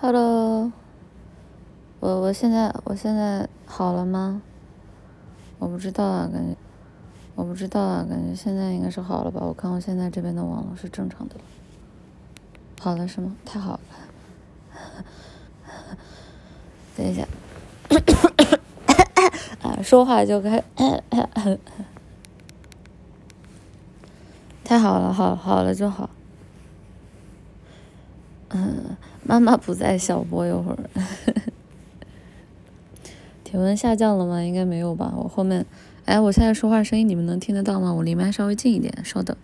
Hello，我我现在我现在好了吗？我不知道啊，感觉我不知道啊，感觉现在应该是好了吧？我看我现在这边的网络是正常的。好了是吗？太好了。等一下，啊，说话就开，太好了，好好了就好。嗯，妈妈不在，小播一会儿。体温下降了吗？应该没有吧。我后面，哎，我现在说话声音你们能听得到吗？我离麦稍微近一点，稍等。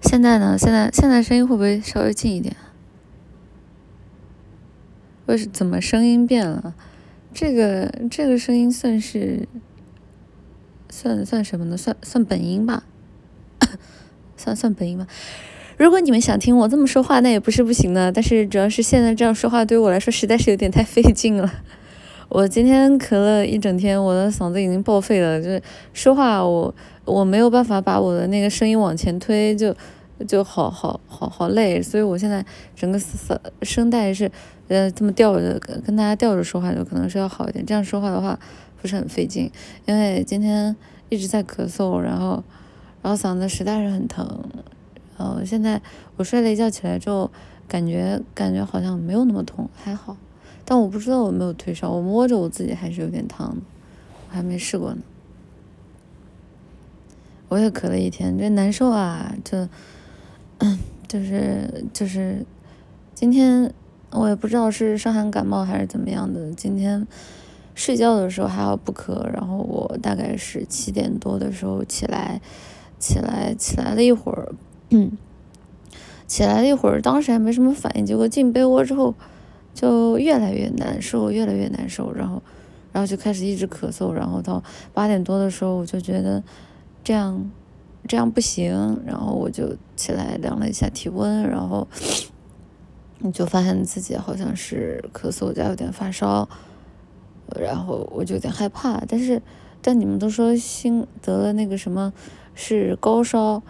现在呢？现在现在声音会不会稍微近一点？为什怎么声音变了？这个这个声音算是。算算什么呢？算算本音吧，算算本音吧。如果你们想听我这么说话，那也不是不行的。但是主要是现在这样说话对于我来说实在是有点太费劲了。我今天咳了一整天，我的嗓子已经报废了，就是说话我我没有办法把我的那个声音往前推，就就好好好好累。所以我现在整个嗓声带是呃这么吊着，跟大家吊着说话就可能是要好一点。这样说话的话。不是很费劲，因为今天一直在咳嗽，然后，然后嗓子实在是很疼，然后现在我睡了一觉起来之后，感觉感觉好像没有那么痛，还好，但我不知道我没有退烧，我摸着我自己还是有点烫的，我还没试过呢。我也咳了一天，这难受啊，就，就是就是，今天我也不知道是伤寒感冒还是怎么样的，今天。睡觉的时候还要不咳，然后我大概是七点多的时候起来，起来起来了一会儿，嗯，起来了一会儿，当时还没什么反应，结果进被窝之后就越来越难受，越来越难受，然后然后就开始一直咳嗽，然后到八点多的时候我就觉得这样这样不行，然后我就起来量了一下体温，然后你 就发现自己好像是咳嗽加有点发烧。然后我就有点害怕，但是，但你们都说新得了那个什么，是高烧，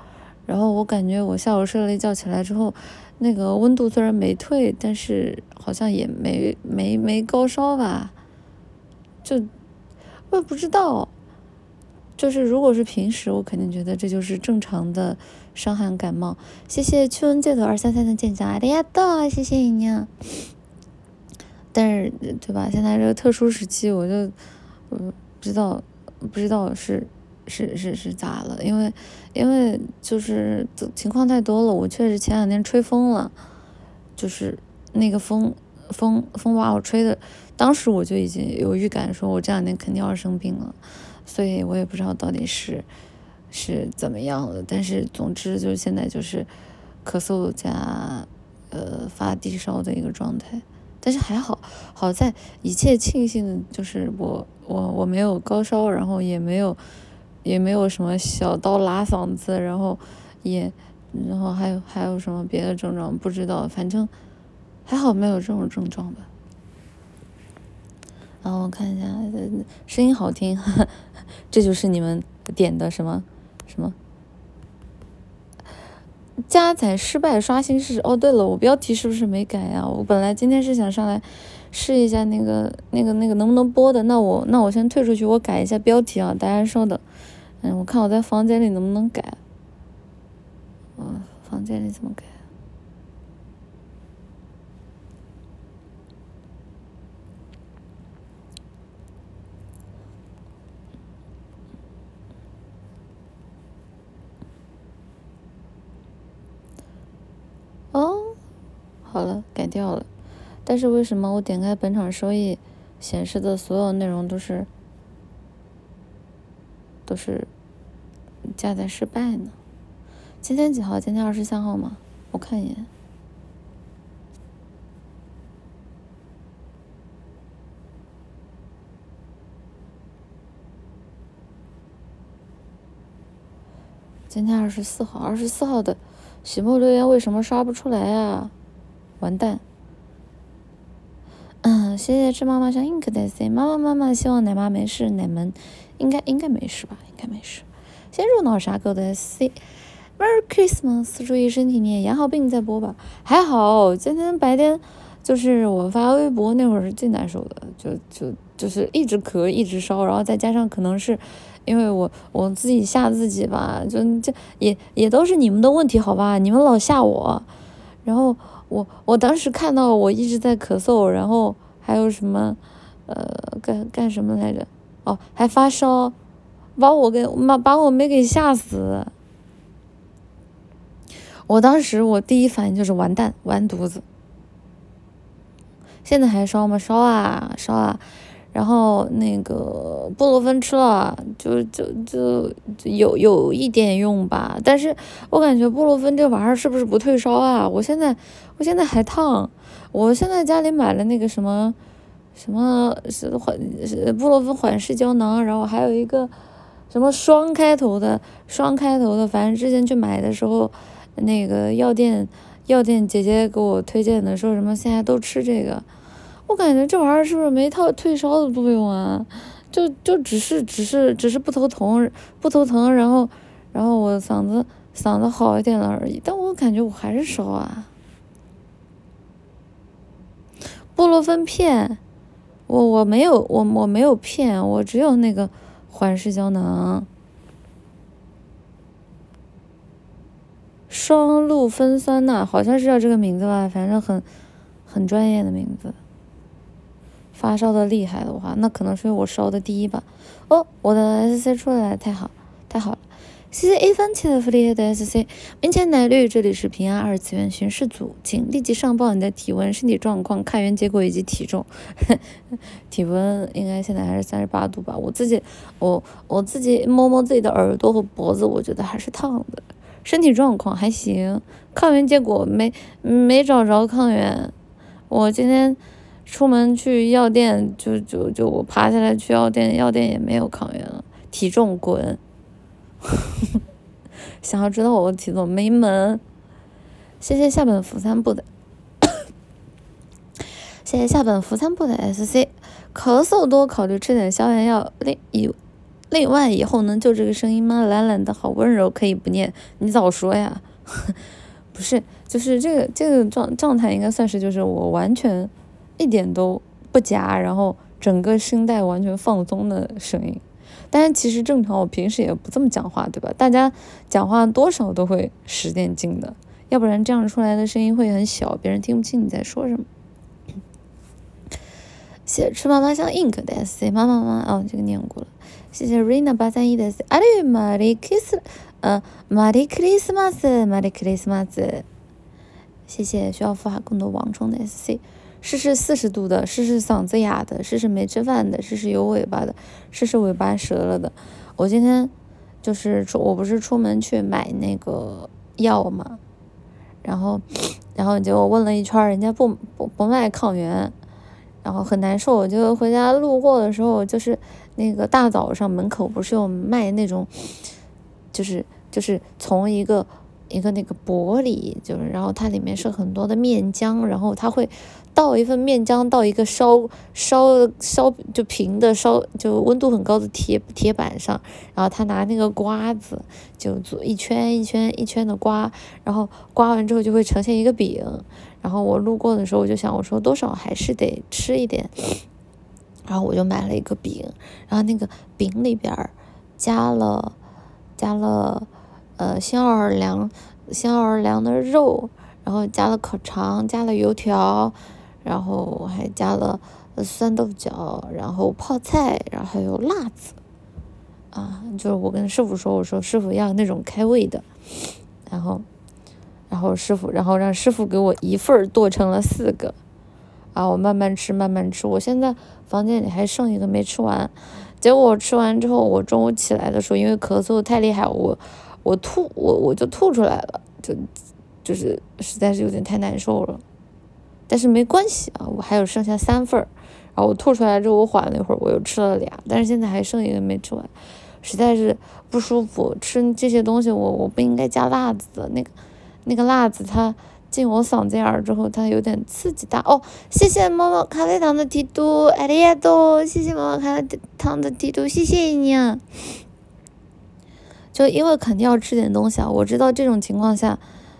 然后我感觉我下午睡了一觉起来之后，那个温度虽然没退，但是好像也没没没高烧吧，就我也不知道，就是如果是平时，我肯定觉得这就是正常的伤寒感冒。谢谢驱蚊戒的二三三的舰长，哎呀，到，谢谢你啊。但是，对吧？现在这个特殊时期，我就，嗯，不知道，不知道是是是是咋了？因为，因为就是情况太多了。我确实前两天吹风了，就是那个风风风把我吹的，当时我就已经有预感，说我这两天肯定要生病了。所以我也不知道到底是是怎么样了。但是总之就是现在就是咳嗽加呃发低烧的一个状态。但是还好，好在一切庆幸的就是我我我没有高烧，然后也没有也没有什么小刀拉嗓子，然后也然后还有还有什么别的症状不知道，反正还好没有这种症状吧。然后我看一下，声音好听，这就是你们点的什么什么。加载失败，刷新试试。哦，对了，我标题是不是没改呀？我本来今天是想上来试一下那个、那个、那个能不能播的。那我那我先退出去，我改一下标题啊，大家稍等。嗯，我看我在房间里能不能改。嗯，房间里怎么改？哦，好了，改掉了。但是为什么我点开本场收益显示的所有内容都是都是加载失败呢？今天几号？今天二十三号吗？我看一眼。今天二十四号，二十四号的。喜墨留言为什么刷不出来呀？完蛋！谢谢吃妈妈像 ink 的 C，妈妈妈妈希望奶妈没事，奶们应该应该没事吧？应该没事。谢谢热闹傻狗的 C，Merry Christmas，注意身体，你也养好病再播吧。还好，今天白天就是我发微博那会儿是最难受的，就就就是一直咳，一直烧，然后再加上可能是因为我我自己吓自己吧，就这也也都是你们的问题好吧？你们老吓我，然后我我当时看到我一直在咳嗽，然后还有什么呃干干什么来着？哦，还发烧，把我给妈把我没给吓死。我当时我第一反应就是完蛋，完犊子。现在还烧吗？烧啊，烧啊。然后那个布洛芬吃了，就就就有有一点用吧。但是我感觉布洛芬这玩意儿是不是不退烧啊？我现在我现在还烫。我现在家里买了那个什么什么是缓是布洛芬缓释胶囊，然后还有一个什么双开头的双开头的，反正之前去买的时候。那个药店，药店姐姐给我推荐的，说什么现在都吃这个，我感觉这玩意儿是不是没套退烧的作用啊？就就只是只是只是不头疼，不头疼，然后然后我嗓子嗓子好一点了而已，但我感觉我还是烧啊。布洛芬片，我我没有我我没有片，我只有那个缓释胶囊。双氯芬酸钠好像是叫这个名字吧，反正很很专业的名字。发烧的厉害的话，那可能是我烧的第一吧。哦，我的 S C 出来了，太好，太好了！谢谢 A 番茄的福利的 S C。明前奶绿，这里是平安二次元巡视组，请立即上报你的体温、身体状况、抗原结果以及体重。体温应该现在还是三十八度吧？我自己，我我自己摸摸自己的耳朵和脖子，我觉得还是烫的。身体状况还行，抗原结果没没找着抗原。我今天出门去药店，就就就我爬起来去药店，药店也没有抗原了。体重滚，想要知道我的体重没门。谢谢下本扶三部的，谢谢下本扶三部的 SC。咳嗽多考虑吃点消炎药，另以。另外，以后能就这个声音吗？懒懒的好温柔，可以不念。你早说呀！不是，就是这个这个状状态，应该算是就是我完全一点都不夹，然后整个声带完全放松的声音。但是其实正常，我平时也不这么讲话，对吧？大家讲话多少都会使点劲的，要不然这样出来的声音会很小，别人听不清你在说什么。谢吃妈妈像 ink 的 sc 妈妈妈哦，这个念过了。谢谢 Rina 八三一的 sc，阿里玛丽克斯，呃，玛丽克里斯马斯，玛丽克里斯马斯。谢谢需要孵化更多王虫的 SC，试试四十度的，试试嗓子哑的，试试没吃饭的，试试有尾巴的，试试尾巴折了的。我今天就是出，我不是出门去买那个药嘛，然后，然后结果问了一圈，人家不不不卖抗原，然后很难受，我就回家路过的时候就是。那个大早上门口不是有卖那种，就是就是从一个一个那个玻璃，就是然后它里面是很多的面浆，然后它会倒一份面浆到一个烧烧烧就平的烧就温度很高的铁铁板上，然后他拿那个刮子就做一圈一圈一圈的刮，然后刮完之后就会呈现一个饼，然后我路过的时候我就想我说多少还是得吃一点。然后我就买了一个饼，然后那个饼里边加了加了呃新奥尔良新奥尔良的肉，然后加了烤肠，加了油条，然后我还加了酸豆角，然后泡菜，然后还有辣子，啊，就是我跟师傅说，我说师傅要那种开胃的，然后然后师傅然后让师傅给我一份剁成了四个。啊，我慢慢吃，慢慢吃。我现在房间里还剩一个没吃完，结果我吃完之后，我中午起来的时候，因为咳嗽太厉害，我我吐，我我就吐出来了，就就是实在是有点太难受了。但是没关系啊，我还有剩下三份儿，然后我吐出来之后，我缓了一会儿，我又吃了俩，但是现在还剩一个没吃完，实在是不舒服。吃这些东西，我我不应该加辣子的，那个那个辣子它。进我嗓子眼儿之后，它有点刺激大哦。谢谢猫猫咖啡糖的提督，艾利亚多，谢谢猫猫咖啡糖的提督，谢谢你啊。就因为肯定要吃点东西啊，我知道这种情况下，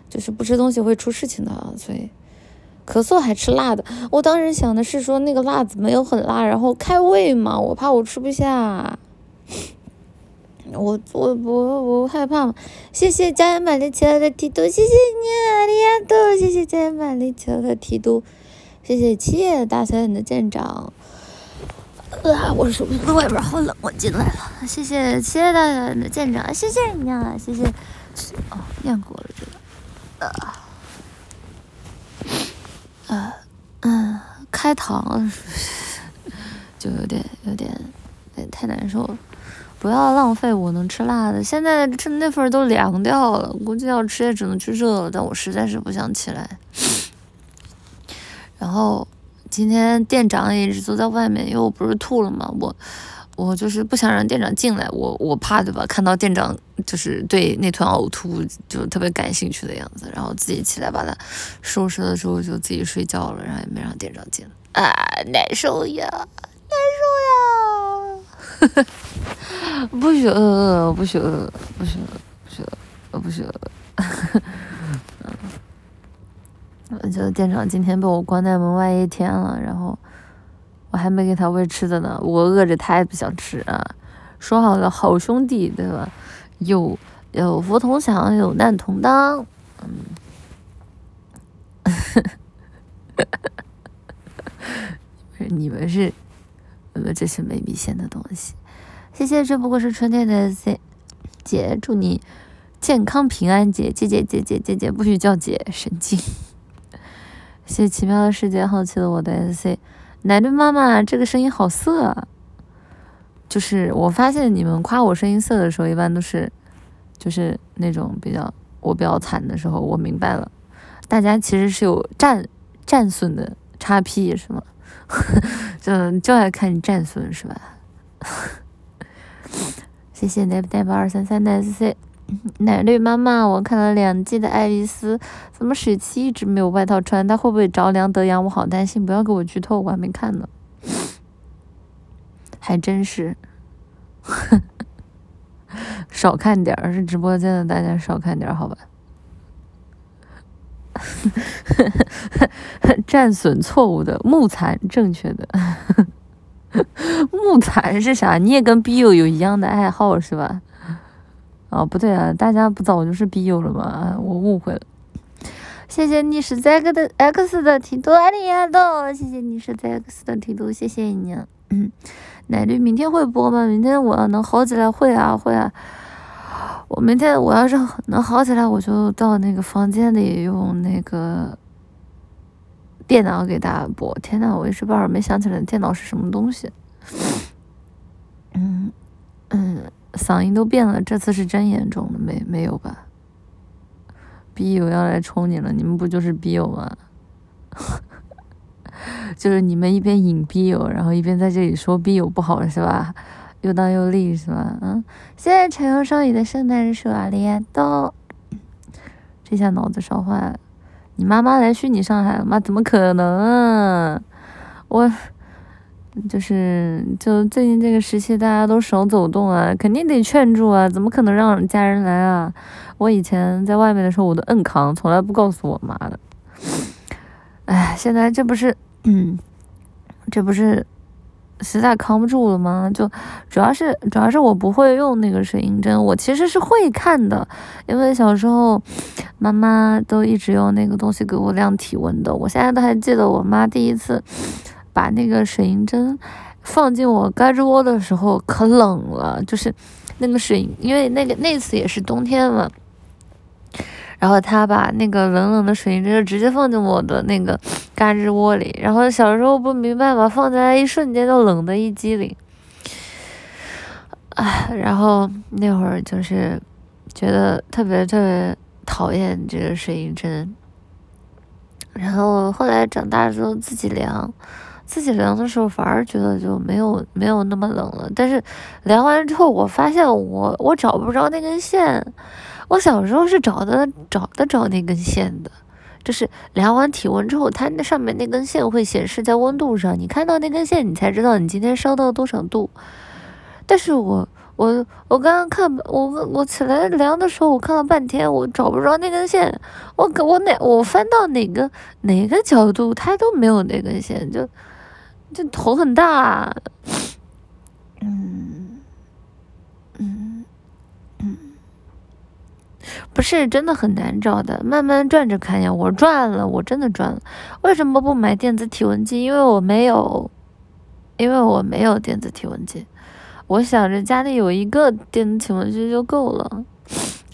就是不吃东西会出事情的啊，所以咳嗽还吃辣的。我当时想的是说那个辣子没有很辣，然后开胃嘛，我怕我吃不下。我我我我害怕。谢谢家人满里奇的提督，谢谢你啊，利亚多，谢谢家人满里奇的提督，谢谢七叶大小眼的舰长。啊！我手外边好冷，我进来了。谢谢七叶大小眼的舰长，谢谢你啊，谢谢。哦，念过了这个。呃，呃，嗯，开膛，就有点有点太难受了。不要浪费，我能吃辣的。现在这那份都凉掉了，估计要吃也只能去热了。但我实在是不想起来。然后今天店长也一直坐在外面，因为我不是吐了嘛，我我就是不想让店长进来，我我怕对吧？看到店长就是对那团呕吐就特别感兴趣的样子，然后自己起来把它收拾了之后就自己睡觉了，然后也没让店长进来。啊，难受呀，难受呀！不许饿，不许，不许饿，不许饿，不许饿。嗯，就店长今天被我关在门外一天了，然后我还没给他喂吃的呢。我饿着，他也不想吃啊。说好了，好兄弟，对吧？有有福同享，有难同当。嗯，你们是，你们这是没米线的东西。谢谢，这不过是春天的 C 姐，祝你健康平安。姐姐姐姐姐姐姐，不许叫姐，神经。谢谢奇妙的世界，好奇的我的 SC，奶奶妈妈，这个声音好色。啊。就是我发现你们夸我声音色的时候，一般都是就是那种比较我比较惨的时候，我明白了，大家其实是有战战损的叉 P 是吗？就就爱看你战损是吧？谢谢 nap nap 二三三的 SC 奶绿妈妈，我看了两季的爱丽丝，怎么水七一直没有外套穿？她会不会着凉得阳？我好担心，不要给我剧透，我还没看呢。还真是，少看点儿，是直播间的大家少看点儿，好吧？战损错误的，木残正确的。木残是啥？你也跟 B 友有一样的爱好是吧？哦，不对啊，大家不早就是 B 友了吗？我误会了。谢谢你是 Z 的 X 的提督阿里亚多，谢谢你是 Z X 的提督，谢谢你。嗯，奶绿明天会播吗？明天我要能好起来会啊会啊。我明天我要是能好起来，我就到那个房间里用那个。电脑给大家播，天呐，我一时半会儿没想起来电脑是什么东西。嗯嗯，嗓音都变了，这次是真严重了，没没有吧？B 友要来冲你了，你们不就是 B 友吗？就是你们一边引 B 友，然后一边在这里说 B 友不好是吧？又当又立是吧？嗯，谢谢陈阳少宇的圣诞树啊，连都，这下脑子烧坏了。你妈妈来虚拟上海了吗？怎么可能？我就是就最近这个时期，大家都少走动啊，肯定得劝住啊，怎么可能让家人来啊？我以前在外面的时候，我都硬扛，从来不告诉我妈的。哎，现在这不是，嗯，这不是。实在扛不住了吗？就主要是主要是我不会用那个水银针，我其实是会看的，因为小时候妈妈都一直用那个东西给我量体温的。我现在都还记得我妈第一次把那个水银针放进我胳肢窝的时候，可冷了，就是那个水，因为那个那次也是冬天嘛。然后他把那个冷冷的水银针直接放进我的那个胳肢窝里，然后小时候不明白嘛，放进来一瞬间就冷的一激灵，唉，然后那会儿就是觉得特别特别讨厌这个水银针，然后后来长大之后自己量，自己量的时候反而觉得就没有没有那么冷了，但是量完之后我发现我我找不着那根线。我小时候是找的找得着那根线的，就是量完体温之后，它那上面那根线会显示在温度上，你看到那根线，你才知道你今天烧到多少度。但是我我我刚刚看我我起来量的时候，我看了半天，我找不着那根线。我我哪我翻到哪个哪个角度，它都没有那根线，就就头很大。嗯嗯嗯，不是真的很难找的，慢慢转着看呀。我转了，我真的转了。为什么不买电子体温计？因为我没有，因为我没有电子体温计。我想着家里有一个电子体温计就够了，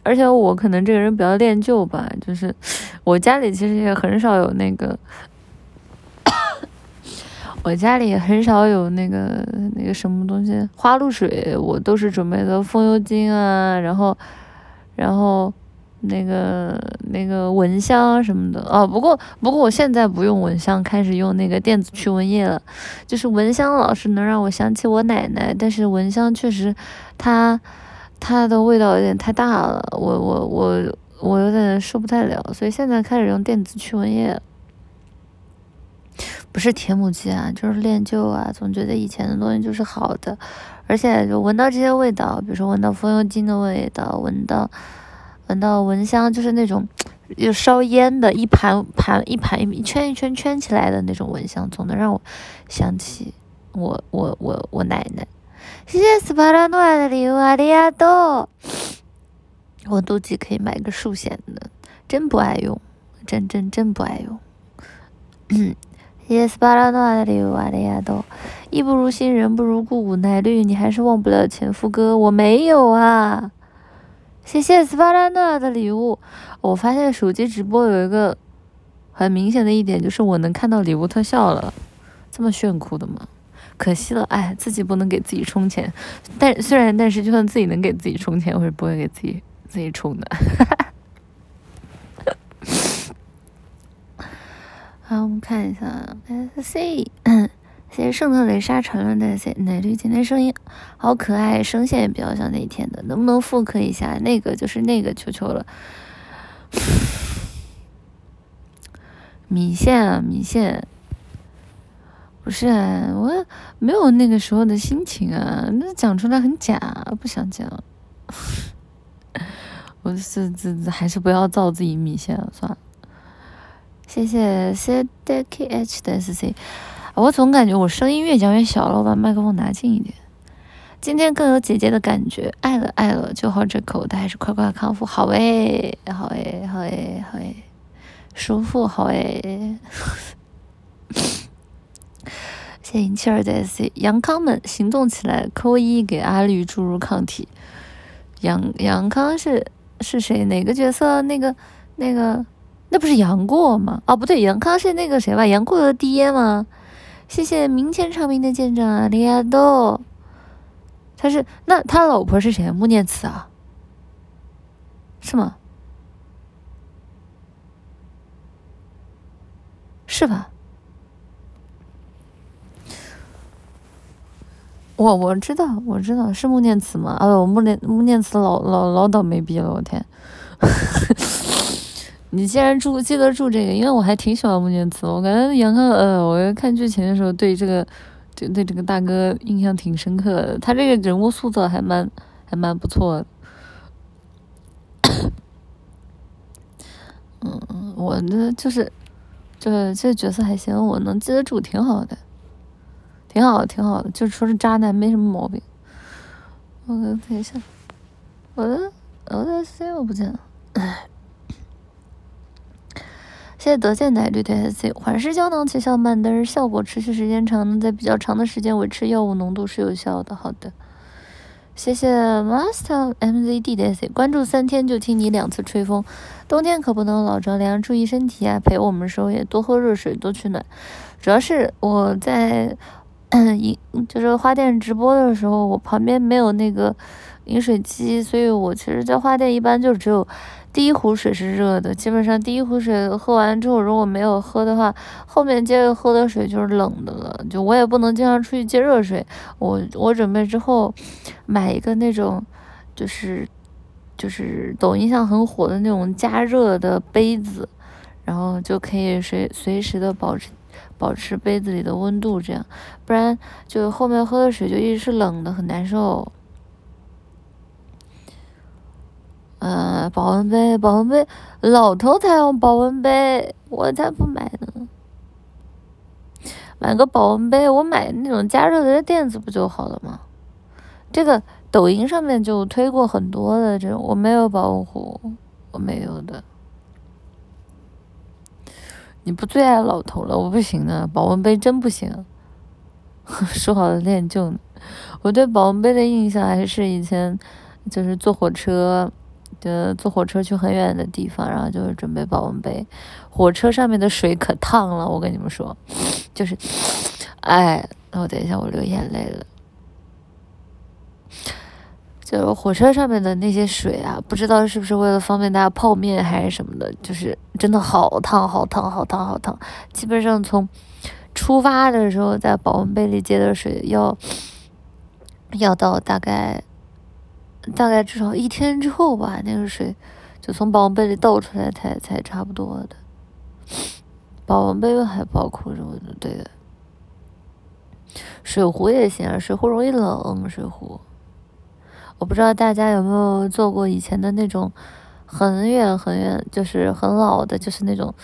而且我可能这个人比较恋旧吧，就是我家里其实也很少有那个，我家里很少有那个那个什么东西花露水，我都是准备的风油精啊，然后，然后。那个那个蚊香什么的哦，不过不过我现在不用蚊香，开始用那个电子驱蚊液了。就是蚊香老是能让我想起我奶奶，但是蚊香确实它它的味道有点太大了，我我我我有点受不太了，所以现在开始用电子驱蚊液。不是铁母鸡啊，就是恋旧啊，总觉得以前的东西就是好的，而且就闻到这些味道，比如说闻到风油精的味道，闻到。闻到蚊香，就是那种 有烧烟的，一盘盘一盘一圈一圈圈起来的那种蚊香，总能让我想起我我我我奶奶。谢谢斯巴达诺亚的礼物，阿里亚多。温度计可以买个数线的，真不爱用，真真真不爱用。谢谢斯巴达诺的礼物，阿里亚多。衣不如新，人不如故，无奈绿，你还是忘不了前夫哥，我没有啊。谢谢斯巴达诺的礼物。我发现手机直播有一个很明显的一点，就是我能看到礼物特效了。这么炫酷的吗？可惜了，哎，自己不能给自己充钱。但虽然，但是就算自己能给自己充钱，我也不会给自己自己充的。好，我们看一下 S C。谢谢圣特蕾莎传论的谢奶绿，今天声音好可爱，声线也比较像那天的，能不能复刻一下？那个就是那个，球球了。米线啊，米线，不是啊，我没有那个时候的心情啊，那讲出来很假，不想讲。我这这还是不要造自己米线了，算了。谢谢 C D K H 的 S C。我总感觉我声音越讲越小了，我把麦克风拿近一点。今天更有姐姐的感觉，爱了爱了，就好这口的，还是快快康复，好诶，好诶，好诶，好诶，舒服，好诶。谢谢银七儿的 sc，杨康们行动起来，扣一给阿绿注入抗体。杨杨康是是谁？哪个角色？那个那个那不是杨过吗？哦，不对，杨康是那个谁吧？杨过的爹吗？谢谢明前长明的舰长啊，李亚豆。他是那他老婆是谁？穆念慈啊？是吗？是吧？我我知道，我知道是穆念慈吗？啊，我穆念穆念慈老老老倒霉逼了，我天！你既然住记得住这个，因为我还挺喜欢穆念慈，我感觉杨康呃，我看剧情的时候对这个，对对这个大哥印象挺深刻的，他这个人物塑造还蛮还蛮不错的。嗯，我呢就是，这这角色还行，我能记得住，挺好的，挺好的，挺好的，就说是渣男没什么毛病。我等一下，我的我的 C 我不见了，唉。谢谢德健奶绿的 C，缓释胶囊起效慢，但是效果持续时间长，能在比较长的时间维持药物浓度是有效的。好的，谢谢 Master MZD 的 C，关注三天就听你两次吹风，冬天可不能老着凉，注意身体啊！陪我们的时候也多喝热水，多取暖。主要是我在 饮就是花店直播的时候，我旁边没有那个饮水机，所以我其实，在花店一般就只有。第一壶水是热的，基本上第一壶水喝完之后，如果没有喝的话，后面接着喝的水就是冷的了。就我也不能经常出去接热水，我我准备之后买一个那种，就是就是抖音上很火的那种加热的杯子，然后就可以随随时的保持保持杯子里的温度，这样，不然就后面喝的水就一直是冷的，很难受。呃，保温杯，保温杯，老头才用保温杯，我才不买呢。买个保温杯，我买那种加热的垫子不就好了吗？这个抖音上面就推过很多的这种，我没有保温壶，我没有的。你不最爱老头了，我不行的，保温杯真不行。说好的练就，我对保温杯的印象还是以前就是坐火车，就，坐火车去很远的地方，然后就是准备保温杯。火车上面的水可烫了，我跟你们说，就是，哎，那我等一下我流眼泪了。就是火车上面的那些水啊，不知道是不是为了方便大家泡面还是什么的，就是真的好烫好烫好烫好烫。基本上从出发的时候在保温杯里接的水，要要到大概大概至少一天之后吧，那个水就从保温杯里倒出来才才差不多的。保温杯还包括什么的？对的，水壶也行啊，水壶容易冷，水壶。我不知道大家有没有坐过以前的那种很远很远，就是很老的，就是那种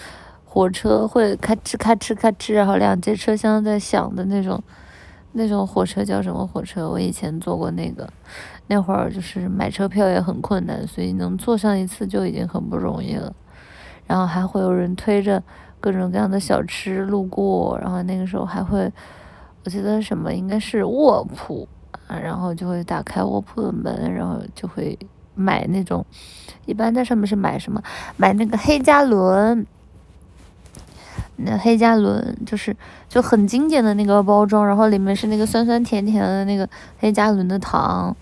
火车会咔哧咔哧咔哧，然后两节车厢在响的那种那种火车叫什么火车？我以前坐过那个，那会儿就是买车票也很困难，所以能坐上一次就已经很不容易了。然后还会有人推着各种各样的小吃路过，然后那个时候还会，我记得什么应该是卧铺啊。然后就会打开卧铺的门，然后就会买那种，一般在上面是买什么？买那个黑加仑，那黑加仑就是就很经典的那个包装，然后里面是那个酸酸甜甜的那个黑加仑的糖，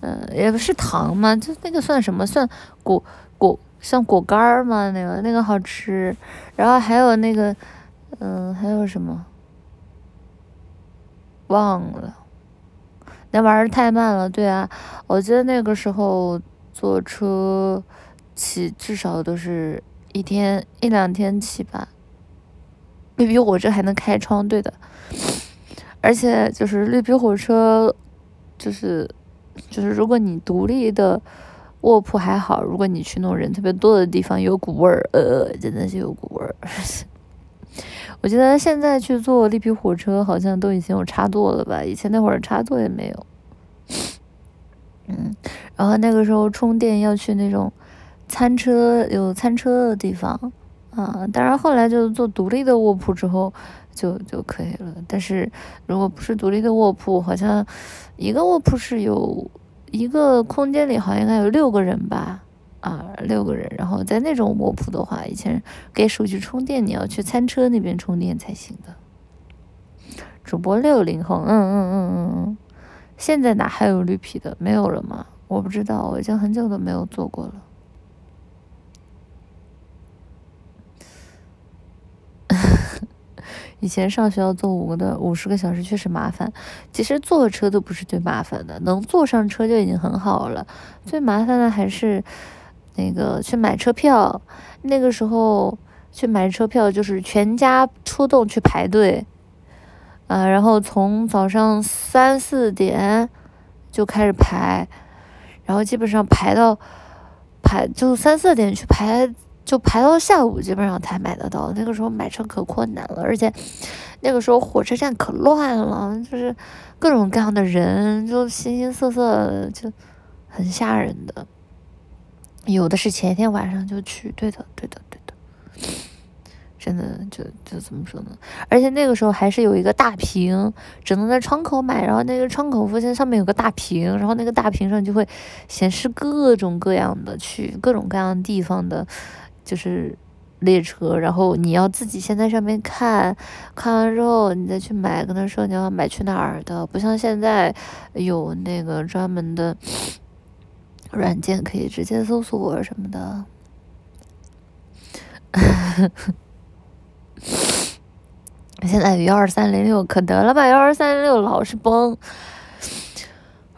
嗯，也不是糖嘛，就那个算什么？算果果像果干儿嘛？那个那个好吃，然后还有那个，嗯，还有什么？忘了。那玩意儿太慢了，对啊，我记得那个时候坐车起至少都是一天一两天起吧。绿皮火车还能开窗，对的，而且就是绿皮火车，就是就是如果你独立的卧铺还好，如果你去那种人特别多的地方，有股味儿，呃，真的是有股味儿。我记得现在去坐绿皮火车，好像都已经有插座了吧？以前那会儿插座也没有。嗯，然后那个时候充电要去那种餐车有餐车的地方啊。当然后来就做独立的卧铺之后就就可以了。但是如果不是独立的卧铺，好像一个卧铺是有一个空间里好像应该有六个人吧。啊，六个人，然后在那种卧铺的话，以前给手机充电，你要去餐车那边充电才行的。主播六零后，嗯嗯嗯嗯嗯，现在哪还有绿皮的？没有了吗？我不知道，我已经很久都没有坐过了。以前上学校坐五个的五十个小时确实麻烦，其实坐车都不是最麻烦的，能坐上车就已经很好了。最麻烦的还是。那个去买车票，那个时候去买车票就是全家出动去排队，啊，然后从早上三四点就开始排，然后基本上排到排就三四点去排，就排到下午基本上才买得到。那个时候买车可困难了，而且那个时候火车站可乱了，就是各种各样的人，就形形色色，就很吓人的。有的是前一天晚上就去，对的，对的，对的，真的就就怎么说呢？而且那个时候还是有一个大屏，只能在窗口买，然后那个窗口附近上面有个大屏，然后那个大屏上就会显示各种各样的去各种各样地方的，就是列车，然后你要自己先在上面看，看完之后你再去买，跟他说你要买去哪儿的，不像现在有那个专门的。软件可以直接搜索什么的，现在有幺二三零六可得了吧？幺二三零六老是崩，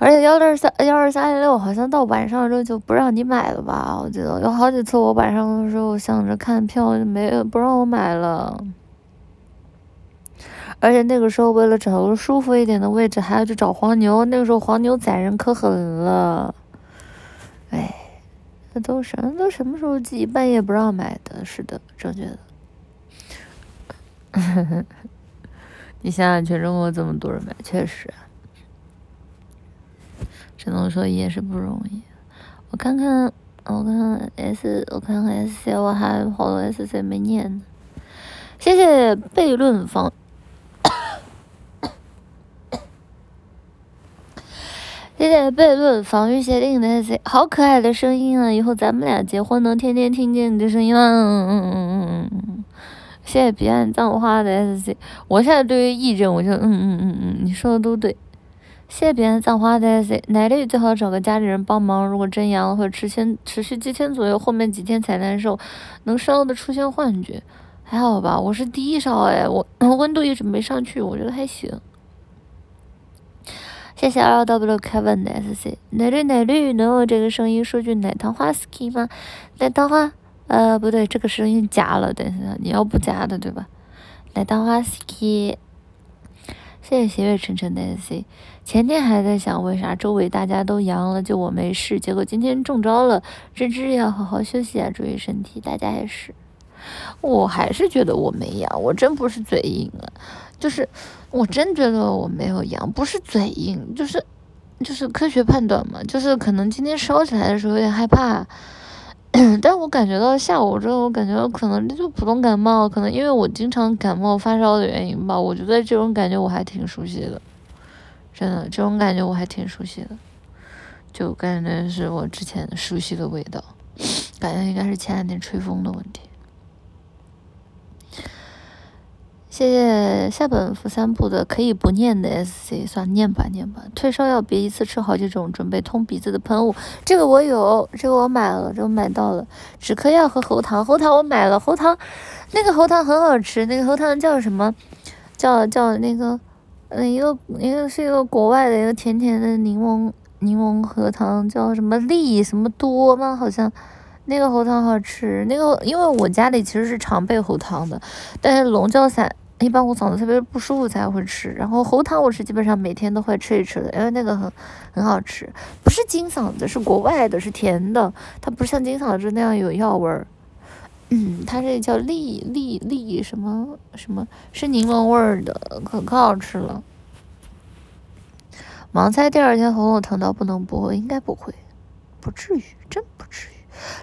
而且幺二三幺二三零六好像到晚上之后就不让你买了吧？我记得有好几次我晚上的时候想着看票就，没不让我买了。而且那个时候为了找个舒服一点的位置，还要去找黄牛。那个时候黄牛宰人可狠了。哎，那都什么都什么时候寄？半夜不让买的，是的，正确的。你想想，全中国这么多人买，确实，只能说也是不容易。我看看，我看看 S，我看看 S C，我还好多 S C 没念呢。谢谢悖论方。谢谢悖论防御协定的 SC，好可爱的声音啊！以后咱们俩结婚能天天听见你的声音吗？嗯嗯嗯嗯嗯。谢谢彼岸葬花的 SC，我现在对于议政，我就嗯嗯嗯嗯，你说的都对。谢谢彼岸葬花的 SC，奶绿最好找个家里人帮忙，如果真阳了会持续持续几天左右，后面几天才难受，能烧的出现幻觉，还好吧？我是低烧哎，我温度一直没上去，我觉得还行。谢谢 L W Kevin 的 S C，奶绿奶绿能用这个声音说句奶糖花 ski 吗？奶糖花，呃不对，这个声音假了，等一下你要不假的对吧？奶糖花 ski，谢谢斜月沉沉的 S C，前天还在想为啥周围大家都阳了就我没事，结果今天中招了，芝芝要好好休息啊，注意身体，大家也是。我还是觉得我没阳，我真不是嘴硬啊，就是。我真觉得我没有阳，不是嘴硬，就是，就是科学判断嘛，就是可能今天烧起来的时候有点害怕，但我感觉到下午之后，我感觉可能就普通感冒，可能因为我经常感冒发烧的原因吧，我觉得这种感觉我还挺熟悉的，真的，这种感觉我还挺熟悉的，就感觉是我之前熟悉的味道，感觉应该是前两天吹风的问题。谢谢下本福三部的可以不念的 S C，算念吧念吧。退烧药别一次吃好几种，准备通鼻子的喷雾。这个我有，这个我买了，这个买到了。止咳药和喉糖，喉糖我买了，喉糖那个喉糖很好吃，那个喉糖叫什么？叫叫那个，嗯，一个一个是一个国外的一个甜甜的柠檬柠檬核糖，叫什么利什么多吗？好像。那个喉糖好吃，那个因为我家里其实是常备喉糖的，但是龙角散一般我嗓子特别不舒服才会吃，然后喉糖我是基本上每天都会吃一吃的，因为那个很很好吃，不是金嗓子，是国外的，是甜的，它不是像金嗓子那样有药味儿，嗯，它这叫利利利什么什么，是柠檬味儿的，可可好吃了。盲猜第二天喉咙疼到不能播，应该不会，不至于，真不至于。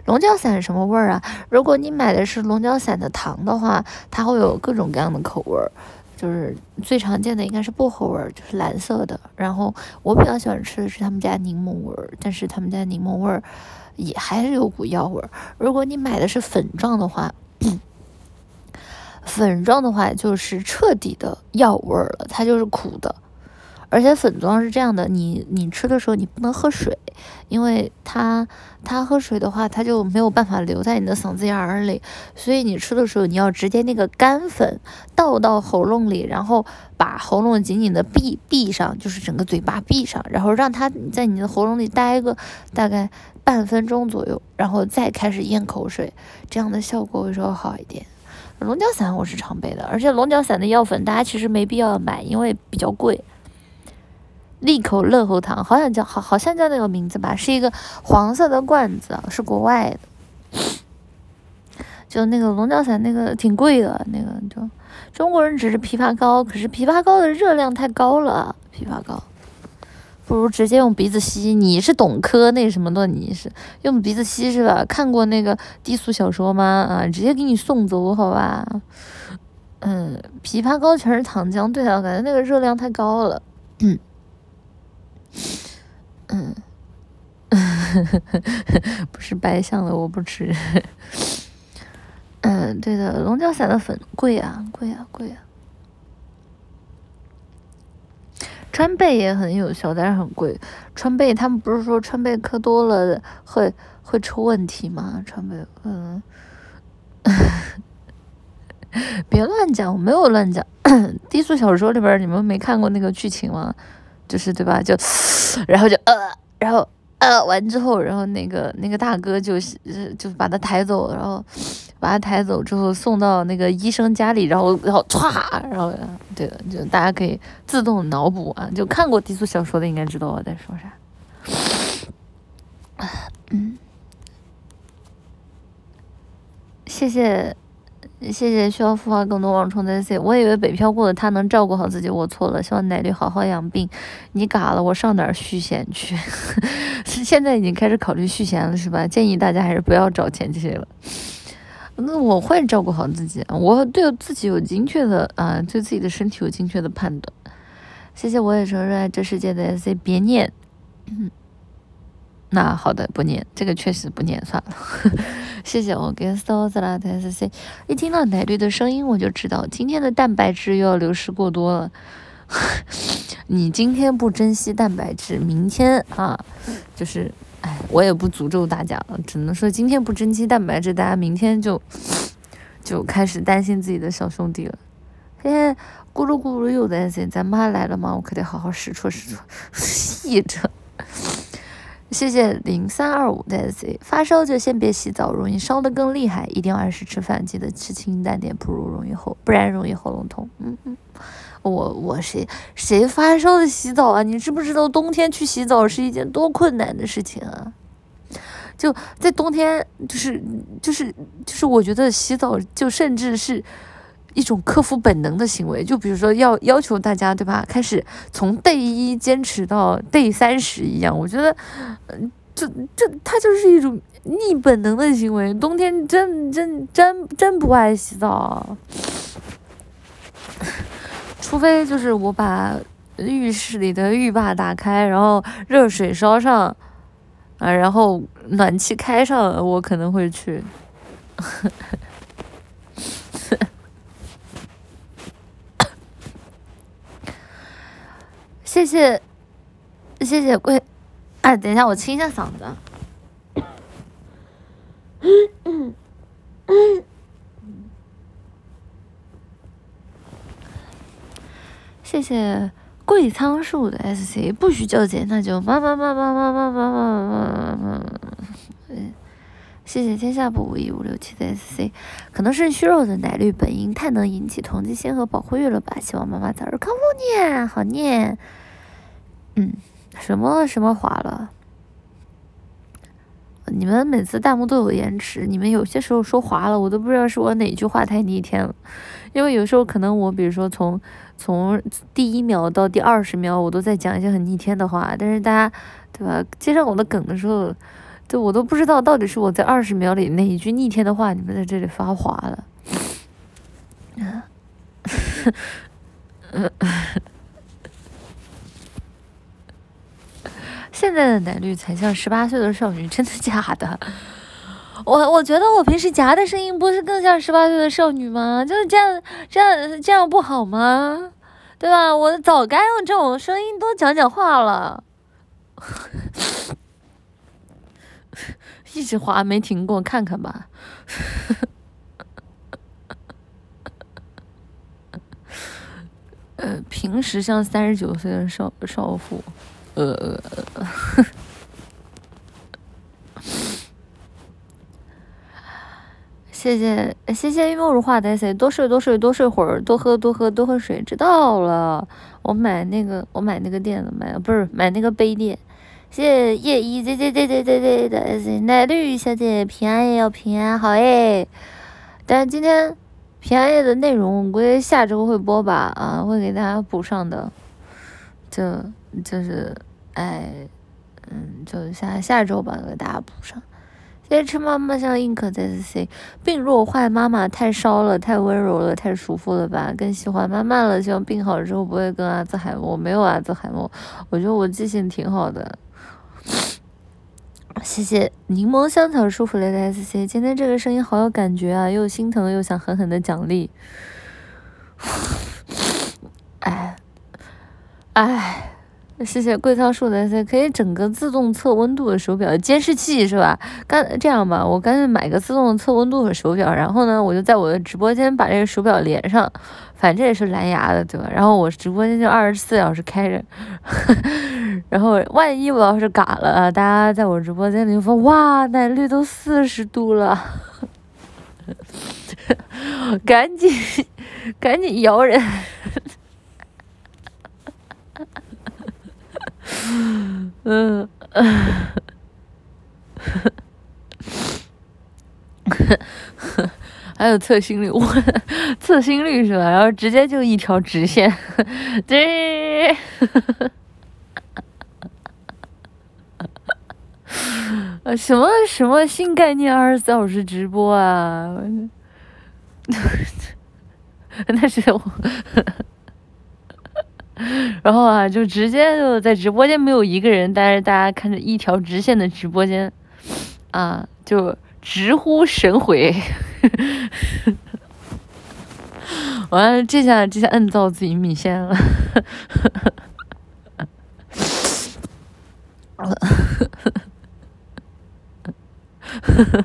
龙角散什么味儿啊？如果你买的是龙角散的糖的话，它会有各种各样的口味儿，就是最常见的应该是薄荷味儿，就是蓝色的。然后我比较喜欢吃的是他们家柠檬味儿，但是他们家柠檬味儿也还是有股药味儿。如果你买的是粉状的话，粉状的话就是彻底的药味儿了，它就是苦的。而且粉状是这样的，你你吃的时候你不能喝水，因为它它喝水的话，它就没有办法留在你的嗓子眼儿里，所以你吃的时候你要直接那个干粉倒到喉咙里，然后把喉咙紧紧的闭闭上，就是整个嘴巴闭上，然后让它在你的喉咙里待个大概半分钟左右，然后再开始咽口水，这样的效果会稍微好一点。龙角散我是常备的，而且龙角散的药粉大家其实没必要买，因为比较贵。利口乐喉糖，好像叫好，好像叫那个名字吧，是一个黄色的罐子，是国外的。就那个龙角散，那个挺贵的，那个就中国人只是枇杷膏，可是枇杷膏的热量太高了，枇杷膏不如直接用鼻子吸。你是懂科那什么的，你是用鼻子吸是吧？看过那个低俗小说吗？啊，直接给你送走好吧？嗯，枇杷膏全是糖浆，对啊，感觉那个热量太高了。嗯。嗯，不是白象的，我不吃。嗯，对的，龙角散的粉贵啊，贵啊，贵啊。川贝也很有效，但是很贵。川贝他们不是说川贝嗑多了会会出问题吗？川贝，嗯，别乱讲，我没有乱讲。低俗小说里边，你们没看过那个剧情吗？就是对吧？就，然后就呃，然后呃，完之后，然后那个那个大哥就是就把他抬走，然后把他抬走之后送到那个医生家里，然后然后歘，然后对的，就大家可以自动脑补啊，就看过低俗小说的应该知道我在说啥。嗯谢谢。谢谢需要孵化更多网虫的 C，我以为北漂过的他能照顾好自己，我错了。希望奶绿好好养病。你嘎了，我上哪儿续弦去？是 现在已经开始考虑续弦了是吧？建议大家还是不要找前妻了。那我会照顾好自己，我对自己有精确的啊，对自己的身体有精确的判断。谢谢，我也承认这世界的 C，别念。嗯 那好的，不念这个确实不念算了。谢谢我给 s o z 啦的 S C，一听到奶绿的声音，我就知道今天的蛋白质又要流失过多了。你今天不珍惜蛋白质，明天啊，就是哎，我也不诅咒大家了，只能说今天不珍惜蛋白质，大家明天就就开始担心自己的小兄弟了。谢谢咕噜咕噜又担心咱妈来了吗？我可得好好试错试错，细着。谢谢零三二五的 Z，发烧就先别洗澡，容易烧得更厉害。一定要按时吃饭，记得吃清淡点，不如容易喉，不然容易喉咙痛。嗯嗯，我我谁谁发烧的洗澡啊？你知不知道冬天去洗澡是一件多困难的事情啊？就在冬天，就是就是就是，我觉得洗澡就甚至是。一种克服本能的行为，就比如说要要求大家，对吧？开始从 day 一坚持到 day 三十一样，我觉得，嗯，这这它就是一种逆本能的行为。冬天真真真真不爱洗澡，除非就是我把浴室里的浴霸打开，然后热水烧上，啊，然后暖气开上，我可能会去。谢谢，谢谢贵，哎，等一下，我清一下嗓子。谢谢贵仓树的 SC，不许纠结，那就妈妈妈妈妈妈妈妈妈妈妈。嗯，谢谢天下不无一五六七的 SC，可能是虚弱的奶绿本应太能引起同情心和保护欲了吧？希望妈妈早日康复念，好念。嗯，什么什么滑了？你们每次弹幕都有延迟，你们有些时候说滑了，我都不知道是我哪句话太逆天了。因为有时候可能我比如说从从第一秒到第二十秒，我都在讲一些很逆天的话，但是大家对吧？接上我的梗的时候，就我都不知道到底是我在二十秒里哪一句逆天的话，你们在这里发滑了。现在的奶绿才像十八岁的少女，真的假的？我我觉得我平时夹的声音不是更像十八岁的少女吗？就是这样，这样这样不好吗？对吧？我早该用这种声音多讲讲话了。一直滑没停过，看看吧。呃，平时像三十九岁的少少妇。呃，谢谢谢谢一梦如画的 C，多睡多睡多睡会儿，多喝多喝多喝水，知道了。我买那个我买那个垫子，买不是买那个杯垫。谢谢叶一 Z Z Z Z Z Z 的 S，奶绿小姐平安夜要平安好哎。但是今天平安夜的内容，我估计下周会播吧啊，会给大家补上的。就就是。哎，嗯，就下下周吧，给大家补上。谢谢吃妈妈像 ink 在 C，病弱坏妈妈太烧了，太温柔了，太舒服了吧？更喜欢妈妈了，希望病好之后不会跟阿兹海默。我没有阿兹海默，我觉得我记性挺好的。谢谢柠檬香草舒服类的 SC，今天这个声音好有感觉啊，又心疼又想狠狠的奖励。哎，哎。谢谢贵仓树的可以整个自动测温度的手表，监视器是吧？干这样吧，我干脆买个自动测温度的手表，然后呢，我就在我的直播间把这个手表连上，反正也是蓝牙的，对吧？然后我直播间就二十四小时开着，然后万一我要是嘎了，大家在我直播间里说哇，奶绿都四十度了，赶紧赶紧摇人。嗯，还有测心率，我 测心率是吧？然后直接就一条直线，对，呃，什么什么新概念？二十四小时直播啊？那是我，然后啊，就直接就在直播间没有一个人，但是大家看着一条直线的直播间，啊，就直呼神回。完了，这下这下摁造自己米线了。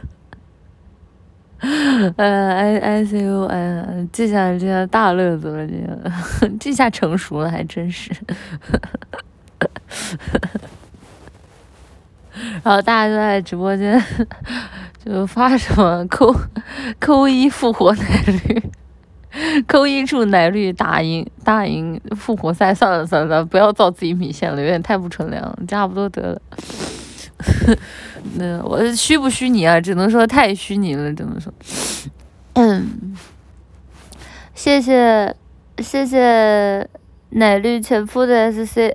呃，I I C U，哎，这下这下大乐子了，这下这 下成熟了，还真是。然后大家都在直播间 就发什么扣扣一复活奶绿，扣一注奶绿打赢打赢复活赛，算了算了，不要造自己米线了，有点太不纯良了，差不多得了。那我虚不虚拟啊？只能说太虚拟了，只能说。嗯，谢谢谢谢奶绿前夫的 SC。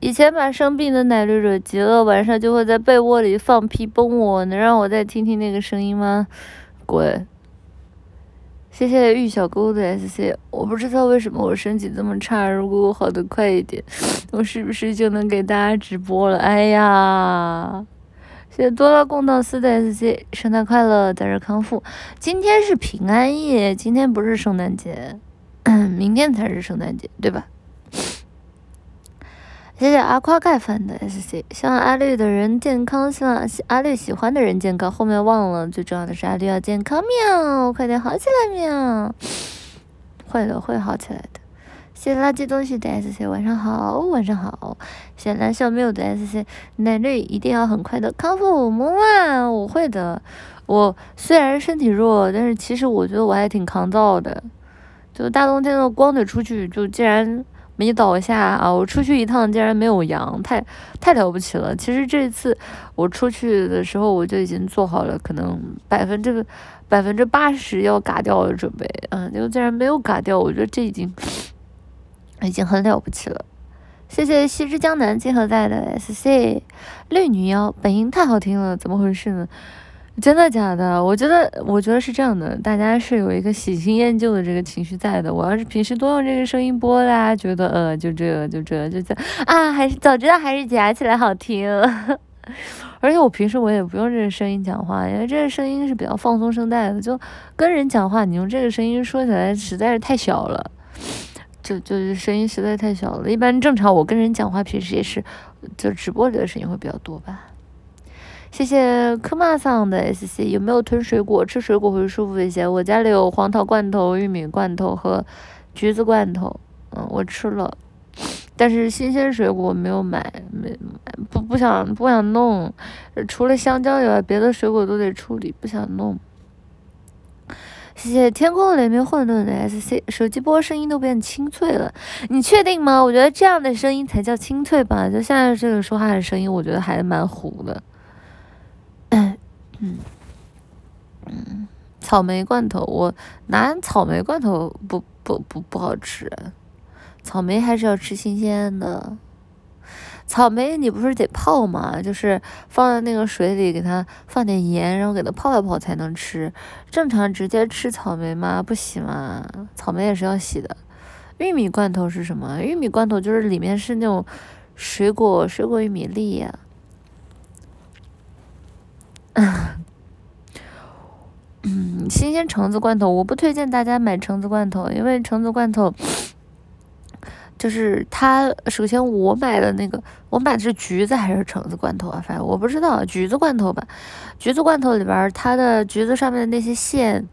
以前把生病的奶绿惹急了，晚上就会在被窝里放屁崩我，能让我再听听那个声音吗？滚！谢谢玉小勾的 SC。我不知道为什么我身体这么差，如果我好的快一点，我是不是就能给大家直播了？哎呀！谢谢多拉贡道斯的 SC，圣诞快乐，早日康复。今天是平安夜，今天不是圣诞节，明天才是圣诞节，对吧？谢谢阿夸盖饭的 SC，希望阿绿的人健康，希望阿绿喜欢的人健康。后面忘了，最重要的是阿绿要健康，喵，快点好起来，喵，会的，会好起来的。谢谢垃圾东西的 S C，晚上好，晚上好。谢谢蓝小没有的 S C，奶绿一定要很快的康复，么么，我会的。我虽然身体弱，但是其实我觉得我还挺抗造的。就大冬天的，光腿出去，就竟然没倒下啊！我出去一趟竟然没有阳，太太了不起了。其实这次我出去的时候，我就已经做好了可能百分之百分之八十要嘎掉的准备，嗯，就竟然没有嘎掉，我觉得这已经。已经很了不起了，谢谢西之江南金河在的 SC 绿女妖，本音太好听了，怎么回事呢？真的假的？我觉得，我觉得是这样的，大家是有一个喜新厌旧的这个情绪在的。我要是平时多用这个声音播，大家觉得呃，就这个就这就这啊，还是早知道还是夹起来好听。而且我平时我也不用这个声音讲话，因为这个声音是比较放松声带的，就跟人讲话，你用这个声音说起来实在是太小了。就就是声音实在太小了，一般正常我跟人讲话，平时也是，就直播里的声音会比较多吧。谢谢科马桑的 SC，有没有吞水果？吃水果会舒服一些。我家里有黄桃罐头、玉米罐头和橘子罐头，嗯，我吃了，但是新鲜水果没有买，没不不想不想弄，除了香蕉以外，别的水果都得处理，不想弄。谢谢天空的雷鸣混沌的 SC，手机播声音都变清脆了，你确定吗？我觉得这样的声音才叫清脆吧，就现在这个说话的声音，我觉得还蛮糊的。嗯嗯，草莓罐头，我拿草莓罐头不不不不好吃，草莓还是要吃新鲜的。草莓你不是得泡吗？就是放在那个水里，给它放点盐，然后给它泡一泡才能吃。正常直接吃草莓吗？不洗吗？草莓也是要洗的。玉米罐头是什么？玉米罐头就是里面是那种水果，水果玉米粒呀。嗯，新鲜橙子罐头，我不推荐大家买橙子罐头，因为橙子罐头。就是它，首先我买的那个，我买的是橘子还是橙子罐头啊？反正我不知道，橘子罐头吧。橘子罐头里边，它的橘子上面的那些馅，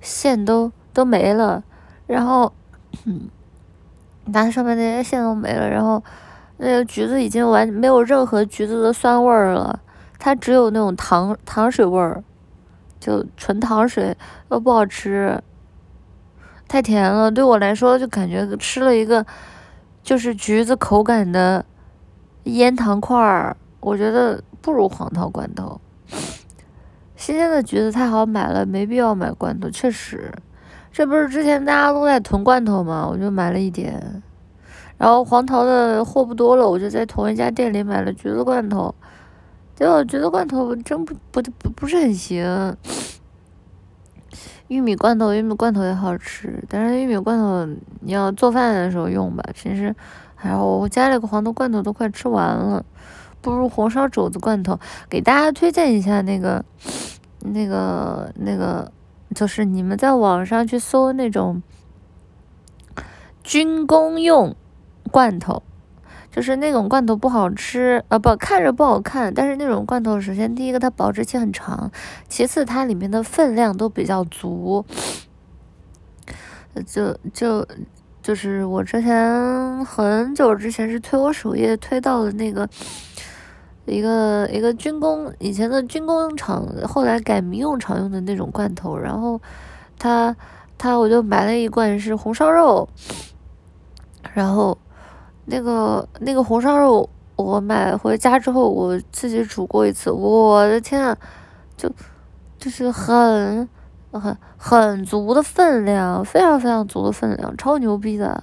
馅都都没了，然后，嗯，它上面那些馅都没了，然后那个橘子已经完没有任何橘子的酸味儿了，它只有那种糖糖水味儿，就纯糖水，又不好吃，太甜了，对我来说就感觉吃了一个。就是橘子口感的腌糖块儿，我觉得不如黄桃罐头。新鲜的橘子太好买了，没必要买罐头。确实，这不是之前大家都在囤罐头吗？我就买了一点。然后黄桃的货不多了，我就在同一家店里买了橘子罐头。结果橘子罐头真不不不不是很行。玉米罐头，玉米罐头也好吃，但是玉米罐头你要做饭的时候用吧。平时，然后我家里个黄豆罐头都快吃完了，不如红烧肘子罐头。给大家推荐一下那个，那个那个，就是你们在网上去搜那种军工用罐头。就是那种罐头不好吃，呃不，看着不好看。但是那种罐头，首先第一个它保质期很长，其次它里面的分量都比较足。就就就是我之前很久之前是推我首页推到了那个一个一个军工以前的军工厂，后来改民用厂用的那种罐头，然后他他我就买了一罐是红烧肉，然后。那个那个红烧肉，我买回家之后，我自己煮过一次，我的天啊，就就是很很很足的分量，非常非常足的分量，超牛逼的，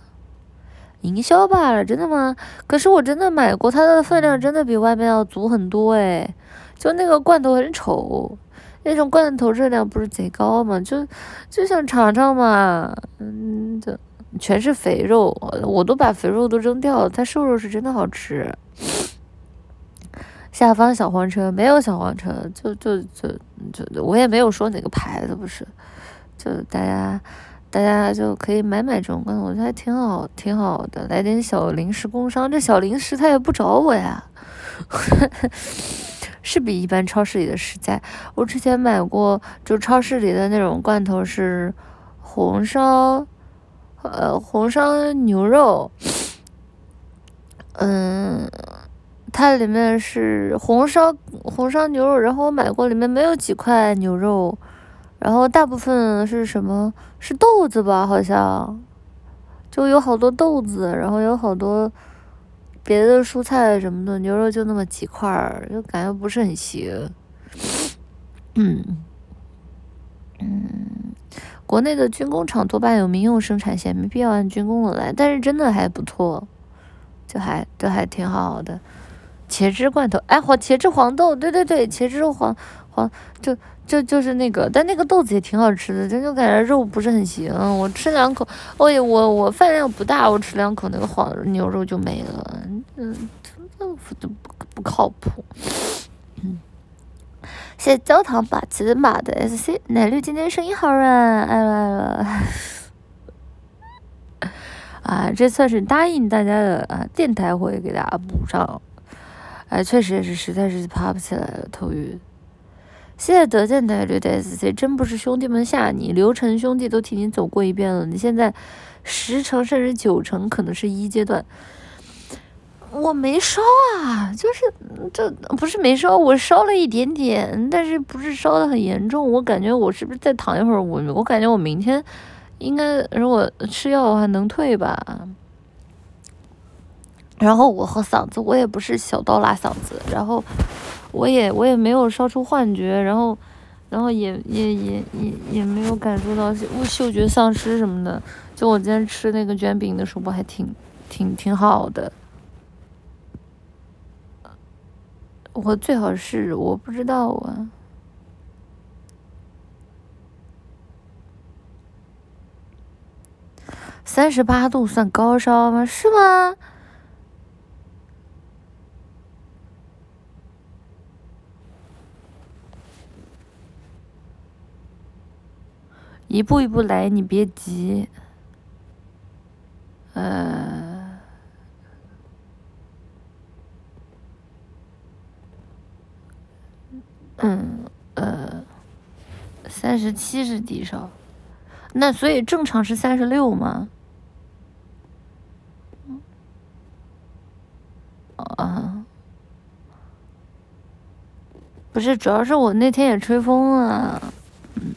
营销罢了，真的吗？可是我真的买过，它的分量真的比外面要足很多诶，就那个罐头很丑，那种罐头热量不是贼高吗？就就想尝尝嘛，嗯，就。全是肥肉，我都把肥肉都扔掉了。它瘦肉是真的好吃。下方小黄车没有小黄车，就就就就我也没有说哪个牌子不是，就大家大家就可以买买这种罐头，我觉得还挺好挺好的。来点小零食工商，这小零食他也不找我呀，是比一般超市里的实在。我之前买过，就超市里的那种罐头是红烧。呃，红烧牛肉，嗯，它里面是红烧红烧牛肉，然后我买过，里面没有几块牛肉，然后大部分是什么？是豆子吧？好像，就有好多豆子，然后有好多别的蔬菜什么的，牛肉就那么几块儿，就感觉不是很行。嗯，嗯。国内的军工厂多半有民用生产线，没必要按军工的来，但是真的还不错，就还都还挺好的。茄汁罐头，哎，黄茄汁黄豆，对对对，茄汁黄黄就就就是那个，但那个豆子也挺好吃的，但就感觉肉不是很行，我吃两口，我我我饭量不大，我吃两口那个黄牛肉就没了，嗯，豆腐都不不靠谱，谢。谢焦糖把骑马的 S C 奶绿今天声音好软，爱了爱了。啊，这算是答应大家的啊，电台会给大家补上。哎，确实也是，实在是爬不起来了，头晕。谢谢德建奶绿的 S C，真不是兄弟们吓你，流程兄弟都替你走过一遍了，你现在十成甚至九成可能是一阶段。我没烧啊，就是这不是没烧，我烧了一点点，但是不是烧的很严重。我感觉我是不是再躺一会儿，我我感觉我明天应该如果吃药的话能退吧。然后我和嗓子，我也不是小刀拉嗓子，然后我也我也没有烧出幻觉，然后然后也也也也也没有感受到嗅觉丧失什么的。就我今天吃那个卷饼的时候，还挺挺挺好的。我最好是我不知道啊，三十八度算高烧吗？是吗？一步一步来，你别急，呃。嗯，呃，三十七是低烧，那所以正常是三十六吗？啊，不是，主要是我那天也吹风了，嗯，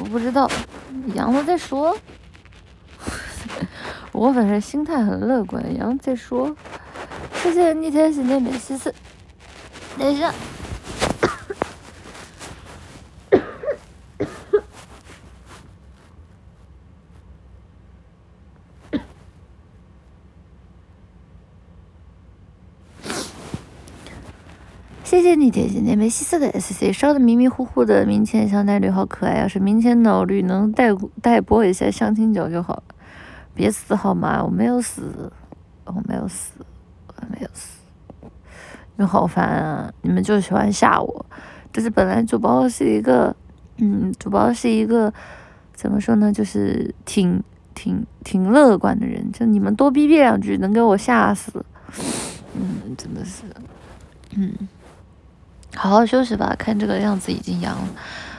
我不知道，阳了再说。我反正心态很乐观，阳再说。谢谢逆天喜念美西四。等一下。谢谢你，甜心甜梅，西斯的 S C 烧的迷迷糊糊的明前小奶绿好可爱要！是明前脑绿能代代播一下相亲角就好了，别死好吗？我没有死，我没有死，我没有死。你好烦啊！你们就喜欢吓我，但是本来主播是一个，嗯，主播是一个怎么说呢，就是挺挺挺乐观的人，就你们多逼逼两句能给我吓死，嗯，真的是，嗯。好好休息吧，看这个样子已经阳了，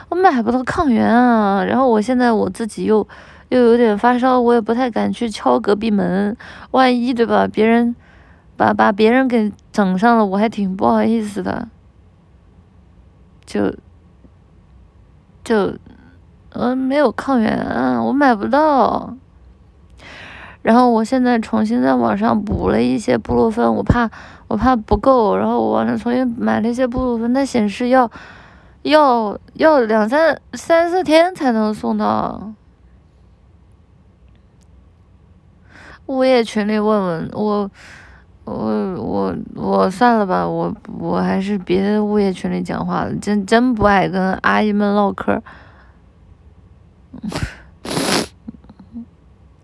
我买不到抗原啊。然后我现在我自己又又有点发烧，我也不太敢去敲隔壁门，万一对吧？别人把把别人给整上了，我还挺不好意思的。就就嗯，没有抗原啊，我买不到。然后我现在重新在网上补了一些布洛芬，我怕我怕不够，然后我网上重新买了一些布洛芬，它显示要要要两三三四天才能送到。物业群里问问我，我我我算了吧，我我还是别物业群里讲话了，真真不爱跟阿姨们唠嗑。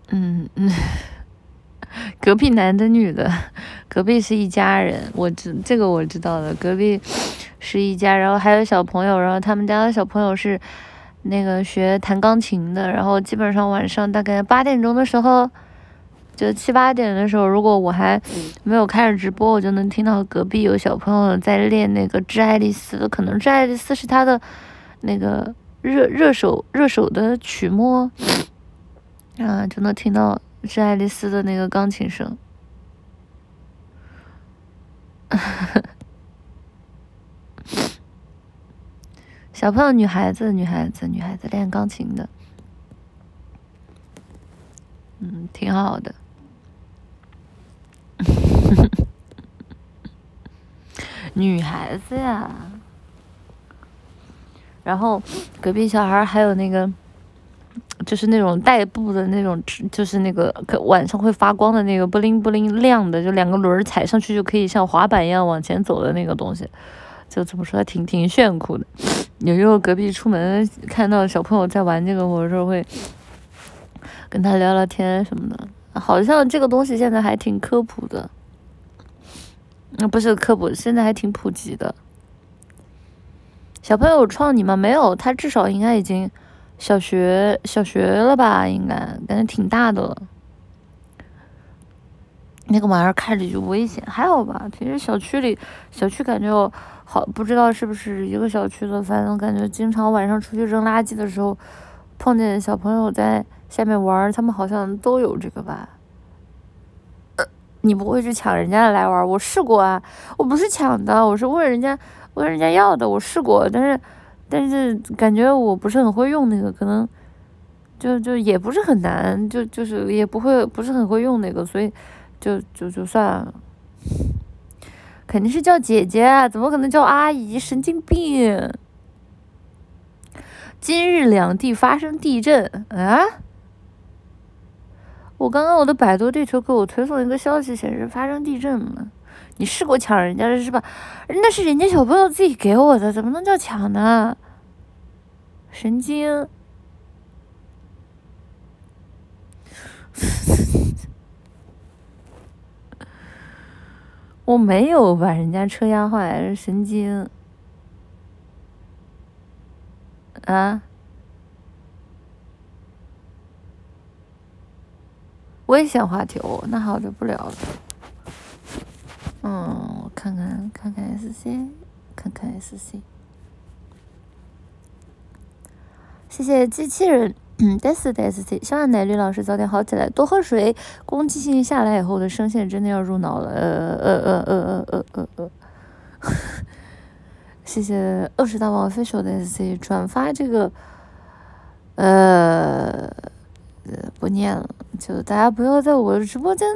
嗯嗯，隔壁男的女的，隔壁是一家人，我知这个我知道的，隔壁是一家，然后还有小朋友，然后他们家的小朋友是那个学弹钢琴的，然后基本上晚上大概八点钟的时候，就七八点的时候，如果我还没有开始直播，我就能听到隔壁有小朋友在练那个《致爱丽丝》，可能《致爱丽丝》是他的那个热热手热手的曲目。啊，就能听到致爱丽丝的那个钢琴声。小朋友，女孩子，女孩子，女孩子练钢琴的，嗯，挺好的。女孩子呀，然后隔壁小孩还有那个。就是那种代步的那种，就是那个可晚上会发光的那个不灵不灵亮的，就两个轮儿踩上去就可以像滑板一样往前走的那个东西，就怎么说，挺挺炫酷的。有时候隔壁出门看到小朋友在玩这个，我有时候会跟他聊聊天什么的。好像这个东西现在还挺科普的，那不是科普，现在还挺普及的。小朋友创你吗？没有，他至少应该已经。小学小学了吧，应该感觉挺大的了。那个玩意儿看着就危险，还好吧？平时小区里，小区感觉好，不知道是不是一个小区的，反正感觉经常晚上出去扔垃圾的时候，碰见小朋友在下面玩，他们好像都有这个吧。你不会去抢人家的来玩？我试过啊，我不是抢的，我是问人家问人家要的，我试过，但是。但是感觉我不是很会用那个，可能就就也不是很难，就就是也不会不是很会用那个，所以就就就算了。肯定是叫姐姐，怎么可能叫阿姨？神经病！今日两地发生地震啊！我刚刚我的百度地图给我推送一个消息，显示发生地震了。你试过抢人家的是吧？那是人家小朋友自己给我的，怎么能叫抢呢？神经！我没有把人家车压坏，神经！啊？危险话题哦，那好，就不聊了。嗯，我看看看看 S C，看看 S C。谢谢机器人，嗯 d e s S C，希望奶绿老师早点好起来，多喝水。攻击性下来以后的声线真的要入脑了，呃呃呃呃呃呃呃。谢谢二十大王飞手的 S C 转发这个，呃呃不念了，就大家不要在我的直播间。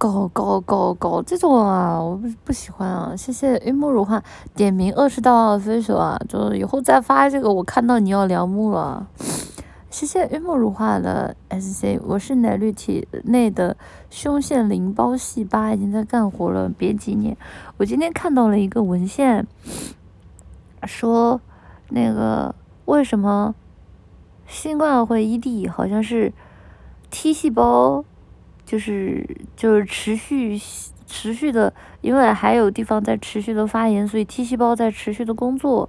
搞搞搞搞这种啊，我不不喜欢啊！谢谢玉木如画点名二十道飞手啊，就以后再发这个，我看到你要良木了。谢谢玉木如画的 S C，我是奶绿体内的胸腺淋巴细胞，已经在干活了，别急你。我今天看到了一个文献，说那个为什么新冠会 E D，好像是 T 细胞，就是就是持续持续的，因为还有地方在持续的发炎，所以 T 细胞在持续的工作，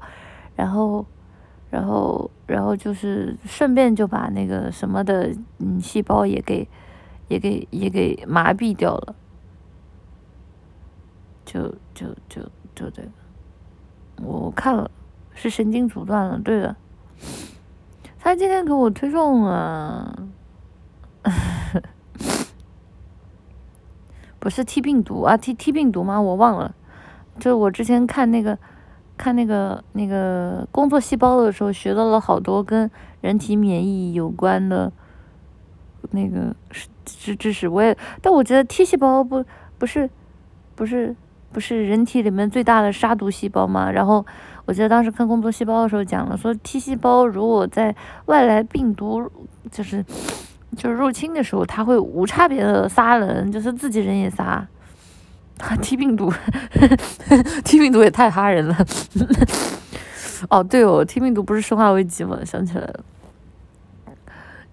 然后。然后，然后就是顺便就把那个什么的，嗯，细胞也给，也给，也给麻痹掉了，就就就就这个，我看了，是神经阻断了，对的。他今天给我推送了，不是 T 病毒啊，T T 病毒吗？我忘了，就我之前看那个。看那个那个工作细胞的时候，学到了好多跟人体免疫有关的，那个知知识。我也，但我觉得 T 细胞不不是不是不是人体里面最大的杀毒细胞吗？然后我记得当时看工作细胞的时候讲了，说 T 细胞如果在外来病毒就是就是入侵的时候，它会无差别的杀人，就是自己人也杀。T 病毒，T 病毒也太哈人了。哦，对哦，T 病毒不是生化危机吗？想起来了，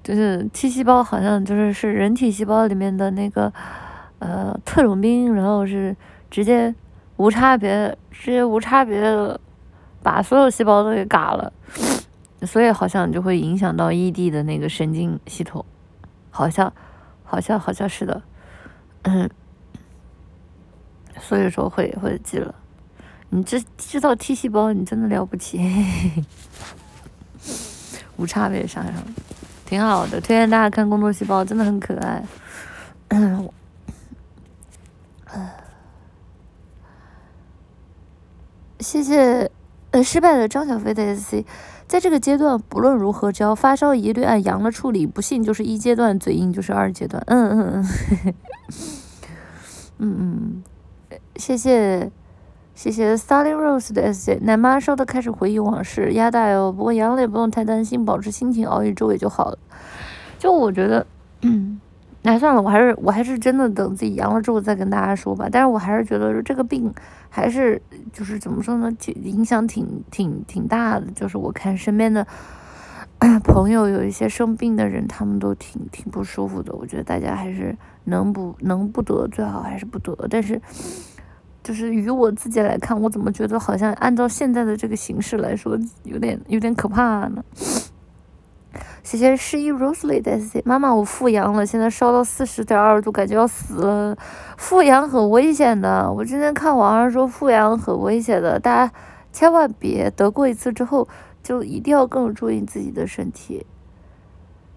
就是 T 细胞好像就是是人体细胞里面的那个呃特种兵，然后是直接无差别、直接无差别的把所有细胞都给嘎了，所以好像就会影响到 ED 的那个神经系统，好像，好像，好像是的，嗯。所以说会会记了，你知知道 T 细胞，你真的了不起，无差别杀伤，挺好的，推荐大家看工作细胞，真的很可爱。谢谢呃失败的张小飞的 SC，在这个阶段不论如何，只要发烧一律按阳了处理，不信就是一阶段，嘴硬就是二阶段。嗯嗯嗯，嗯 嗯。谢谢，谢谢 Starling Rose 的 SC，奶妈烧的开始回忆往事，鸭大哟。不过阳了也不用太担心，保持心情，熬一周也就好了。就我觉得，嗯，那算了，我还是我还是真的等自己阳了之后再跟大家说吧。但是我还是觉得这个病还是就是怎么说呢，挺影响挺挺挺大的。就是我看身边的 朋友有一些生病的人，他们都挺挺不舒服的。我觉得大家还是能不能不得最好还是不得，但是。就是于我自己来看，我怎么觉得好像按照现在的这个形式来说，有点有点可怕呢？谢谢十一 Rosely 的 C 妈妈，我复阳了，现在烧到四十点二度，感觉要死了。复阳很危险的，我今天看网上说复阳很危险的，大家千万别得过一次之后就一定要更注意自己的身体。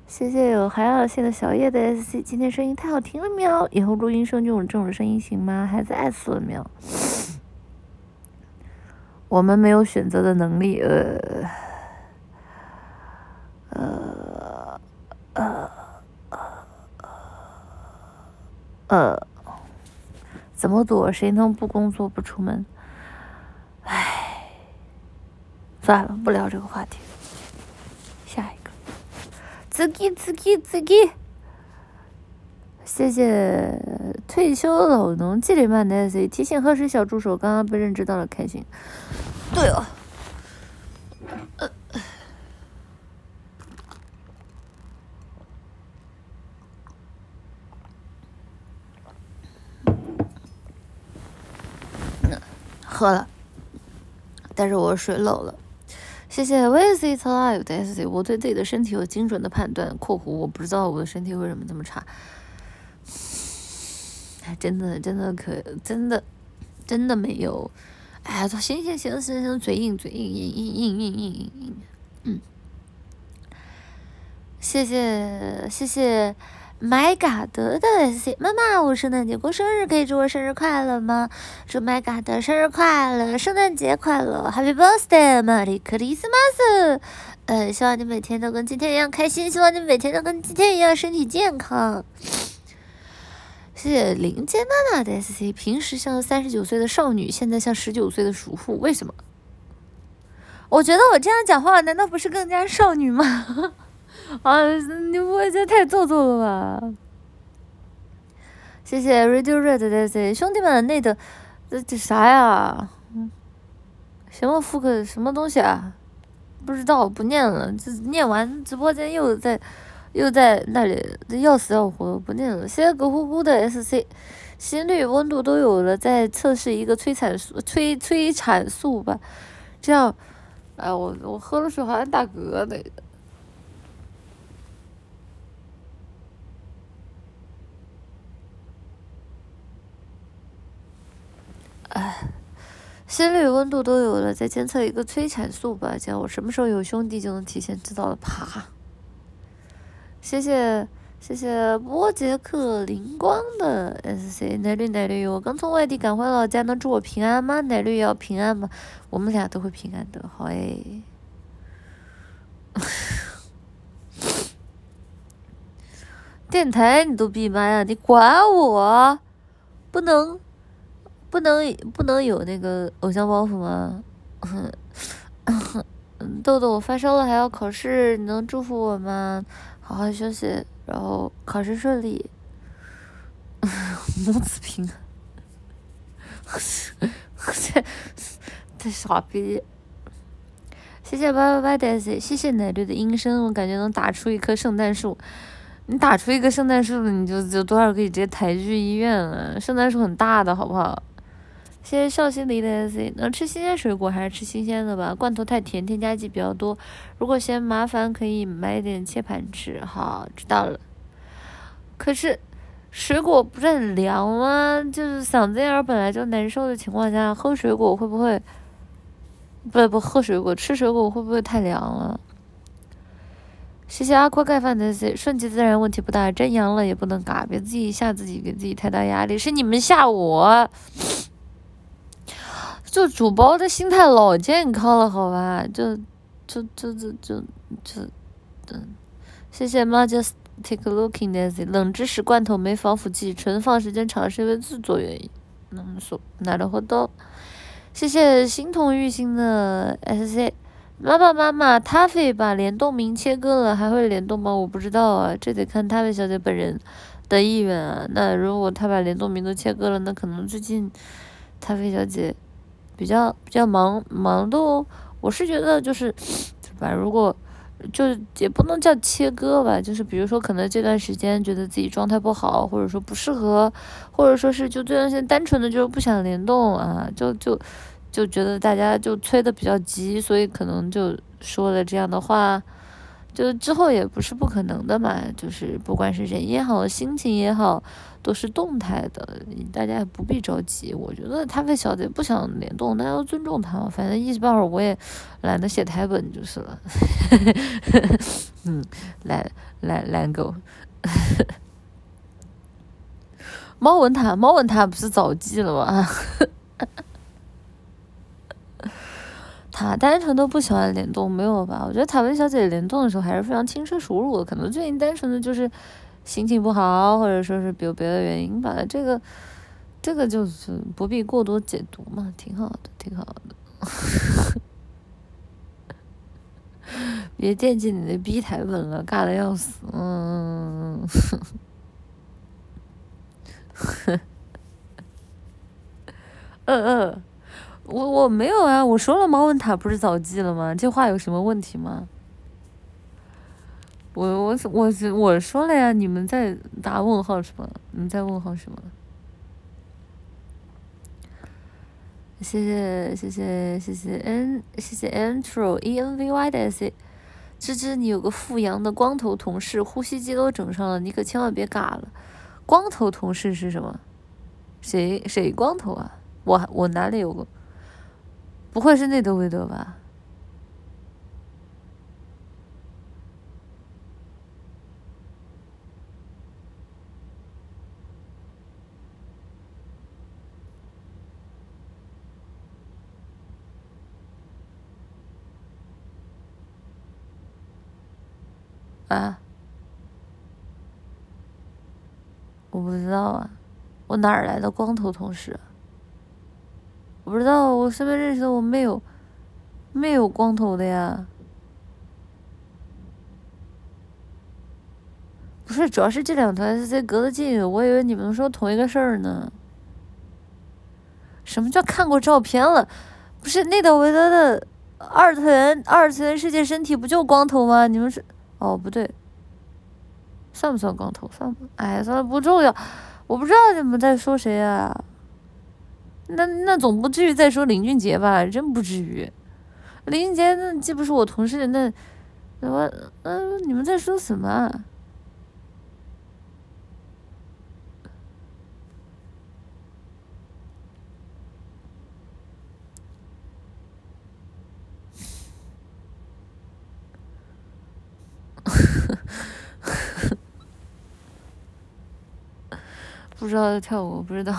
谢谢有海尔线的小叶的 S C，今天声音太好听了喵！以后录音声就用这种声音行吗？孩子爱死了喵！我们没有选择的能力，呃，呃，呃，呃呃，怎么躲？谁能不工作不出门？唉，算了，不聊这个话题。下一个自己自己自己，谢谢退休老农记里曼的 C 提醒喝水小助手，刚刚被认知到了，开心。对哦，喝了，但是我水漏了。谢谢 With It Alive 的 S C，我对自己的身体有精准的判断。括弧我不知道我的身体为什么这么差，哎，真的真的可真的真的没有，哎，行行行行行，嘴硬嘴硬硬硬硬硬硬硬，嗯，谢谢谢谢。麦嘎德的 S C 妈妈，我圣诞节过生日，可以祝我生日快乐吗？祝麦嘎德生日快乐，圣诞节快乐，Happy Birthday，Merry Christmas。呃，希望你每天都跟今天一样开心，希望你每天都跟今天一样身体健康。谢谢林间娜娜的 S C，平时像三十九岁的少女，现在像十九岁的熟妇，为什么？我觉得我这样讲话，难道不是更加少女吗？啊，你我这太做作了吧！谢谢 Radio Red 的 C 兄弟们，那个这这啥呀？什么复刻什么东西啊？不知道，不念了。这念完直播间又在又在那里要死要活，不念了。谢谢狗呼呼的 SC，心率温度都有了，再测试一个催产素催催产素吧。这样，哎，我我喝了水好像打嗝的。哎。心率、温度都有了，再监测一个催产素吧。这样我什么时候有兄弟就能提前知道了。啪！谢谢谢谢波杰克灵光的 S C 奶绿奶绿，我刚从外地赶回老家，能祝我平安吗？奶绿也要平安吗？我们俩都会平安的，好哎。电台你都闭麦啊？你管我？不能。不能不能有那个偶像包袱吗？豆豆，我发烧了还要考试，你能祝福我吗？好好休息，然后考试顺利。母子平安。太傻逼！谢谢八八八的谢谢奶绿的音声，我感觉能打出一棵圣诞树。你打出一个圣诞树，你就就多少可以直接抬去医院了。圣诞树很大的，好不好？谢谢少心离的 S，能吃新鲜水果还是吃新鲜的吧？罐头太甜，添加剂比较多。如果嫌麻烦，可以买点切盘吃。好，知道了。可是水果不是很凉吗？就是嗓子眼本来就难受的情况下，喝水果会不会？不不，喝水果吃水果会不会太凉了？谢谢阿阔盖饭的 S，顺其自然，问题不大。真阳了也不能嘎，别自己吓自己，给自己太大压力。是你们吓我。就主播的心态老健康了，好吧？就就就就就就，嗯，谢谢 Majestic Looking Daisy。冷知识：罐头没防腐剂，存放时间长是因为制作原因。那么说，拿了好多。谢谢心痛玉心的 SC。妈妈妈妈，咖啡把联动名切割了，还会联动吗？我不知道啊，这得看咖啡小姐本人的意愿啊。那如果她把联动名都切割了，那可能最近咖啡小姐。比较比较忙忙碌，我是觉得就是，反正？如果就也不能叫切割吧，就是比如说可能这段时间觉得自己状态不好，或者说不适合，或者说是就这段时间单纯的就是不想联动啊，就就就觉得大家就催的比较急，所以可能就说了这样的话。就之后也不是不可能的嘛，就是不管是人也好，心情也好，都是动态的，大家也不必着急。我觉得他们小姐不想联动，那要尊重他嘛。反正一时半会儿我也懒得写台本就是了。嗯，懒懒懒狗。猫文塔，猫文塔不是早记了吗？他单纯都不喜欢联动，没有吧？我觉得塔文小姐联动的时候还是非常轻车熟路的，可能最近单纯的就是心情不好，或者说是有别的原因吧。这个这个就是不必过多解读嘛，挺好的，挺好的。别惦记你的 B 台本了，尬的要死。嗯。嗯嗯。我我没有啊，我说了猫文塔不是早记了吗？这话有什么问题吗？我我我我说了呀，你们在打问号什么？你们在问号什么？谢谢谢谢谢谢 N 谢谢 Intro E N V Y 的 S，芝芝你有个富阳的光头同事，呼吸机都整上了，你可千万别嘎了。光头同事是什么？谁谁光头啊？我我哪里有个？不会是内德维德吧？啊？我不知道啊，我哪儿来的光头同事？不知道，我身边认识的我没有，没有光头的呀。不是，主要是这两团 S C 隔得近，我以为你们说同一个事儿呢。什么叫看过照片了？不是内德维德的二次元二次元世界身体不就光头吗？你们是？哦，不对，算不算光头？算不。哎，算了，不重要。我不知道你们在说谁啊。那那总不至于在说林俊杰吧？真不至于。林俊杰那既不是我同事，那怎么嗯，你们在说什么？不知道在跳舞，不知道。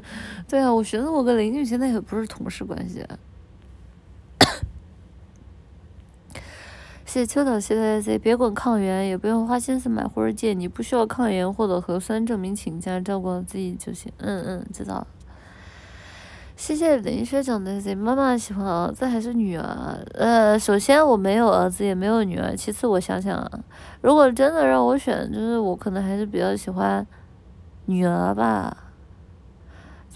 对啊，我寻思我跟林俊杰那也不是同事关系。谢谢秋岛，谢谢 Z，别管抗原，也不用花心思买或者借，你不需要抗原或者核酸证明请假，照顾好自己就行。嗯嗯，知道了。谢谢林学长的 Z，妈妈喜欢儿子还是女儿？呃，首先我没有儿子，也没有女儿。其次我想想啊，如果真的让我选，就是我可能还是比较喜欢女儿吧。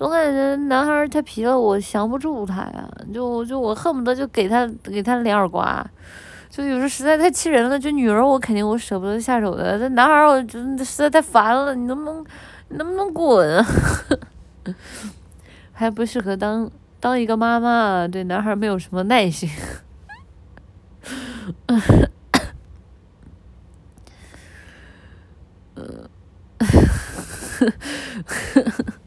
总感觉男孩太皮了，我降不住他呀。就就我恨不得就给他给他两耳刮，就有时候实在太气人了。就女儿我肯定我舍不得下手的，这男孩我真的实在太烦了。你能不能你能不能滚啊？还不适合当当一个妈妈，对男孩没有什么耐心。嗯，呵呵呵呵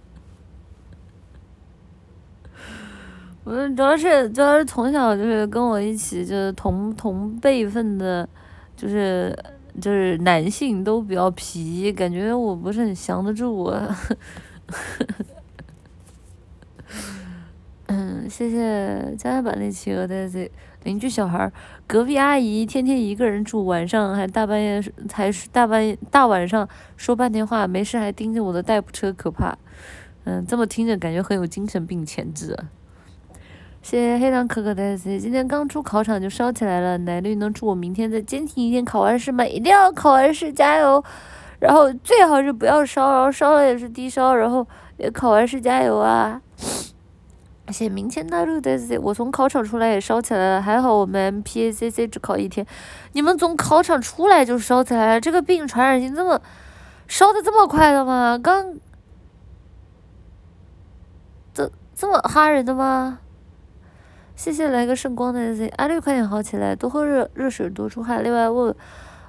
我主要是主要是从小就是跟我一起就是同同辈分的，就是就是男性都比较皮，感觉我不是很降得住。嗯，谢谢加版那企鹅的这邻居小孩儿，隔壁阿姨天天一个人住，晚上还大半夜还是大半夜大晚上说半天话，没事还盯着我的代步车，可怕。嗯，这么听着感觉很有精神病潜质。谢谢黑糖可可的 C，今天刚出考场就烧起来了，奶绿能祝我明天再坚挺一点，考完试吗？一定要考完试，加油！然后最好是不要烧，然后烧了也是低烧，然后也考完试加油啊！谢谢明天大陆的 C，我从考场出来也烧起来了，还好我们 PACC 只考一天，你们从考场出来就烧起来了，这个病传染性这么烧的这么快的吗？刚这这么哈人的吗？谢谢来个圣光的 Z，阿绿快点好起来，多喝热热水，多出汗。另外问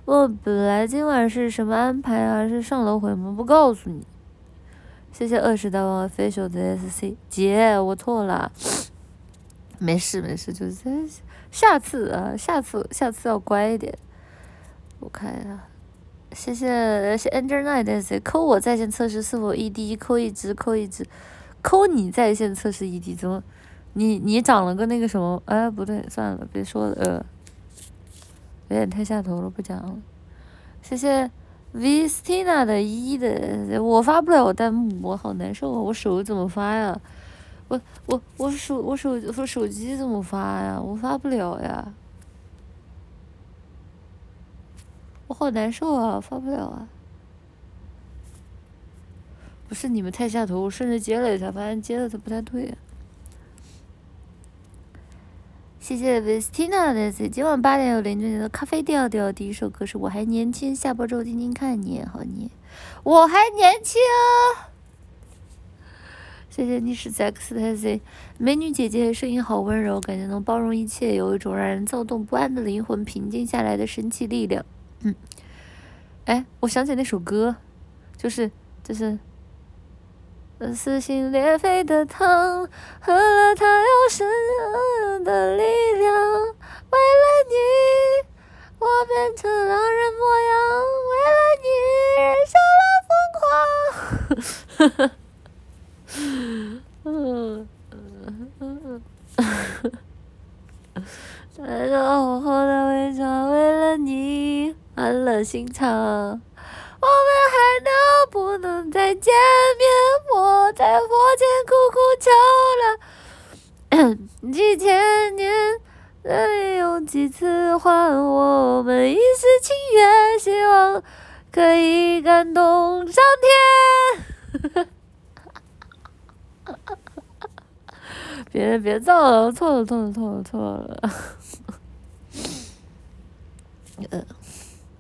问本来今晚是什么安排啊？是上楼回吗？不告诉你。谢谢二十大王 official 的 SC 姐，我错了，没事没事，就是下次啊，下次下次要乖一点。我看一下，谢谢谢 Angel Night 的 Z，扣我在线测试是否 ED，扣一只扣一只，扣你在线测试 ED 怎么？你你长了个那个什么？哎，不对，算了，别说了，呃，有点太下头了，不讲了。谢谢 Vistina 的一的，我发不了弹幕，我好难受啊！我手怎么发呀？我我我手我手我手机怎么发呀？我发不了呀！我好难受啊，发不了啊！不是你们太下头，我顺着接了一下，发现接的它不太对。谢谢 Vestina 的 C，今晚八点有林俊杰的咖啡调调，第一首歌是我还年轻，下播之后听听看，你好你，我还年轻。谢谢你是 Zex 的 C，美女姐姐声音好温柔，感觉能包容一切，有一种让人躁动不安的灵魂平静下来的神奇力量。嗯，哎，我想起那首歌，就是就是。撕心裂肺的疼，喝了它有生的力量。为了你，我变成狼人模样。为了你，忍受了疯狂。嗯嗯嗯嗯。带着厚厚的伪装，为了你，安了心肠。我们还能不能再见次换我们一丝情缘？希望可以感动上天。别别造了，错了错了错了错了。嗯，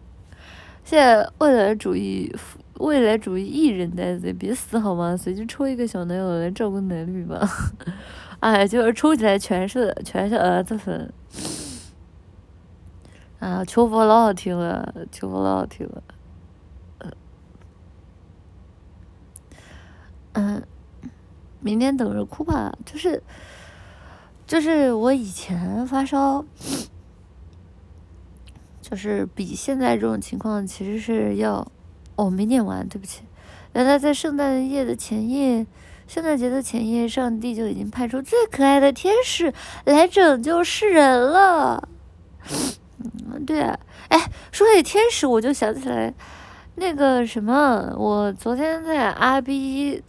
现在未来主义未来主义艺人在这，别死好吗？随机抽一个小男友来照顾男女吧。哎，就是抽起来全是全是儿子粉。啊，求佛老好听了，求佛老好听了。嗯，明天等着哭吧，就是，就是我以前发烧。就是比现在这种情况其实是要，哦，没念完，对不起。原来在圣诞夜的前夜，圣诞节的前夜，上帝就已经派出最可爱的天使来拯救世人了。嗯，对啊，哎，说起天使，我就想起来那个什么，我昨天在阿 B，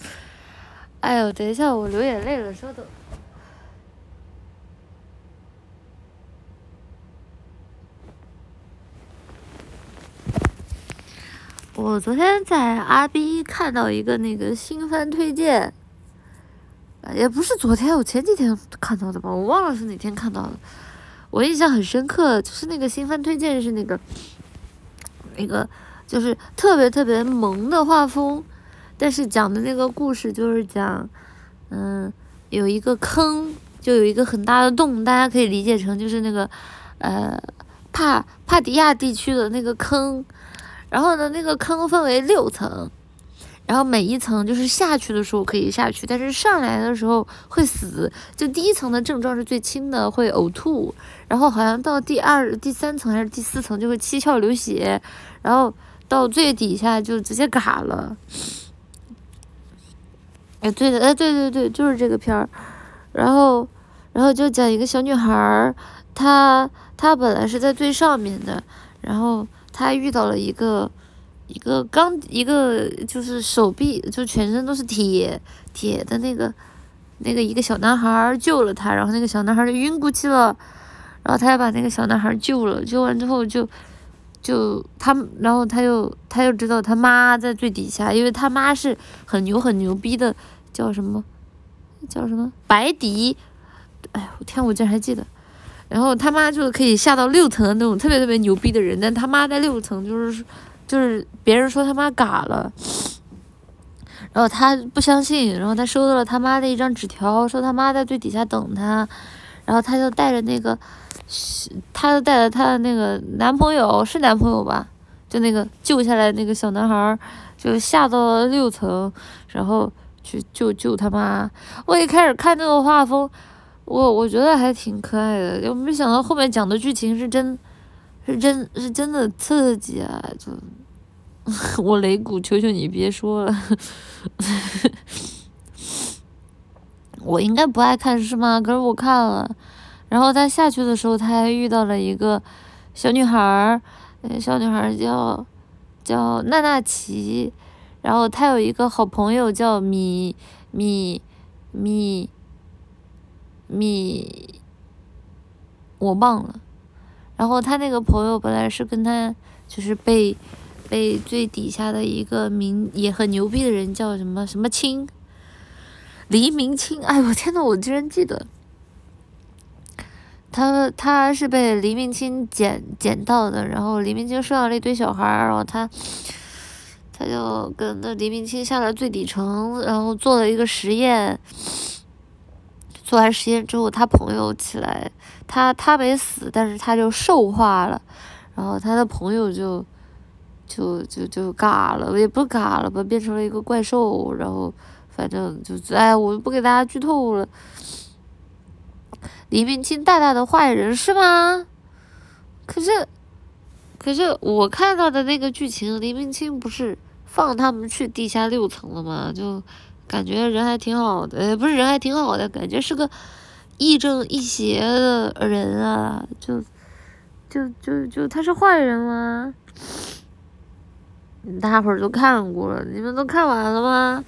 哎呦，等一下，我流眼泪了，稍等。我昨天在阿 B 看到一个那个新番推荐，也不是昨天，我前几天看到的吧，我忘了是哪天看到的。我印象很深刻，就是那个新番推荐是那个，那个就是特别特别萌的画风，但是讲的那个故事就是讲，嗯，有一个坑，就有一个很大的洞，大家可以理解成就是那个，呃，帕帕迪亚地区的那个坑。然后呢，那个坑分为六层，然后每一层就是下去的时候可以下去，但是上来的时候会死。就第一层的症状是最轻的，会呕吐，然后好像到第二、第三层还是第四层就会七窍流血，然后到最底下就直接嘎了。哎，对的，哎，对对对，就是这个片儿。然后，然后就讲一个小女孩儿，她她本来是在最上面的，然后。她遇到了一个，一个钢，一个就是手臂，就全身都是铁铁的那个，那个一个小男孩救了他，然后那个小男孩就晕过去了，然后他又把那个小男孩救了，救完之后就，就他，然后他又他又知道他妈在最底下，因为他妈是很牛很牛逼的，叫什么，叫什么白迪，哎呀，我天，我竟然还记得。然后他妈就是可以下到六层的那种特别特别牛逼的人，但他妈在六层就是，就是别人说他妈嘎了，然后他不相信，然后他收到了他妈的一张纸条，说他妈在最底下等他，然后他就带着那个，他就带着他的那个男朋友是男朋友吧，就那个救下来那个小男孩，就下到了六层，然后去救救他妈。我一开始看那个画风。我我觉得还挺可爱的，就没想到后面讲的剧情是真，是真是真的刺激啊！就 我擂鼓，求求你别说了，我应该不爱看是吗？可是我看了，然后他下去的时候，他还遇到了一个小女孩儿，小女孩儿叫叫娜娜奇，然后他有一个好朋友叫米米米。米，我忘了。然后他那个朋友本来是跟他，就是被被最底下的一个名也很牛逼的人叫什么什么清，黎明清。哎我天呐，我居然记得，他他是被黎明清捡捡到的。然后黎明清收养了一堆小孩儿，然后他他就跟那黎明清下了最底层，然后做了一个实验。做完实验之后，他朋友起来，他他没死，但是他就兽化了，然后他的朋友就就就就嘎了，也不嘎了吧，变成了一个怪兽，然后反正就哎，我不给大家剧透了。黎明清大大的坏人是吗？可是可是我看到的那个剧情，黎明清不是放他们去地下六层了吗？就。感觉人还挺好的，不是人还挺好的，感觉是个亦正亦邪的人啊，就就就就他是坏人吗？大伙儿都看过了，你们都看完了吗？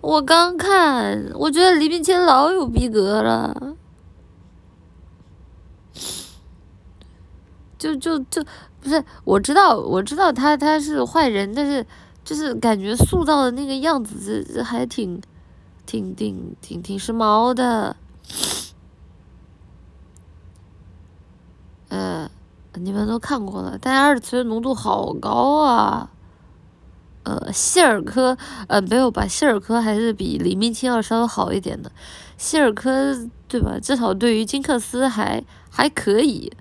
我刚看，我觉得李冰清老有逼格了。就就就不是我知道我知道他他是坏人，但是就是感觉塑造的那个样子这这还挺挺挺挺挺时髦的。呃，你们都看过了，大家二次元浓度好高啊。呃，希尔科，呃，没有吧？希尔科还是比黎明清要稍微好一点的。希尔科对吧？至少对于金克斯还还可以。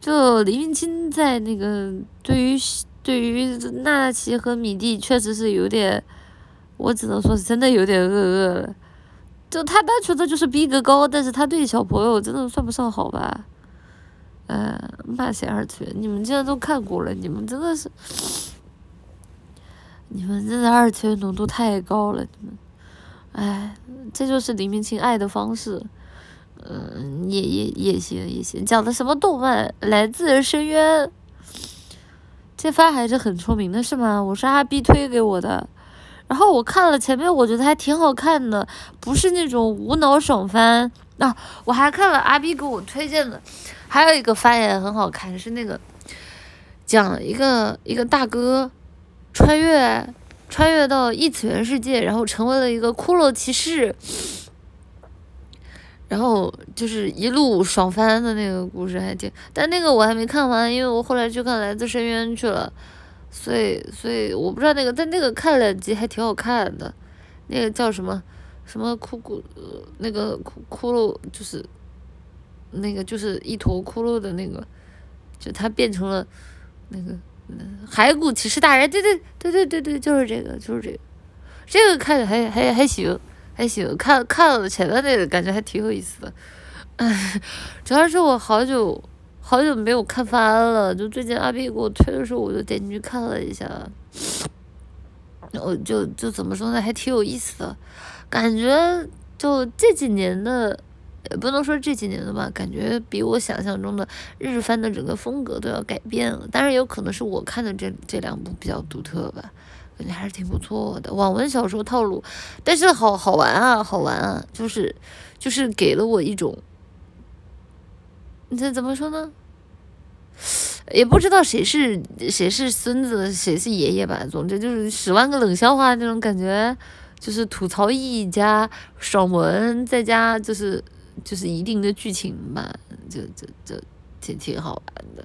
就黎明清在那个对于对于娜娜奇和米蒂确实是有点，我只能说是真的有点恶恶了。就他单纯的就是逼格高，但是他对小朋友真的算不上好吧？呃，骂谁二次元？你们竟然都看过了，你们真的是。你们真的二次元浓度太高了，你们，哎，这就是黎明清爱的方式，嗯，也也也行也行。讲的什么动漫？来自深渊，这番还是很出名的是吗？我是阿 B 推给我的，然后我看了前面，我觉得还挺好看的，不是那种无脑爽番啊。我还看了阿 B 给我推荐的，还有一个番也很好看，是那个讲一个一个大哥。穿越，穿越到异次元世界，然后成为了一个骷髅骑士，然后就是一路爽翻的那个故事还挺，但那个我还没看完，因为我后来去看《来自深渊》去了，所以所以我不知道那个，但那个看两集还挺好看的，那个叫什么？什么骷髅，那个骷骷髅就是那个就是一坨骷髅的那个，就他变成了那个。骸骨骑士大人，对对对对对对，就是这个，就是这个，这个看着还还还行，还行，看看了前面那个，感觉还挺有意思的。唉，主要是我好久好久没有看番了，就最近阿 B 给我推的时候，我就点进去看了一下，我就就怎么说呢，还挺有意思的，感觉就这几年的。也不能说这几年的吧，感觉比我想象中的日番的整个风格都要改变了。当然，有可能是我看的这这两部比较独特吧，感觉还是挺不错的。网文小说套路，但是好好玩啊，好玩啊，就是就是给了我一种，这怎么说呢？也不知道谁是谁是孙子，谁是爷爷吧。总之就是十万个冷笑话那种感觉，就是吐槽意义加爽文，再加就是。就是一定的剧情吧，就就就挺挺好玩的。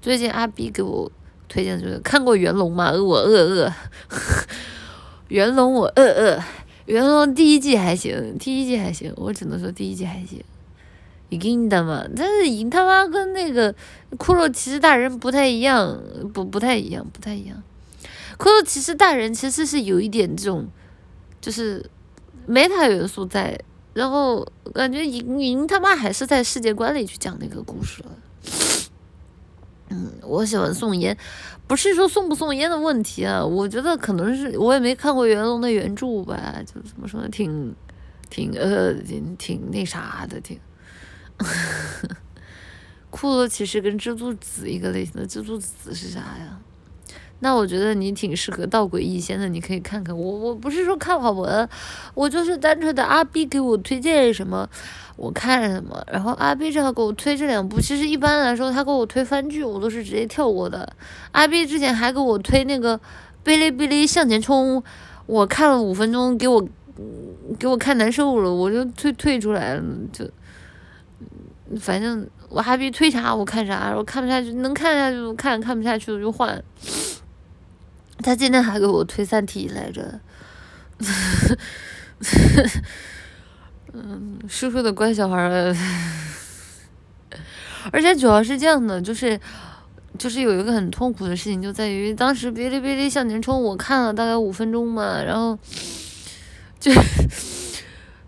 最近阿 B 给我推荐就是看过《元龙》吗？我饿饿，元龙我饿饿，元龙第一季还行，第一季还行，我只能说第一季还行。银的嘛，但是银他妈跟那个骷髅骑士大人不太一样，不不太一样，不太一样。骷髅骑士大人其实是有一点这种，就是 meta 元素在。然后感觉银银他妈还是在世界观里去讲那个故事了。嗯，我喜欢宋烟，不是说送不送烟的问题啊，我觉得可能是我也没看过袁龙的原著吧，就怎么说呢，挺挺呃挺挺那啥的，挺。骷髅骑士跟蜘蛛子一个类型的，蜘蛛子是啥呀？那我觉得你挺适合道诡异仙的，你可以看看我。我不是说看好文，我就是单纯的阿 B 给我推荐什么，我看什么。然后阿 B 正好给我推这两部，其实一般来说他给我推番剧，我都是直接跳过的。阿 B 之前还给我推那个《哔哩哔哩向前冲》，我看了五分钟，给我给我看难受了，我就退退出来了。就反正我阿 B 推啥我看啥，我看不下去能看下去就看，看不下去我就换。他今天还给我推《三体》来着，嗯，叔叔的乖小孩儿，而且主要是这样的，就是就是有一个很痛苦的事情，就在于当时哔哩哔哩向前冲，我看了大概五分钟嘛，然后 就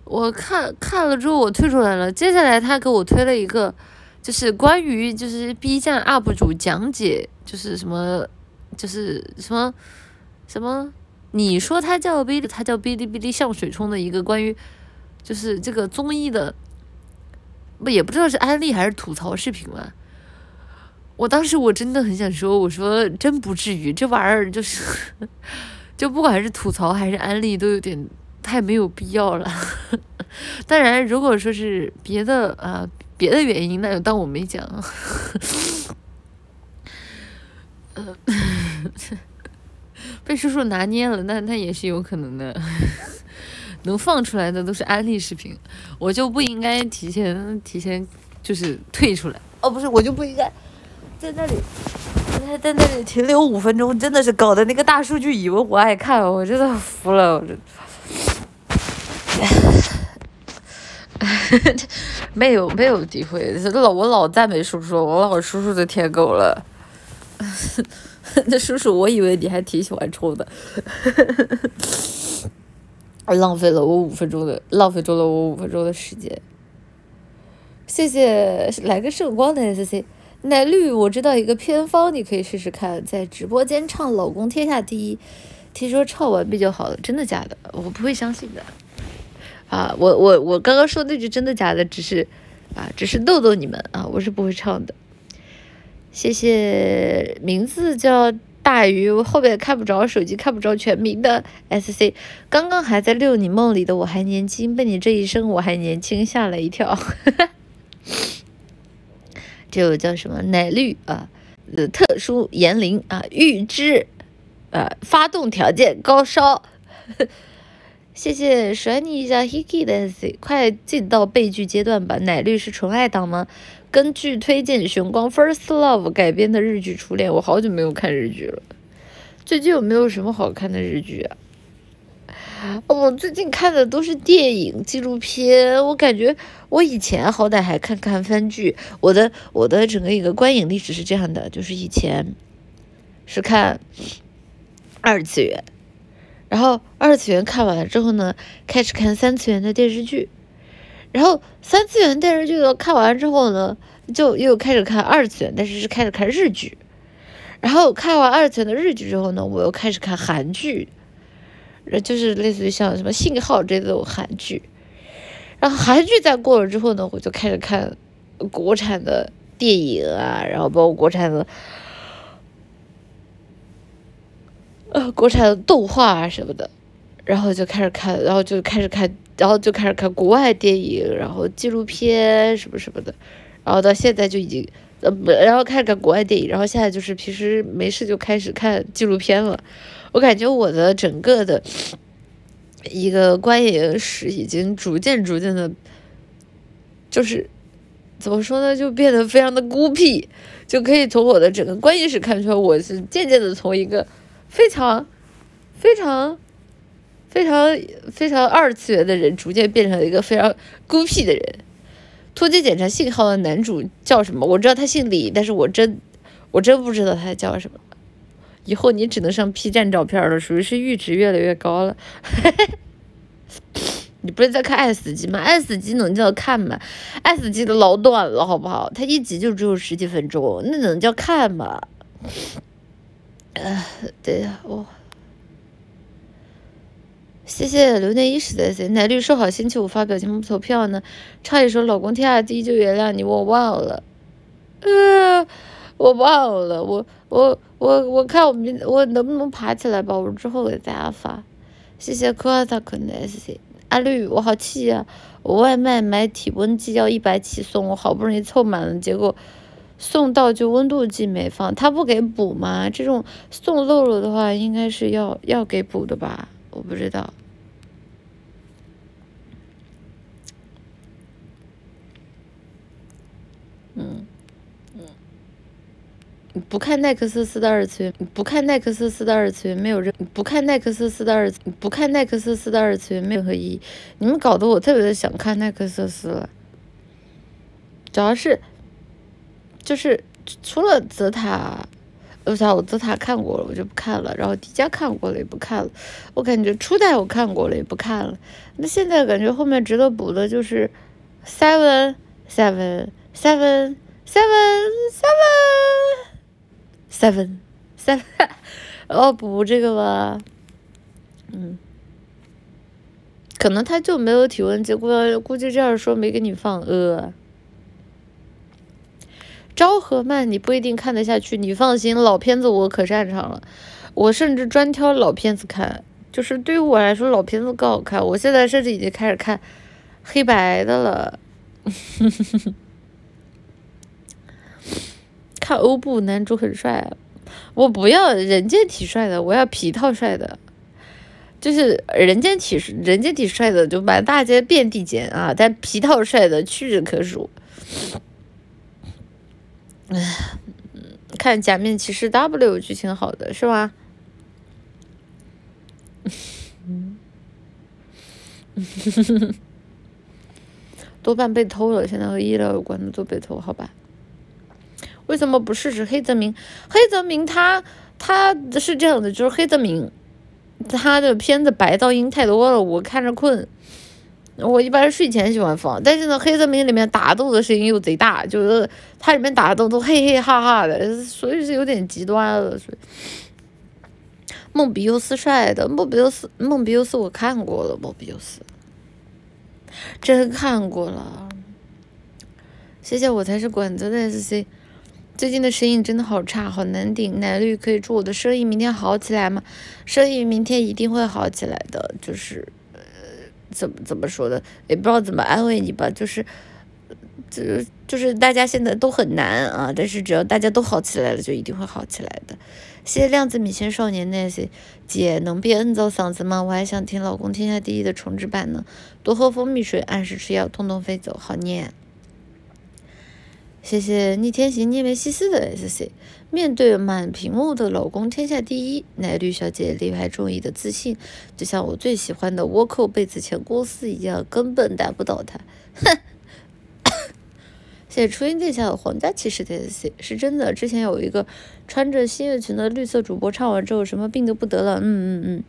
我看看了之后我退出来了，接下来他给我推了一个，就是关于就是 B 站 UP 主讲解，就是什么。就是什么什么？你说他叫哔哩，他叫哔哩哔哩向水冲的一个关于，就是这个综艺的，不也不知道是安利还是吐槽视频嘛。我当时我真的很想说，我说真不至于，这玩意儿就是，就不管是吐槽还是安利，都有点太没有必要了。当然，如果说是别的啊别的原因，那就当我没讲。被叔叔拿捏了，那那也是有可能的。能放出来的都是安利视频，我就不应该提前提前就是退出来。哦，不是，我就不应该在那里在在那里停留五分钟，真的是搞得那个大数据以为我爱看，我真的服了，我真。没有没有诋毁，老我老赞美叔叔，我老叔叔的舔狗了。那叔叔，我以为你还挺喜欢抽的，浪费了我五分钟的，浪费中了我五分钟的时间。谢谢来个圣光的 S C 奶绿，我知道一个偏方，你可以试试看，在直播间唱《老公天下第一》，听说唱完比较好了，真的假的？我不会相信的。啊，我我我刚刚说那句真的假的，只是啊，只是逗逗你们啊，我是不会唱的。谢谢，名字叫大鱼，后面看不着，手机看不着全名的 S C。刚刚还在遛你梦里的我还年轻，被你这一声我还年轻吓了一跳。这个叫什么奶绿啊？呃，特殊年龄啊，预知啊，发动条件高烧。谢谢甩你一下 Hiki 的 C，快进到背剧阶段吧。奶绿是纯爱党吗？根据推荐玄光 First Love 改编的日剧《初恋》，我好久没有看日剧了。最近有没有什么好看的日剧啊？我最近看的都是电影、纪录片。我感觉我以前好歹还看看番剧。我的我的整个一个观影历史是这样的，就是以前是看二次元。然后二次元看完了之后呢，开始看三次元的电视剧，然后三次元电视剧都看完之后呢，就又开始看二次元，但是是开始看日剧，然后看完二次元的日剧之后呢，我又开始看韩剧，就是类似于像什么信号这种韩剧，然后韩剧再过了之后呢，我就开始看国产的电影啊，然后包括国产的。呃，国产的动画啊什么的，然后就开始看，然后就开始看，然后就开始看国外电影，然后纪录片什么什么的，然后到现在就已经，呃，然后看看国外电影，然后现在就是平时没事就开始看纪录片了。我感觉我的整个的一个观影史已经逐渐逐渐的，就是怎么说呢，就变得非常的孤僻，就可以从我的整个观影史看出来，我是渐渐的从一个。非常，非常，非常非常二次元的人，逐渐变成了一个非常孤僻的人。突击检查信号的男主叫什么？我知道他姓李，但是我真，我真不知道他叫什么。以后你只能上 P 站照片了，属于是阈值越来越高了。你不是在看《爱死机》吗？《爱死机》能叫看吗？《爱死机》的老短了，好不好？它一集就只有十几分钟，那能叫看吗？呃，对呀，我谢谢流年一时的 C 奶绿说好星期五发表情投票呢，唱一首《老公天下第一》就原谅你，我忘了，呃，我忘了，我我我我看我明我能不能爬起来吧，我之后给大家发。谢谢科阿塔克的 C 阿绿，我好气呀，我外卖买体温计要一百起送，我好不容易凑满了，结果。送到就温度计没放，他不给补吗？这种送漏了的话，应该是要要给补的吧？我不知道。嗯，不看奈克斯斯的二次元，不看奈克斯斯的二次元没有任，不看奈克斯斯的二次，不看奈克斯斯的二次元没有任何意义。你们搞得我特别的想看奈克斯斯了，主要是。就是除了泽塔，我啥我泽塔看过了，我就不看了。然后迪迦看过了，也不看了。我感觉初代我看过了，也不看了。那现在感觉后面值得补的就是 seven seven seven seven seven seven，seven，然后，补这个吧。嗯，可能他就没有体温，结果估计这样说没给你放呃。昭和漫你不一定看得下去，你放心，老片子我可擅长了，我甚至专挑老片子看，就是对于我来说老片子更好看。我现在甚至已经开始看黑白的了，看欧布男主很帅，我不要人间体帅的，我要皮套帅的。就是人间体人间体帅的就满大街遍地捡啊，但皮套帅的屈指可数。唉，看假面骑士 W 剧情好的是吧？多半被偷了，现在和医疗有关的都被偷，好吧？为什么不试试黑泽明？黑泽明他他是这样的，就是黑泽明他的片子白噪音太多了，我看着困。我一般睡前喜欢放，但是呢，黑泽明里面打斗的声音又贼大，就是它里面打斗都嘿嘿哈哈的，所以是有点极端了。所以，梦比优斯帅的，梦比优斯，梦比优斯我看过了，梦比优斯，真看过了。谢谢我才是管子的 S C。最近的声音真的好差，好难顶。奶绿可以祝我的声音明天好起来吗？声音明天一定会好起来的，就是。怎么怎么说的，也不知道怎么安慰你吧，就是，就就是大家现在都很难啊，但是只要大家都好起来了，就一定会好起来的。谢谢量子米线少年那些姐能别摁造嗓子吗？我还想听老公天下第一的重置版呢。多喝蜂蜜水，按时吃药，通通飞走，好念。谢谢逆天行逆梅西斯的 S C。面对满屏幕的老公天下第一，奶绿小姐力排众议的自信，就像我最喜欢的倭寇被子前公司一样，根本打不倒他。哼！谢谢初音殿下的皇家骑士 T S C 是真的。之前有一个穿着新月裙的绿色主播唱完之后，什么病都不得了。嗯嗯嗯，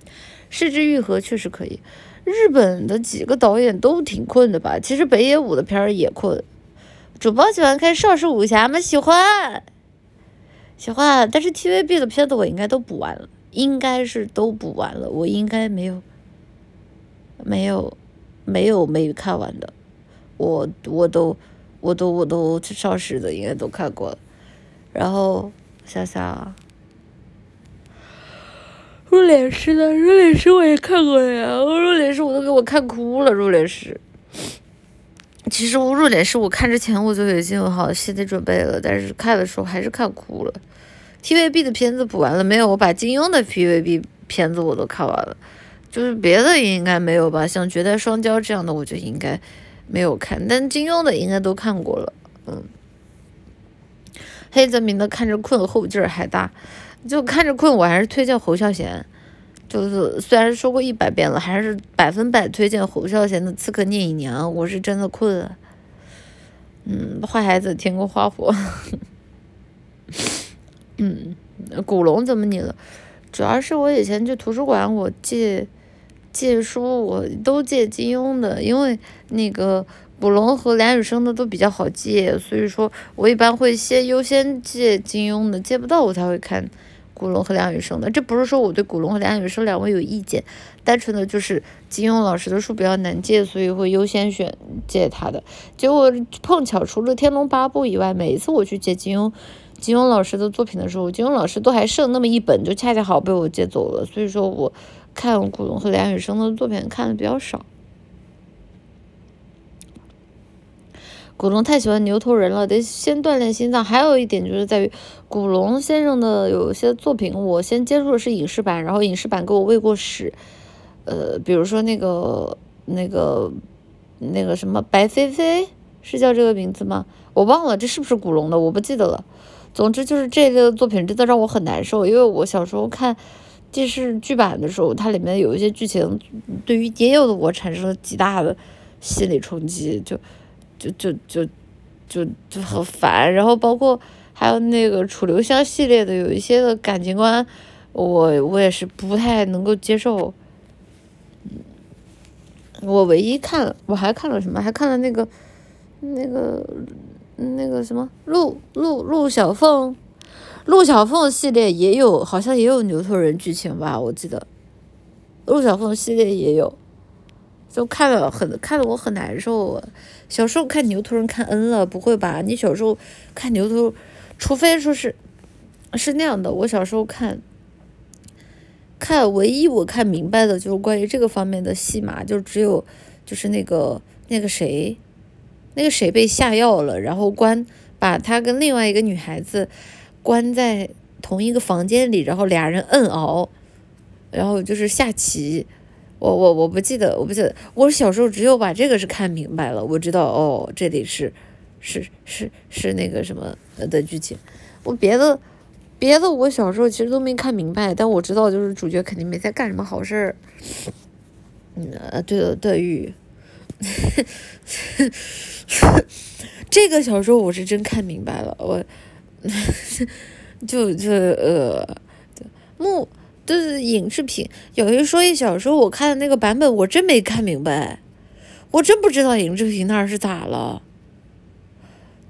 失之愈合确实可以。日本的几个导演都挺困的吧？其实北野武的片儿也困。主播喜欢看少数武侠吗？喜欢。喜欢，但是 TVB 的片子我应该都补完了，应该是都补完了，我应该没有，没有，没有没看完的，我我都我都我都少时的应该都看过了，然后想想，入殓师的入殓师我也看过呀，入殓师我都给我看哭了，入殓师。其实我入殓师我看之前我就已经有好心理准备了，但是看的时候还是看哭了。TVB 的片子补完了没有？我把金庸的 TVB 片子我都看完了，就是别的应该没有吧？像《绝代双骄》这样的我就应该没有看，但金庸的应该都看过了。嗯，黑泽明的看着困后劲儿还大，就看着困我还是推荐侯孝贤。就是虽然说过一百遍了，还是百分百推荐侯孝贤的《刺客聂隐娘》。我是真的困了。嗯，坏孩子添个花火。嗯，古龙怎么你了？主要是我以前去图书馆，我借借书，我都借金庸的，因为那个古龙和梁羽生的都比较好借，所以说我一般会先优先借金庸的，借不到我才会看古龙和梁羽生的。这不是说我对古龙和梁羽生两位有意见，单纯的就是金庸老师的书比较难借，所以会优先选借他的。结果碰巧除了《天龙八部》以外，每一次我去借金庸。金庸老师的作品的时候，金庸老师都还剩那么一本，就恰恰好被我借走了。所以说我看古龙和梁羽生的作品看的比较少。古龙太喜欢牛头人了，得先锻炼心脏。还有一点就是在于古龙先生的有些作品，我先接触的是影视版，然后影视版给我喂过屎。呃，比如说那个那个那个什么白飞飞，是叫这个名字吗？我忘了这是不是古龙的，我不记得了。总之就是这类的作品真的让我很难受，因为我小时候看电视剧版的时候，它里面有一些剧情对于年幼的我产生了极大的心理冲击，就就就就就就很烦。然后包括还有那个楚留香系列的有一些的感情观，我我也是不太能够接受。我唯一看了我还看了什么？还看了那个那个。那个什么陆陆陆小凤，陆小凤系列也有，好像也有牛头人剧情吧？我记得，陆小凤系列也有，就看了很看得我很难受。小时候看牛头人看 N 了，不会吧？你小时候看牛头，除非说是是那样的。我小时候看，看唯一我看明白的就是关于这个方面的戏码，就只有就是那个那个谁。那个谁被下药了，然后关把他跟另外一个女孩子关在同一个房间里，然后俩人摁熬，然后就是下棋。我我我不记得，我不记得。我小时候只有把这个是看明白了，我知道哦，这里是是是是那个什么的剧情。我别的别的，我小时候其实都没看明白，但我知道就是主角肯定没在干什么好事儿。嗯，对了，德育，这个小说我是真看明白了，我 就就呃，木。就是影视品，有一说一，小时候我看的那个版本，我真没看明白，我真不知道影视品那是咋了，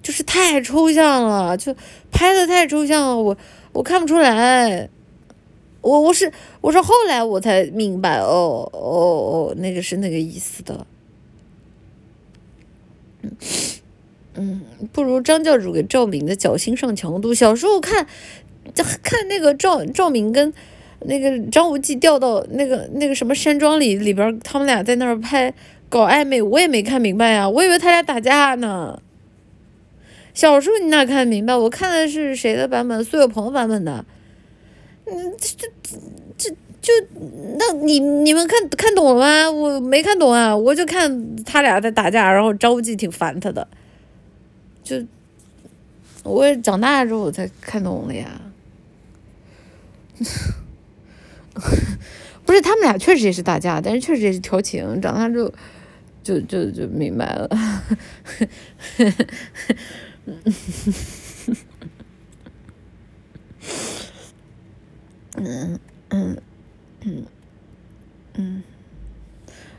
就是太抽象了，就拍的太抽象了，我我看不出来，我我是我是后来我才明白，哦哦哦，那个是那个意思的，嗯嗯，不如张教主给赵敏的脚心上强度，小时候看，就看那个赵赵敏跟。那个张无忌掉到那个那个什么山庄里里边，他们俩在那儿拍搞暧昧，我也没看明白呀，我以为他俩打架呢。小时候你哪看明白？我看的是谁的版本？苏有朋版本的。嗯，这这这就那你你们看看懂了吗？我没看懂啊，我就看他俩在打架，然后张无忌挺烦他的。就我也长大之后我才看懂了呀。不是他们俩确实也是打架，但是确实也是调情。长大之后就就就明白了。嗯嗯嗯嗯，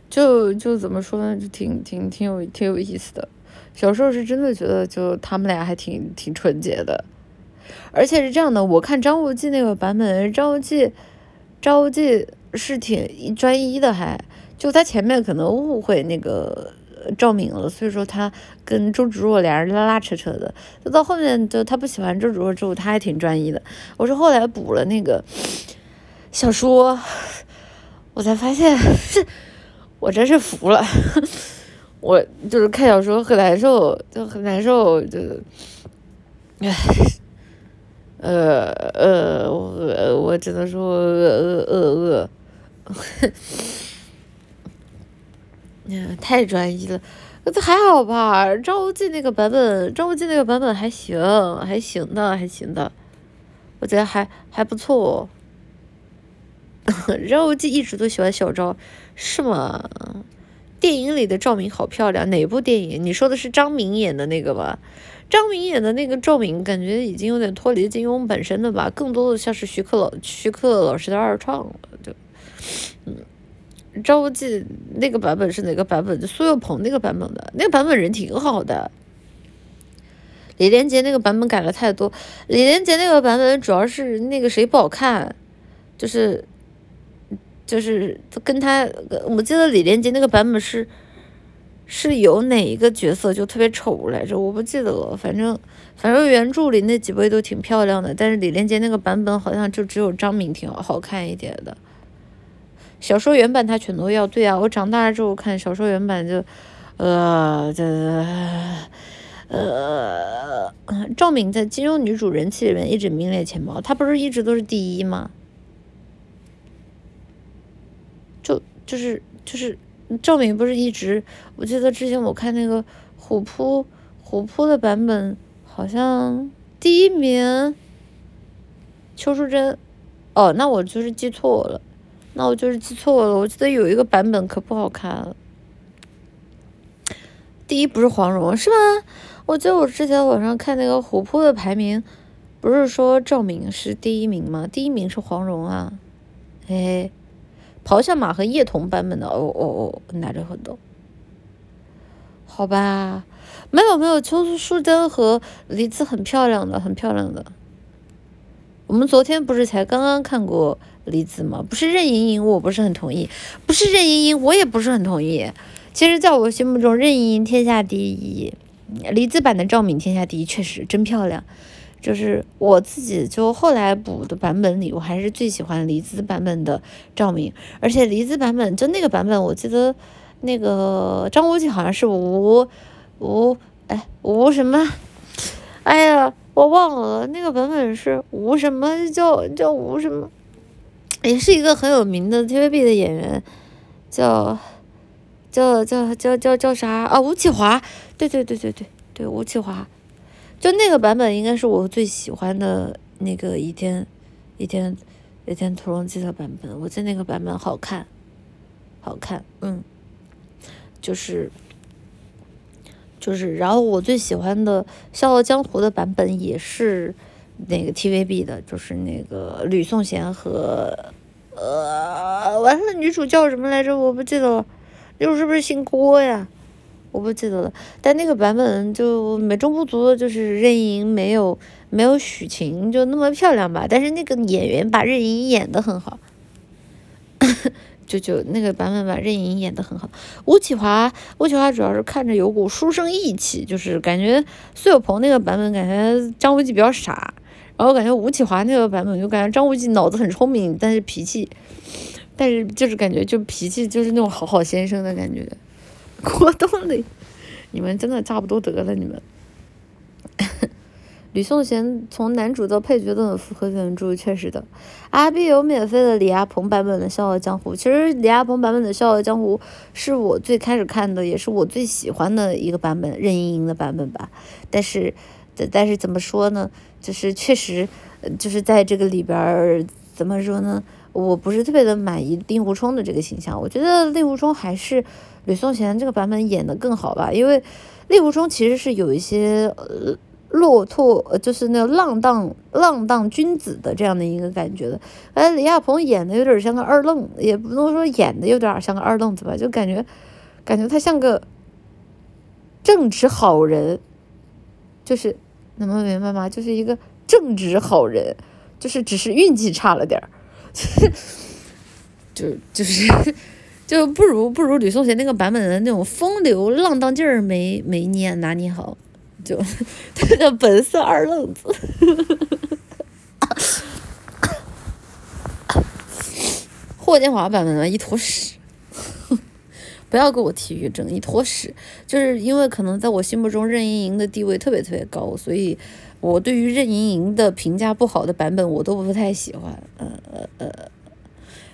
就就怎么说呢？就挺挺挺有挺有意思的。小时候是真的觉得，就他们俩还挺挺纯洁的。而且是这样的，我看张无忌那个版本，张无忌。赵无忌是挺专一的，还就他前面可能误会那个赵敏了，所以说他跟周芷若俩人拉拉扯扯的。到后面就他不喜欢周芷若之后，他还挺专一的。我是后来补了那个 小说，我才发现，我真是服了。我就是看小说很难受，就很难受，就唉。呃呃，我我只能说呃呃呃，呃，太专一了，这还好吧？张无忌那个版本，张无忌那个版本还行，还行的，还行的，我觉得还还不错。张无忌一直都喜欢小昭，是吗？电影里的赵敏好漂亮，哪部电影？你说的是张敏演的那个吧？张敏演的那个赵敏，感觉已经有点脱离金庸本身的吧，更多的像是徐克老徐克老师的二创了。就，嗯，张无忌那个版本是哪个版本？就苏有朋那个版本的，那个版本人挺好的。李连杰那个版本改了太多，李连杰那个版本主要是那个谁不好看，就是，就是跟他，我记得李连杰那个版本是。是有哪一个角色就特别丑来着？我不记得了。反正反正原著里那几位都挺漂亮的，但是李连杰那个版本好像就只有张敏挺好看一点的。小说原版他全都要。对啊，我长大了之后看小说原版就，呃，这呃，赵敏在金庸女主人气里面一直名列前茅，她不是一直都是第一吗？就就是就是。赵敏不是一直，我记得之前我看那个虎扑，虎扑的版本好像第一名，邱淑贞，哦，那我就是记错了，那我就是记错了，我记得有一个版本可不好看了，第一不是黄蓉是吗？我记得我之前网上看那个虎扑的排名，不是说赵敏是第一名吗？第一名是黄蓉啊，哎。咆哮马和叶童版本的哦哦哦，拿着很多，好吧，没有没有，邱淑贞和黎姿很漂亮的，很漂亮的。我们昨天不是才刚刚看过黎姿吗？不是任盈盈，我不是很同意；不是任盈盈，我也不是很同意。其实，在我心目中，任盈盈天下第一，黎姿版的赵敏天下第一，确实真漂亮。就是我自己就后来补的版本里，我还是最喜欢黎姿版本的赵敏，而且黎姿版本就那个版本，我记得那个张无忌好像是吴吴哎吴什么，哎呀我忘了那个版本是吴什么叫叫吴什么，也是一个很有名的 TVB 的演员，叫叫叫叫叫叫啥？啊？吴启华，对对对对对对，吴启华，就那个版本应该是我最喜欢的那个《倚天倚天倚天屠龙记》的版本，我觉得那个版本好看，好看，嗯，就是。就是，然后我最喜欢的《笑傲江湖》的版本也是那个 TVB 的，就是那个吕颂贤和呃，完了，女主叫什么来着？我不记得了，女主是不是姓郭呀？我不记得了。但那个版本就美中不足的就是任盈没有没有许晴就那么漂亮吧，但是那个演员把任盈演的很好。就就那个版本把任盈盈演的很好，吴启华，吴启华主要是看着有股书生意气，就是感觉苏有朋那个版本感觉张无忌比较傻，然后感觉吴启华那个版本就感觉张无忌脑子很聪明，但是脾气，但是就是感觉就脾气就是那种好好先生的感觉。郭冬临，你们真的差不多得了，你们。吕颂贤从男主到配角都很符合原著，确实的。阿 B 有免费的李亚鹏版本的《笑傲江湖》，其实李亚鹏版本的《笑傲江湖》是我最开始看的，也是我最喜欢的一个版本，任盈盈的版本吧。但是，但是怎么说呢？就是确实，就是在这个里边儿，怎么说呢？我不是特别的满意令狐冲的这个形象，我觉得令狐冲还是吕颂贤这个版本演的更好吧，因为令狐冲其实是有一些呃。骆驼，就是那个浪荡浪荡君子的这样的一个感觉的。哎，李亚鹏演的有点像个二愣，也不能说演的有点像个二愣子吧，就感觉，感觉他像个正直好人，就是能明白吗？就是一个正直好人，就是只是运气差了点儿，就就是就不如不如吕颂贤那个版本的那种风流浪荡劲儿没没捏拿捏好。就他叫本色二愣子，霍建华版本的一坨屎，不要给我提于正，一坨屎，就是因为可能在我心目中任盈盈的地位特别特别高，所以我对于任盈盈的评价不好的版本我都不太喜欢，呃呃呃。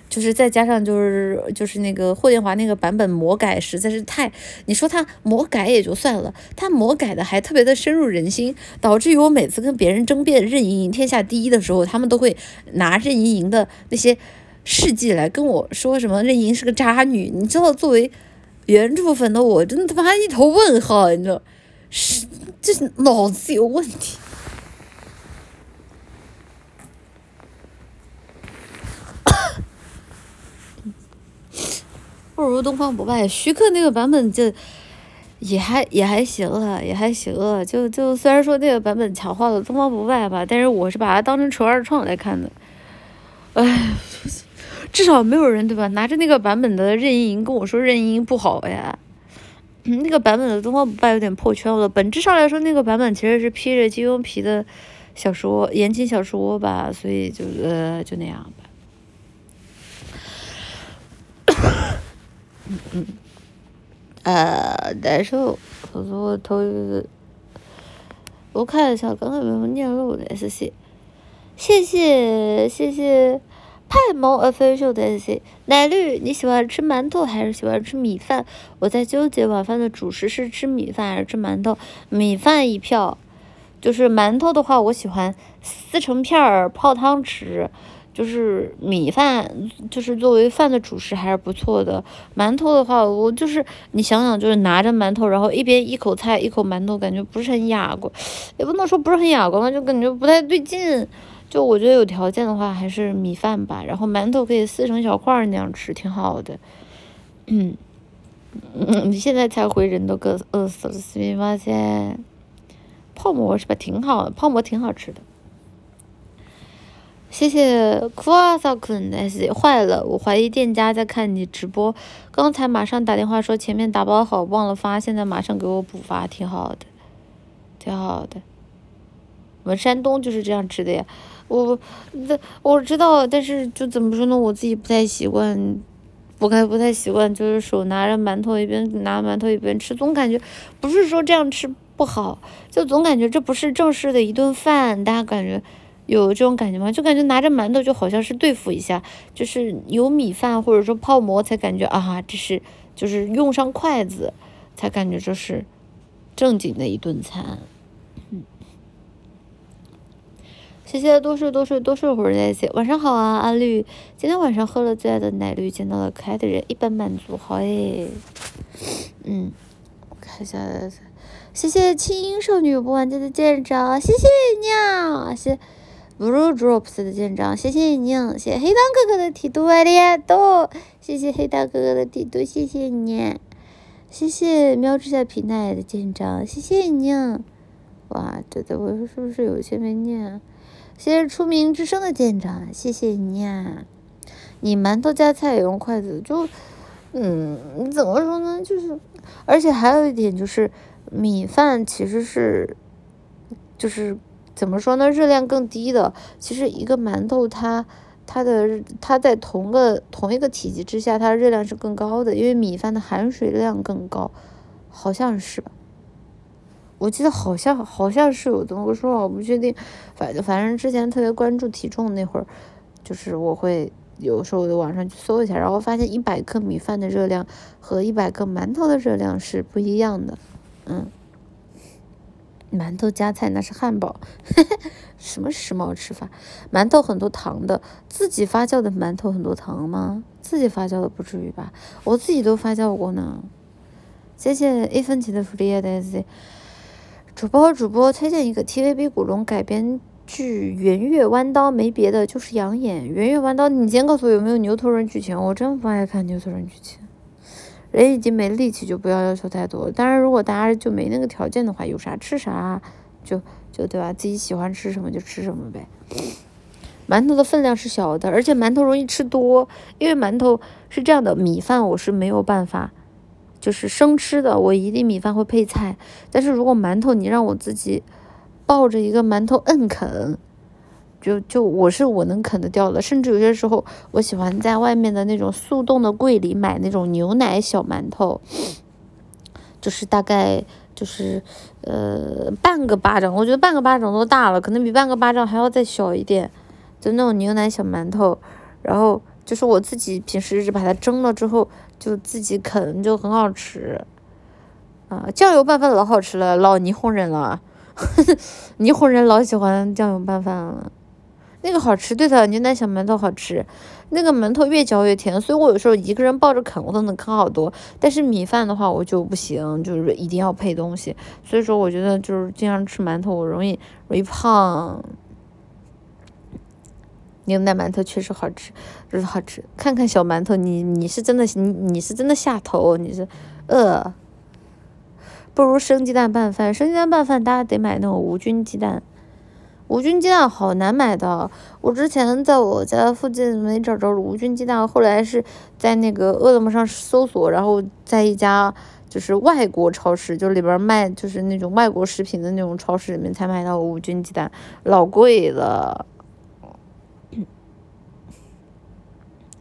就是再加上就是就是那个霍建华那个版本魔改实在是太，你说他魔改也就算了，他魔改的还特别的深入人心，导致于我每次跟别人争辩任盈盈天下第一的时候，他们都会拿任盈盈的那些事迹来跟我说什么任盈盈是个渣女，你知道作为原著粉的我真的他妈一头问号，你知道，是就是脑子有问题。不如东方不败，徐克那个版本就也还也还行了，也还行了。就就虽然说那个版本强化了东方不败吧，但是我是把它当成纯二创来看的。哎，至少没有人对吧？拿着那个版本的任盈盈跟我说任盈盈不好呀。那个版本的东方不败有点破圈了。本质上来说，那个版本其实是披着金庸皮的小说言情小说吧，所以就呃就那样吧。嗯嗯，呃，难受。我说我头，我看一下刚刚有没有念漏的 S C，谢谢谢谢派萌 official 的 S C。奶绿，你喜欢吃馒头还是喜欢吃米饭？我在纠结晚饭的主食是吃米饭还是吃馒头。米饭一票，就是馒头的话，我喜欢撕成片儿泡汤吃。就是米饭，就是作为饭的主食还是不错的。馒头的话，我就是你想想，就是拿着馒头，然后一边一口菜一口馒头，感觉不是很雅观，也不能说不是很雅观吧，就感觉不太对劲。就我觉得有条件的话，还是米饭吧，然后馒头可以撕成小块那样吃，挺好的。嗯，嗯，你现在才回人都饿饿死了，是吗？现泡馍是吧？挺好的，泡馍挺好吃的。谢谢库阿萨坤的 S 坏了，我怀疑店家在看你直播。刚才马上打电话说前面打包好忘了发，现在马上给我补发，挺好的，挺好的。我们山东就是这样吃的呀，我这我知道，但是就怎么说呢，我自己不太习惯，不太不太习惯，就是手拿着馒头一边拿馒头一边吃，总感觉不是说这样吃不好，就总感觉这不是正式的一顿饭，大家感觉有这种感觉吗？就感觉拿着馒头就好像是对付一下，就是有米饭或者说泡馍才感觉啊，这是就是用上筷子才感觉这是正经的一顿餐。嗯谢谢多睡多睡多睡会儿再见。晚上好啊，阿绿。今天晚上喝了最爱的奶绿，见到了可爱的人，一般满足。好诶，嗯，我看一下，谢谢轻音少女不完结的舰长，谢谢你啊，谢 blue drops 的舰长，谢谢你，谢谢黑蛋哥哥的剃度爱的多，谢谢黑蛋哥哥的提督，谢谢你，谢谢喵之下皮奈的舰长，谢谢你。哇，对对，我是不是有些没念？谢谢出名之声的舰长，谢谢你啊！你馒头夹菜也用筷子，就，嗯，怎么说呢？就是，而且还有一点就是，米饭其实是，就是怎么说呢？热量更低的。其实一个馒头它它的它在同个同一个体积之下，它的热量是更高的，因为米饭的含水量更高，好像是吧？我记得好像好像是有这么个说法，我不确定。反正反正之前特别关注体重那会儿，就是我会有时候在网上去搜一下，然后发现一百克米饭的热量和一百克馒头的热量是不一样的。嗯，馒头加菜那是汉堡，什么时髦吃法？馒头很多糖的，自己发酵的馒头很多糖吗？自己发酵的不至于吧？我自己都发酵过呢。谢谢一分钱的福利啊，大家。主播主播推荐一个 TVB 古龙改编剧《圆月弯刀》，没别的，就是养眼。《圆月弯刀》，你先告诉我有没有牛头人剧情？我真不爱看牛头人剧情。人已经没力气，就不要要求太多。当然，如果大家就没那个条件的话，有啥吃啥，就就对吧？自己喜欢吃什么就吃什么呗。馒头的分量是小的，而且馒头容易吃多，因为馒头是这样的，米饭我是没有办法。就是生吃的，我一定米饭会配菜。但是如果馒头，你让我自己抱着一个馒头摁啃，就就我是我能啃得掉的。甚至有些时候，我喜欢在外面的那种速冻的柜里买那种牛奶小馒头，就是大概就是呃半个巴掌，我觉得半个巴掌都大了，可能比半个巴掌还要再小一点，就那种牛奶小馒头，然后。就是我自己平时是把它蒸了之后，就自己啃，就很好吃，啊，酱油拌饭老好吃了，老霓虹人了，霓虹人老喜欢酱油拌饭了，那个好吃，对的，牛奶小馒头好吃，那个馒头越嚼越甜，所以我有时候一个人抱着啃，我都能啃好多，但是米饭的话我就不行，就是一定要配东西，所以说我觉得就是经常吃馒头，我容易容易胖。牛奶馒头确实好吃，就是好吃。看看小馒头，你你是真的你你是真的下头，你是饿。不如生鸡蛋拌饭，生鸡蛋拌饭大家得买那种无菌鸡蛋。无菌鸡蛋好难买的，我之前在我家附近没找着无菌鸡蛋，后来是在那个饿了么上搜索，然后在一家就是外国超市，就里边卖就是那种外国食品的那种超市里面才买到无菌鸡蛋，老贵了。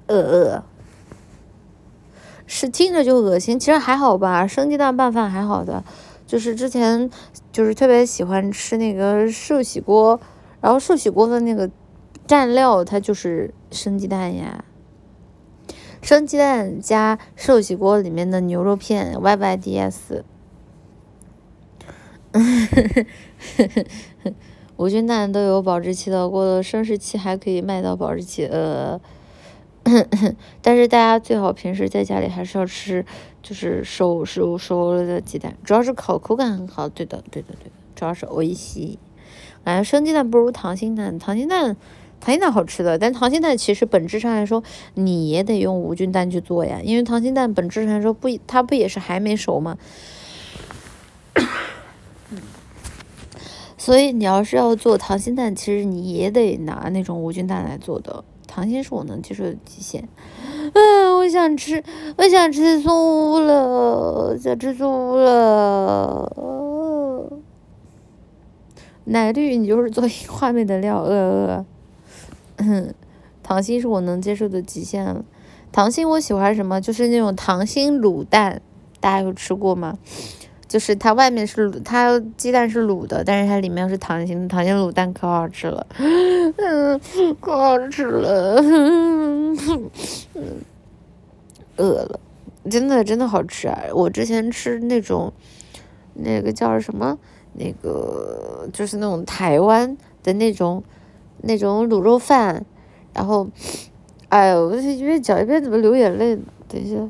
呃呃，是听着就恶心，其实还好吧。生鸡蛋拌饭还好的，就是之前就是特别喜欢吃那个寿喜锅，然后寿喜锅的那个蘸料它就是生鸡蛋呀，生鸡蛋加寿喜锅里面的牛肉片 Y Y D S，无菌蛋都有保质期的，过了生食期还可以卖到保质期，呃。但是大家最好平时在家里还是要吃，就是熟熟熟了的鸡蛋，主要是烤口感很好。对的，对的，对的，主要是美味し感觉生鸡蛋不如溏心蛋，溏心蛋，溏心蛋好吃的，但溏心蛋其实本质上来说，你也得用无菌蛋去做呀，因为溏心蛋本质上来说不，它不也是还没熟吗？所以你要是要做溏心蛋，其实你也得拿那种无菌蛋来做的。糖心是我能接受的极限。嗯，我想吃，我想吃素了，想吃素了。奶绿，你就是做画面的料，呃呃。糖心是我能接受的极限了。糖心我喜欢什么？就是那种糖心卤蛋，大家有吃过吗？就是它外面是，它鸡蛋是卤的，但是它里面是溏心，溏心卤蛋可好吃了，嗯，可好吃了，饿了，真的真的好吃啊！我之前吃那种，那个叫什么，那个就是那种台湾的那种那种卤肉饭，然后，哎呦，我一边讲一边怎么流眼泪呢？等一下。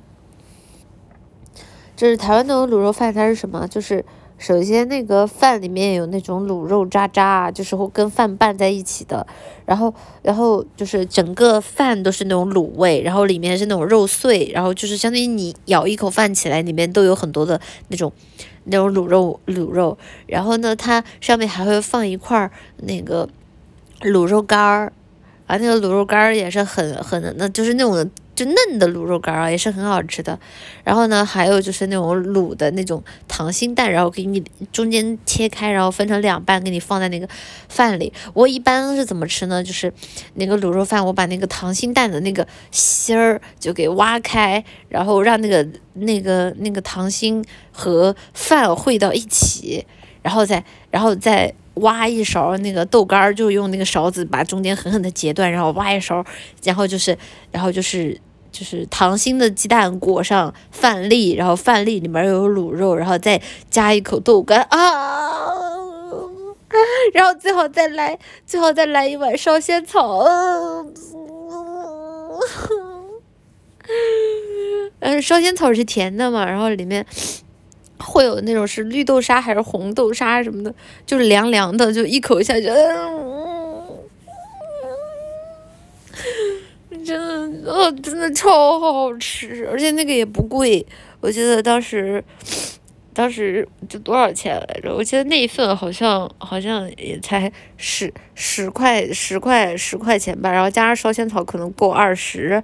就是台湾那种卤肉饭，它是什么？就是首先那个饭里面有那种卤肉渣渣，就是会跟饭拌在一起的。然后，然后就是整个饭都是那种卤味，然后里面是那种肉碎，然后就是相当于你咬一口饭起来，里面都有很多的那种那种卤肉卤肉。然后呢，它上面还会放一块那个卤肉干儿，啊，那个卤肉干儿也是很很那，就是那种。就嫩的卤肉干儿啊，也是很好吃的。然后呢，还有就是那种卤的那种溏心蛋，然后给你中间切开，然后分成两半，给你放在那个饭里。我一般是怎么吃呢？就是那个卤肉饭，我把那个溏心蛋的那个芯儿就给挖开，然后让那个那个那个溏心和饭烩到一起，然后再然后再。挖一勺那个豆干儿，就用那个勺子把中间狠狠的截断，然后挖一勺，然后就是，然后就是就是溏心的鸡蛋裹上饭粒，然后饭粒里面有卤肉，然后再加一口豆干啊，然后最好再来，最好再来一碗烧仙草，嗯，烧仙草是甜的嘛，然后里面。会有那种是绿豆沙还是红豆沙什么的，就是凉凉的，就一口下去，真的，呃，真的超好吃，而且那个也不贵，我记得当时，当时就多少钱来着？我记得那一份好像好像也才十十块十块十块钱吧，然后加上烧仙草可能够二十，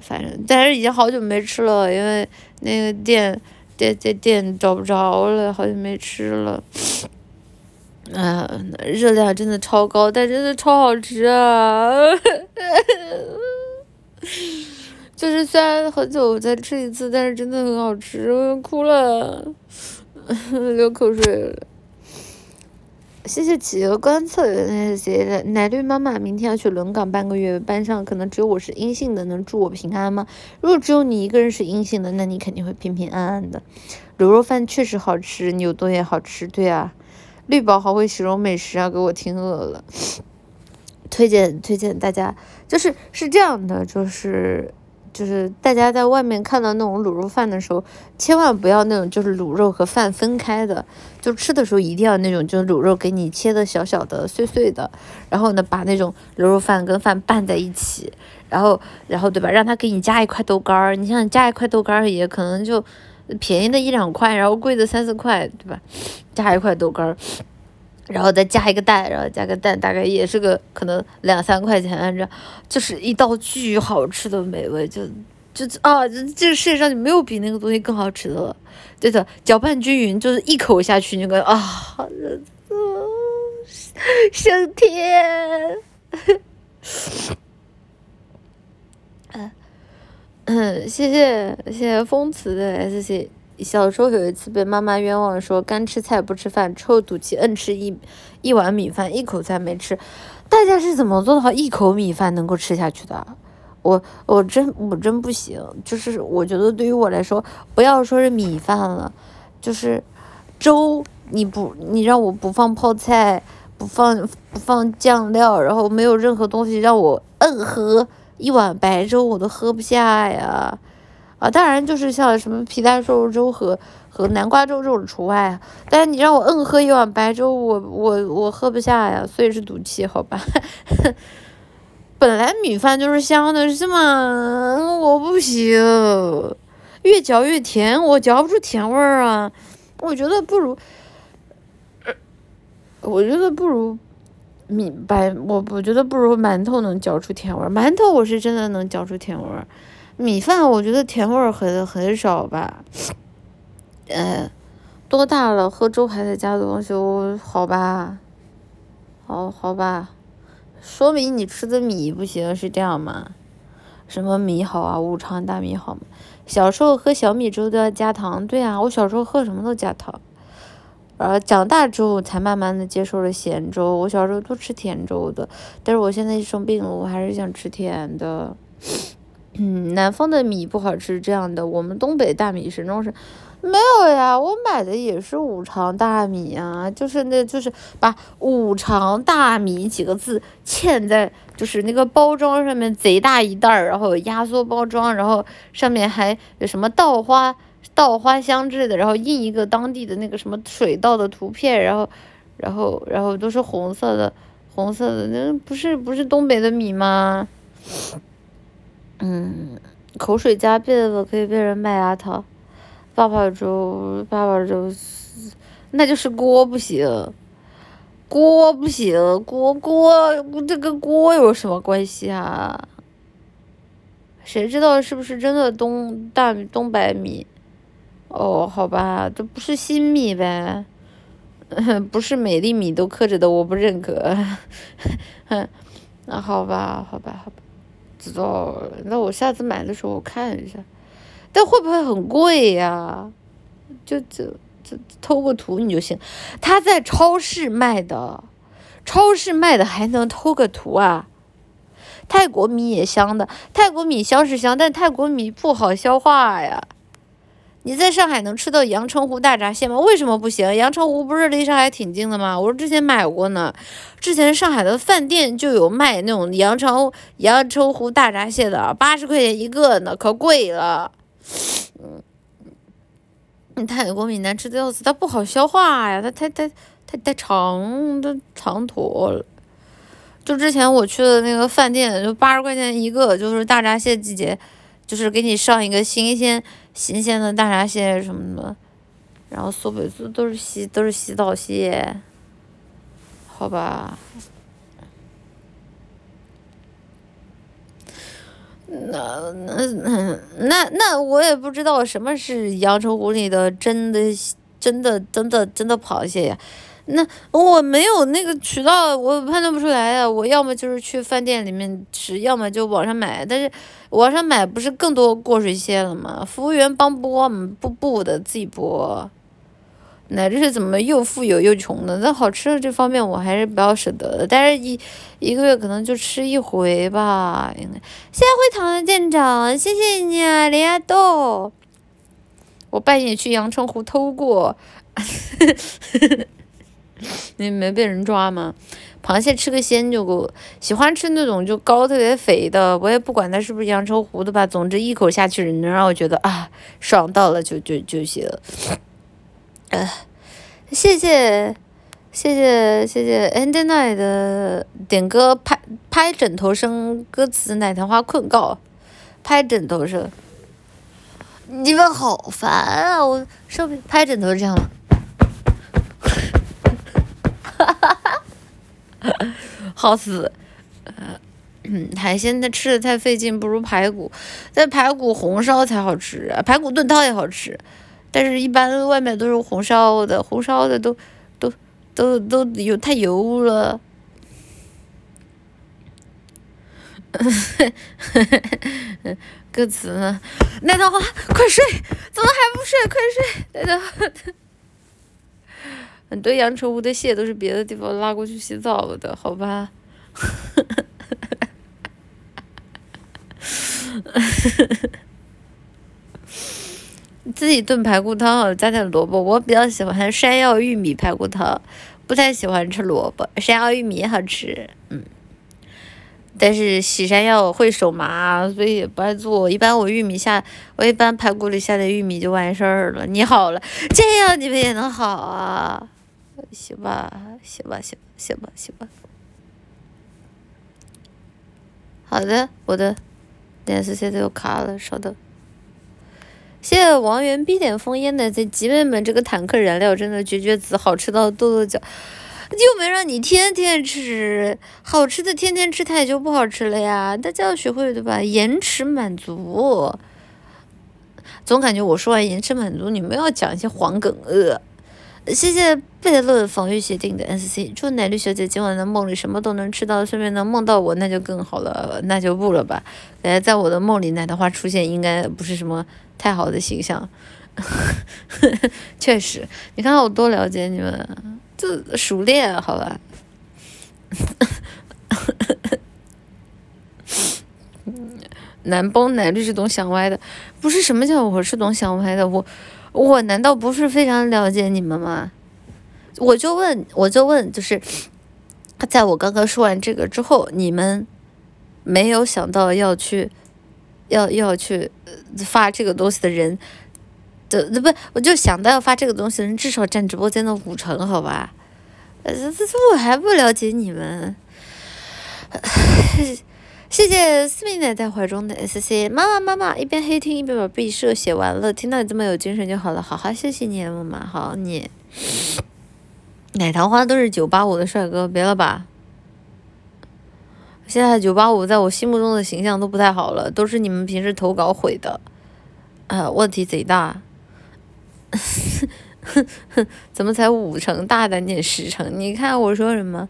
反正但是已经好久没吃了，因为那个店。店店店找不着了，好久没吃了。啊，热量真的超高，但真的超好吃啊！就是虽然很久才吃一次，但是真的很好吃，我哭了，流口水了。谢谢企鹅观测的那些奶绿妈妈，明天要去轮岗半个月，班上可能只有我是阴性的，能祝我平安吗？如果只有你一个人是阴性的，那你肯定会平平安安的。卤肉饭确实好吃，你有多也好吃，对啊。绿宝好会形容美食啊，给我听饿了。推荐推荐大家，就是是这样的，就是。就是大家在外面看到那种卤肉饭的时候，千万不要那种就是卤肉和饭分开的，就吃的时候一定要那种就是卤肉给你切的小小的碎碎的，然后呢把那种卤肉饭跟饭拌在一起，然后然后对吧，让他给你加一块豆干儿，你想加一块豆干儿也可能就便宜的一两块，然后贵的三四块，对吧？加一块豆干儿。然后再加一个蛋，然后加个蛋，大概也是个可能两三块钱，这就是一道巨好吃的美味，就就啊，这这世界上就没有比那个东西更好吃的了。对的，搅拌均匀，就是一口下去，那个啊，升天，嗯 嗯，谢谢谢谢风词的 S C。小时候有一次被妈妈冤枉说干吃菜不吃饭，臭赌气，硬吃一一碗米饭，一口菜没吃。大家是怎么做到一口米饭能够吃下去的？我我真我真不行。就是我觉得对于我来说，不要说是米饭了，就是粥，你不你让我不放泡菜，不放不放酱料，然后没有任何东西让我硬喝一碗白粥，我都喝不下呀。啊，当然就是像什么皮蛋瘦肉粥和和南瓜粥这种除外啊。但是你让我硬喝一碗白粥，我我我喝不下呀，所以是赌气，好吧。本来米饭就是香的，是吗？我不行，越嚼越甜，我嚼不出甜味儿啊。我觉得不如，我觉得不如米白，我我觉得不如馒头能嚼出甜味儿。馒头我是真的能嚼出甜味儿。米饭我觉得甜味儿很很少吧，呃，多大了喝粥还得加东西，我好吧，好好吧，说明你吃的米不行是这样吗？什么米好啊？五常大米好吗？小时候喝小米粥都要加糖，对啊，我小时候喝什么都加糖。呃，长大之后才慢慢的接受了咸粥。我小时候都吃甜粥的，但是我现在生病了，我还是想吃甜的。嗯，南方的米不好吃，这样的。我们东北大米始终是，没有呀，我买的也是五常大米啊，就是那，就是把五常大米几个字嵌在，就是那个包装上面，贼大一袋儿，然后压缩包装，然后上面还有什么稻花。稻花香之类的，然后印一个当地的那个什么水稻的图片，然后，然后，然后都是红色的，红色的，那不是不是东北的米吗？嗯，口水加倍了，可以被人卖牙套。爸爸粥，爸爸粥，那就是锅不行，锅不行，锅锅，这跟锅有什么关系啊？谁知道是不是真的东大米东北米？哦，好吧，这不是新米呗，不是美丽米都刻着的，我不认可。那好吧，好吧，好吧，知道。那我下次买的时候我看一下，但会不会很贵呀？就就就偷个图你就行。他在超市卖的，超市卖的还能偷个图啊？泰国米也香的，泰国米香是香，但泰国米不好消化呀。你在上海能吃到阳澄湖大闸蟹吗？为什么不行？阳澄湖不是离上海挺近的吗？我说之前买过呢，之前上海的饭店就有卖那种阳澄阳澄湖大闸蟹的，八十块钱一个呢，可贵了。嗯，泰国米难吃的要死，它不好消化呀，它太太太太长，都长坨了。就之前我去的那个饭店，就八十块钱一个，就是大闸蟹季节，就是给你上一个新鲜。新鲜的大闸蟹什么的，然后苏北都都是洗都是洗澡蟹，好吧。那那那那那我也不知道什么是阳澄湖里的真的真的真的真的螃蟹呀。那我没有那个渠道，我判断不出来呀。我要么就是去饭店里面吃，要么就网上买。但是网上买不是更多过水蟹了吗？服务员帮剥吗？不不的，自己剥。那这是怎么又富有又穷的？那好吃的这方面我还是比较舍得的。但是一一个月可能就吃一回吧，应该。谢谢会堂的店长，谢谢你啊，李亚豆。我半夜去阳澄湖偷过。你没被人抓吗？螃蟹吃个鲜就够，喜欢吃那种就膏特别肥的，我也不管它是不是阳澄湖的吧，总之一口下去能让我觉得啊爽到了就就就行。呃，谢谢谢谢谢谢，Endnight 的点歌拍拍枕头声歌词奶糖花困告拍枕头声，你们好烦啊！我上面拍枕头这样。好死，嗯，海鲜它吃的太费劲，不如排骨。但排骨红烧才好吃，排骨炖汤也好吃。但是，一般外面都是红烧的，红烧的都都都都有太油了。歌词呢？奶糖花，快睡！怎么还不睡？快睡！奶糖花。很多阳澄湖的蟹都是别的地方拉过去洗澡的，好吧？自己炖排骨汤，加点萝卜。我比较喜欢山药玉米排骨汤，不太喜欢吃萝卜。山药玉米好吃，嗯。但是洗山药会手麻，所以也不爱做。一般我玉米下，我一般排骨里下点玉米就完事儿了。你好了，这样你们也能好啊？行吧，行吧，行吧，行吧，行吧。好的，我的电视现在又卡了，稍等。谢谢王源逼点封烟的这姐妹们，这个坦克燃料真的绝绝子，好吃到跺跺脚。又没让你天天吃，好吃的天天吃它也就不好吃了呀。大家要学会对吧？延迟满足。总感觉我说完延迟满足，你们要讲一些黄梗呃。谢谢贝勒防御协定的 S C，祝奶绿小姐今晚的梦里什么都能吃到，顺便能梦到我，那就更好了，那就不了吧。感觉在我的梦里，奶的话出现应该不是什么太好的形象。确实，你看我多了解你们，就熟练好吧？男崩奶绿是懂想歪的，不是什么叫我是懂想歪的？我我难道不是非常了解你们吗？我就问，我就问，就是在我刚刚说完这个之后，你们没有想到要去要要去发这个东西的人的不，我就想到要发这个东西的人至少占直播间的五成，好吧？呃，这这我还不了解你们。谢谢思密奶在怀中的 S C 妈妈妈妈一边黑听一边把毕设写完了，听到你这么有精神就好了，好好谢谢你妈妈好你。奶糖花都是九八五的帅哥，别了吧。现在九八五在我心目中的形象都不太好了，都是你们平时投稿毁的，呃，问题贼大。怎么才五成？大胆点十成？你看我说什么？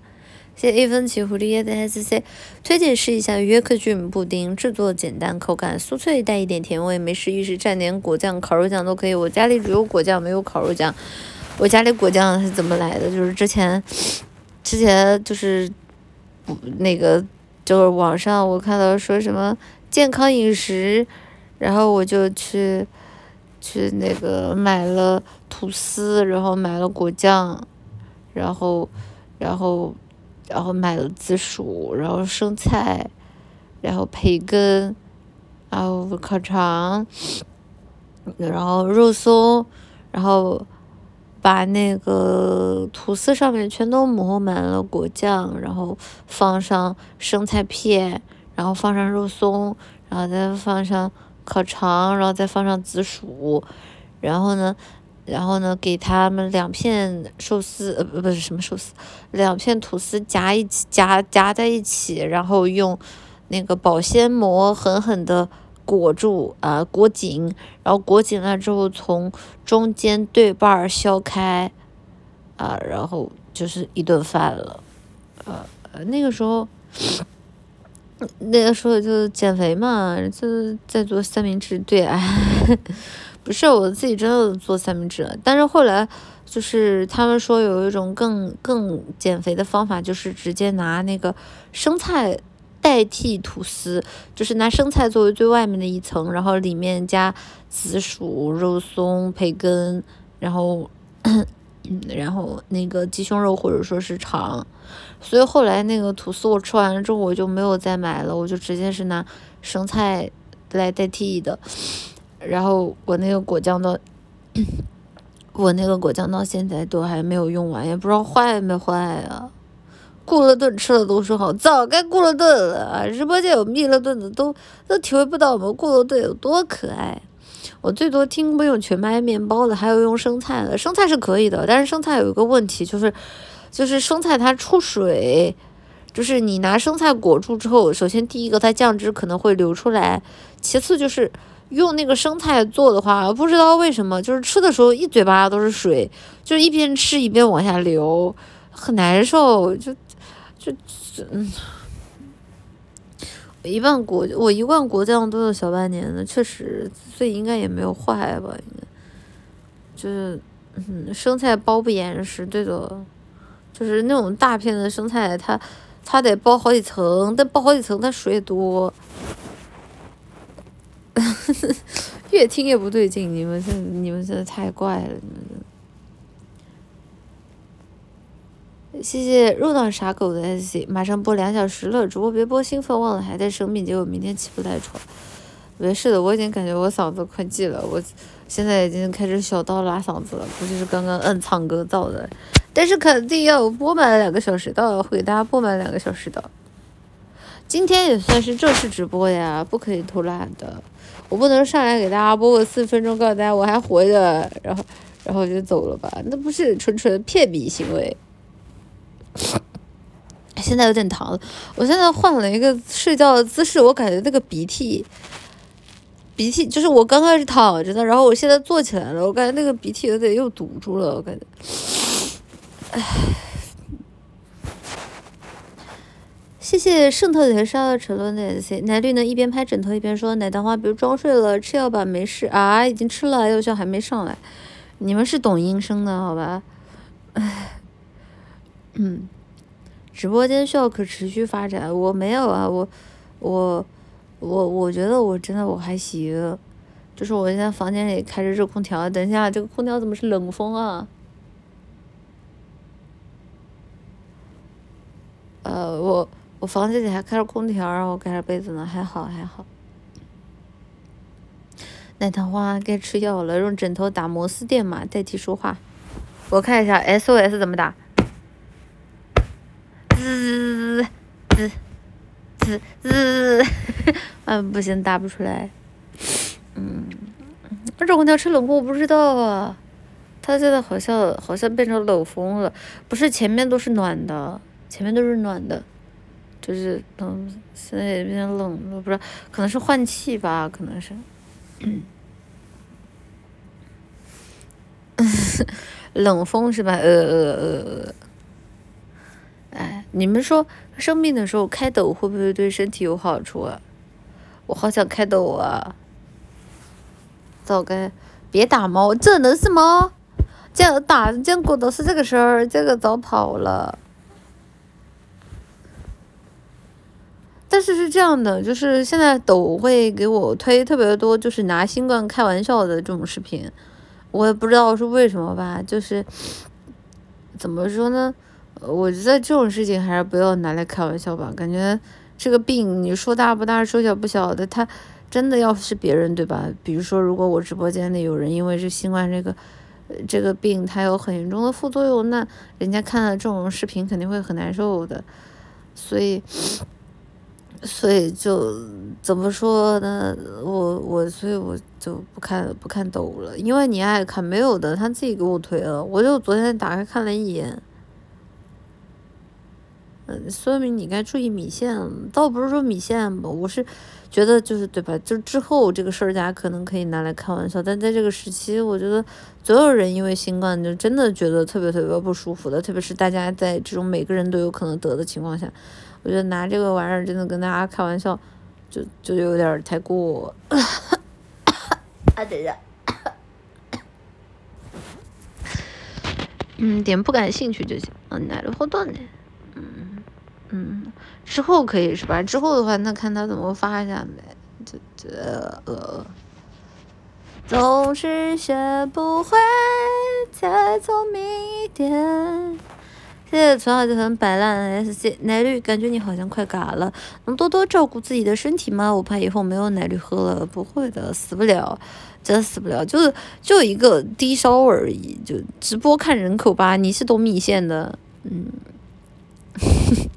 谢谢一分起蝴蝶叶的 S C，推荐试一下约克郡布丁，制作简单，口感酥脆，带一点甜味，没事一时蘸点果酱、烤肉酱都可以。我家里只有果酱，没有烤肉酱。我家里果酱是怎么来的？就是之前，之前就是那个，就是网上我看到说什么健康饮食，然后我就去去那个买了吐司，然后买了果酱，然后，然后。然后买了紫薯，然后生菜，然后培根，然后烤肠，然后肉松，然后把那个吐司上面全都抹满了果酱，然后放上生菜片，然后放上肉松，然后再放上烤肠，然后再放上紫薯，然后呢。然后呢，给他们两片寿司，呃，不，是什么寿司，两片吐司夹一起，夹夹在一起，然后用那个保鲜膜狠狠的裹住，啊，裹紧，然后裹紧了之后，从中间对半儿削开，啊，然后就是一顿饭了，呃，那个时候，那个时候就减肥嘛，就在做三明治，对，哎。不是我自己真的做三明治，但是后来就是他们说有一种更更减肥的方法，就是直接拿那个生菜代替吐司，就是拿生菜作为最外面的一层，然后里面加紫薯、肉松、培根，然后 然后那个鸡胸肉或者说是肠，所以后来那个吐司我吃完了之后我就没有再买了，我就直接是拿生菜来代替的。然后我那个果酱到，我那个果酱到现在都还没有用完，也不知道坏没坏啊。顾了顿吃了都说好，早该顾了顿了！直播间有蜜了顿的都都体会不到我们顾了顿有多可爱。我最多听不用全麦面包的，还有用生菜的，生菜是可以的，但是生菜有一个问题就是，就是生菜它出水，就是你拿生菜裹住之后，首先第一个它酱汁可能会流出来，其次就是。用那个生菜做的话，不知道为什么，就是吃的时候一嘴巴都是水，就是一边吃一边往下流，很难受。就就嗯，一罐果我一罐果酱都有小半年了，确实，所以应该也没有坏吧？应该就是嗯，生菜包不严实，对的，就是那种大片的生菜，它它得包好几层，但包好几层它水也多。越听越不对劲，你们这你们真的太怪了，你们谢谢入党傻狗的 S C，马上播两小时了，主播别播兴奋忘了还在生病，结果明天起不来床。没事的，我已经感觉我嗓子快记了，我现在已经开始小刀拉嗓子了，估计是刚刚摁唱歌造的，但是肯定要播满两个小时的，会给大家播满两个小时的。今天也算是正式直播呀，不可以偷懒的。我不能上来给大家播个四分钟，告诉大家我还活着，然后，然后就走了吧？那不是纯纯骗笔行为。现在有点疼，我现在换了一个睡觉的姿势，我感觉那个鼻涕，鼻涕就是我刚开始躺着的，然后我现在坐起来了，我感觉那个鼻涕有点又堵住了，我感觉，唉。谢谢渗透铁砂的沉沦的 SC，奶绿呢一边拍枕头一边说奶糖花，比如装睡了吃药吧，没事啊，已经吃了，药效还没上来。你们是懂音声的好吧？唉，嗯，直播间需要可持续发展，我没有啊，我我我我觉得我真的我还行，就是我现在房间里开着热空调，等一下这个空调怎么是冷风啊？呃，我。我房间里还开着空调，然后盖着被子呢，还好还好。奶糖花该吃药了，用枕头打摩斯电码代替说话。我看一下 SOS 怎么打。滋滋滋滋滋，嗯，不行，打不出来。嗯，这空调吹冷风，我不知道啊。它现在好像好像变成冷风了，不是前面都是暖的，前面都是暖的。就是嗯，现在也变冷了，不知道可能是换气吧，可能是。冷风是吧？呃呃呃呃。哎，你们说生病的时候开抖会不会对身体有好处啊？我好想开抖啊！早该别打猫，这能是猫？这打见过都是这个事儿，这个早跑了。但是是这样的，就是现在抖会给我推特别多，就是拿新冠开玩笑的这种视频，我也不知道是为什么吧，就是怎么说呢？我觉得这种事情还是不要拿来开玩笑吧。感觉这个病你说大不大，说小不小的，它真的要是别人对吧？比如说，如果我直播间里有人因为这新冠这个这个病，它有很严重的副作用，那人家看了这种视频肯定会很难受的，所以。所以就怎么说呢？我我所以我就不看不看抖了，因为你爱看没有的，他自己给我推了，我就昨天打开看了一眼。嗯，说明你该注意米线，倒不是说米线吧，我是觉得就是对吧？就之后这个事儿，大家可能可以拿来开玩笑，但在这个时期，我觉得所有人因为新冠就真的觉得特别特别不舒服的，特别是大家在这种每个人都有可能得的情况下。我觉得拿这个玩意儿真的跟大家开玩笑，就就有点太过。啊，等一下。嗯，点不感兴趣就行。嗯，奶了好多呢。嗯嗯，之后可以是吧？之后的话，那看他怎么发一下呗。这这呃，总是学不会再聪明一点。现在从小就很摆烂 S C 奶绿，感觉你好像快嘎了，能多多照顾自己的身体吗？我怕以后没有奶绿喝了，不会的，死不了，真死不了，就是就一个低烧而已，就直播看人口吧。你是懂米线的，嗯，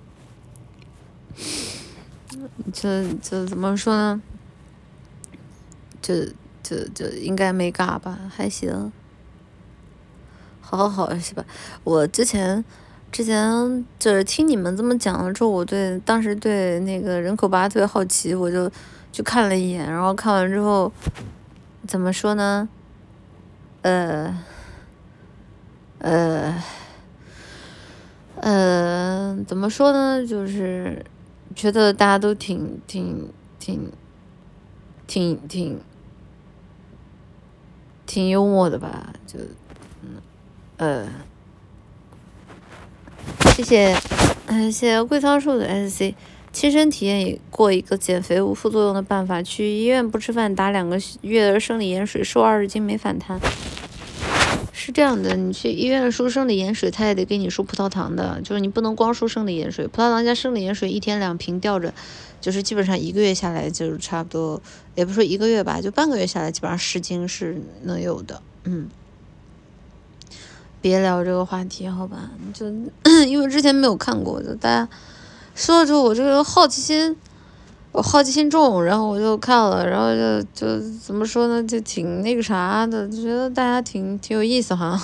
这这怎么说呢？这这这应该没嘎吧？还行，好好好是吧？我之前。之前就是听你们这么讲了之后，我对当时对那个人口吧特别好奇，我就去看了一眼，然后看完之后，怎么说呢？呃，呃，呃，怎么说呢？就是觉得大家都挺挺挺挺挺挺幽默的吧？就嗯呃。谢谢，嗯，谢谢桂仓树的 S C，亲身体验过一个减肥无副作用的办法，去医院不吃饭，打两个月的生理盐水，瘦二十斤没反弹。是这样的，你去医院输生理盐水，他也得给你输葡萄糖的，就是你不能光输生理盐水，葡萄糖加生理盐水一天两瓶吊着，就是基本上一个月下来就差不多，也不说一个月吧，就半个月下来基本上十斤是能有的，嗯。别聊这个话题，好吧？就 因为之前没有看过，就大家说了之后，我这个好奇心，我好奇心重，然后我就看了，然后就就怎么说呢，就挺那个啥的，就觉得大家挺挺有意思哈。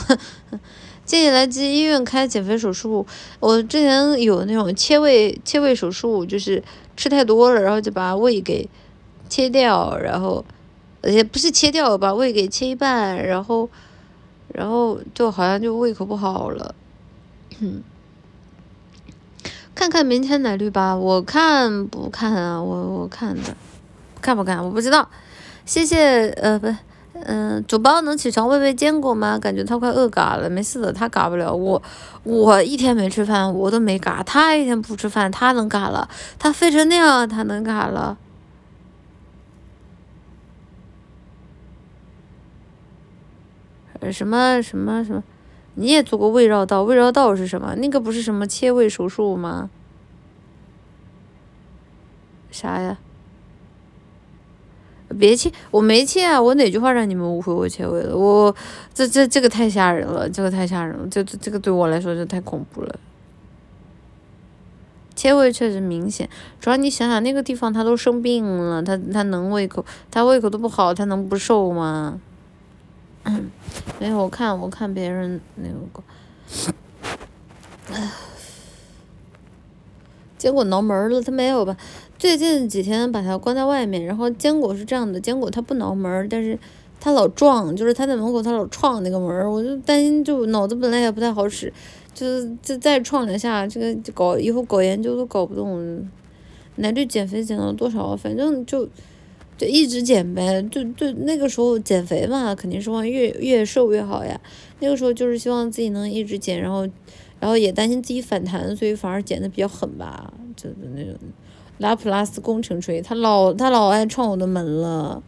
建议来医院开减肥手术。我之前有那种切胃切胃手术，就是吃太多了，然后就把胃给切掉，然后也不是切掉，把胃给切一半，然后。然后就好像就胃口不好了，看看明天奶绿吧，我看不看啊？我我看的，看不看？我不知道。谢谢，呃，不，嗯，主播能起床喂喂坚果吗？感觉他快饿嘎了。没事的，他嘎不了我。我一天没吃饭，我都没嘎。他一天不吃饭，他能嘎了。他肥成那样，他能嘎了。呃什么什么什么？你也做过胃绕道？胃绕道是什么？那个不是什么切胃手术吗？啥呀？别切，我没切啊！我哪句话让你们误会我切胃了？我这这这个太吓人了，这个太吓人了，这这这个对我来说就太恐怖了。切胃确实明显，主要你想想那个地方他都生病了，他他能胃口，他胃口都不好，他能不瘦吗？没有，我看我看别人那个，坚果挠门了，他没有吧？最近几天把它关在外面，然后坚果是这样的，坚果它不挠门，但是它老撞，就是它在门口它老撞那个门，我就担心，就脑子本来也不太好使，就是就再撞两下，这个搞以后搞研究都搞不动。奶绿减肥减了多少？反正就。就一直减呗，就就那个时候减肥嘛，肯定是往越越瘦越好呀。那个时候就是希望自己能一直减，然后，然后也担心自己反弹，所以反而减的比较狠吧。就是那种拉普拉斯工程锤，他老他老爱撞我的门了。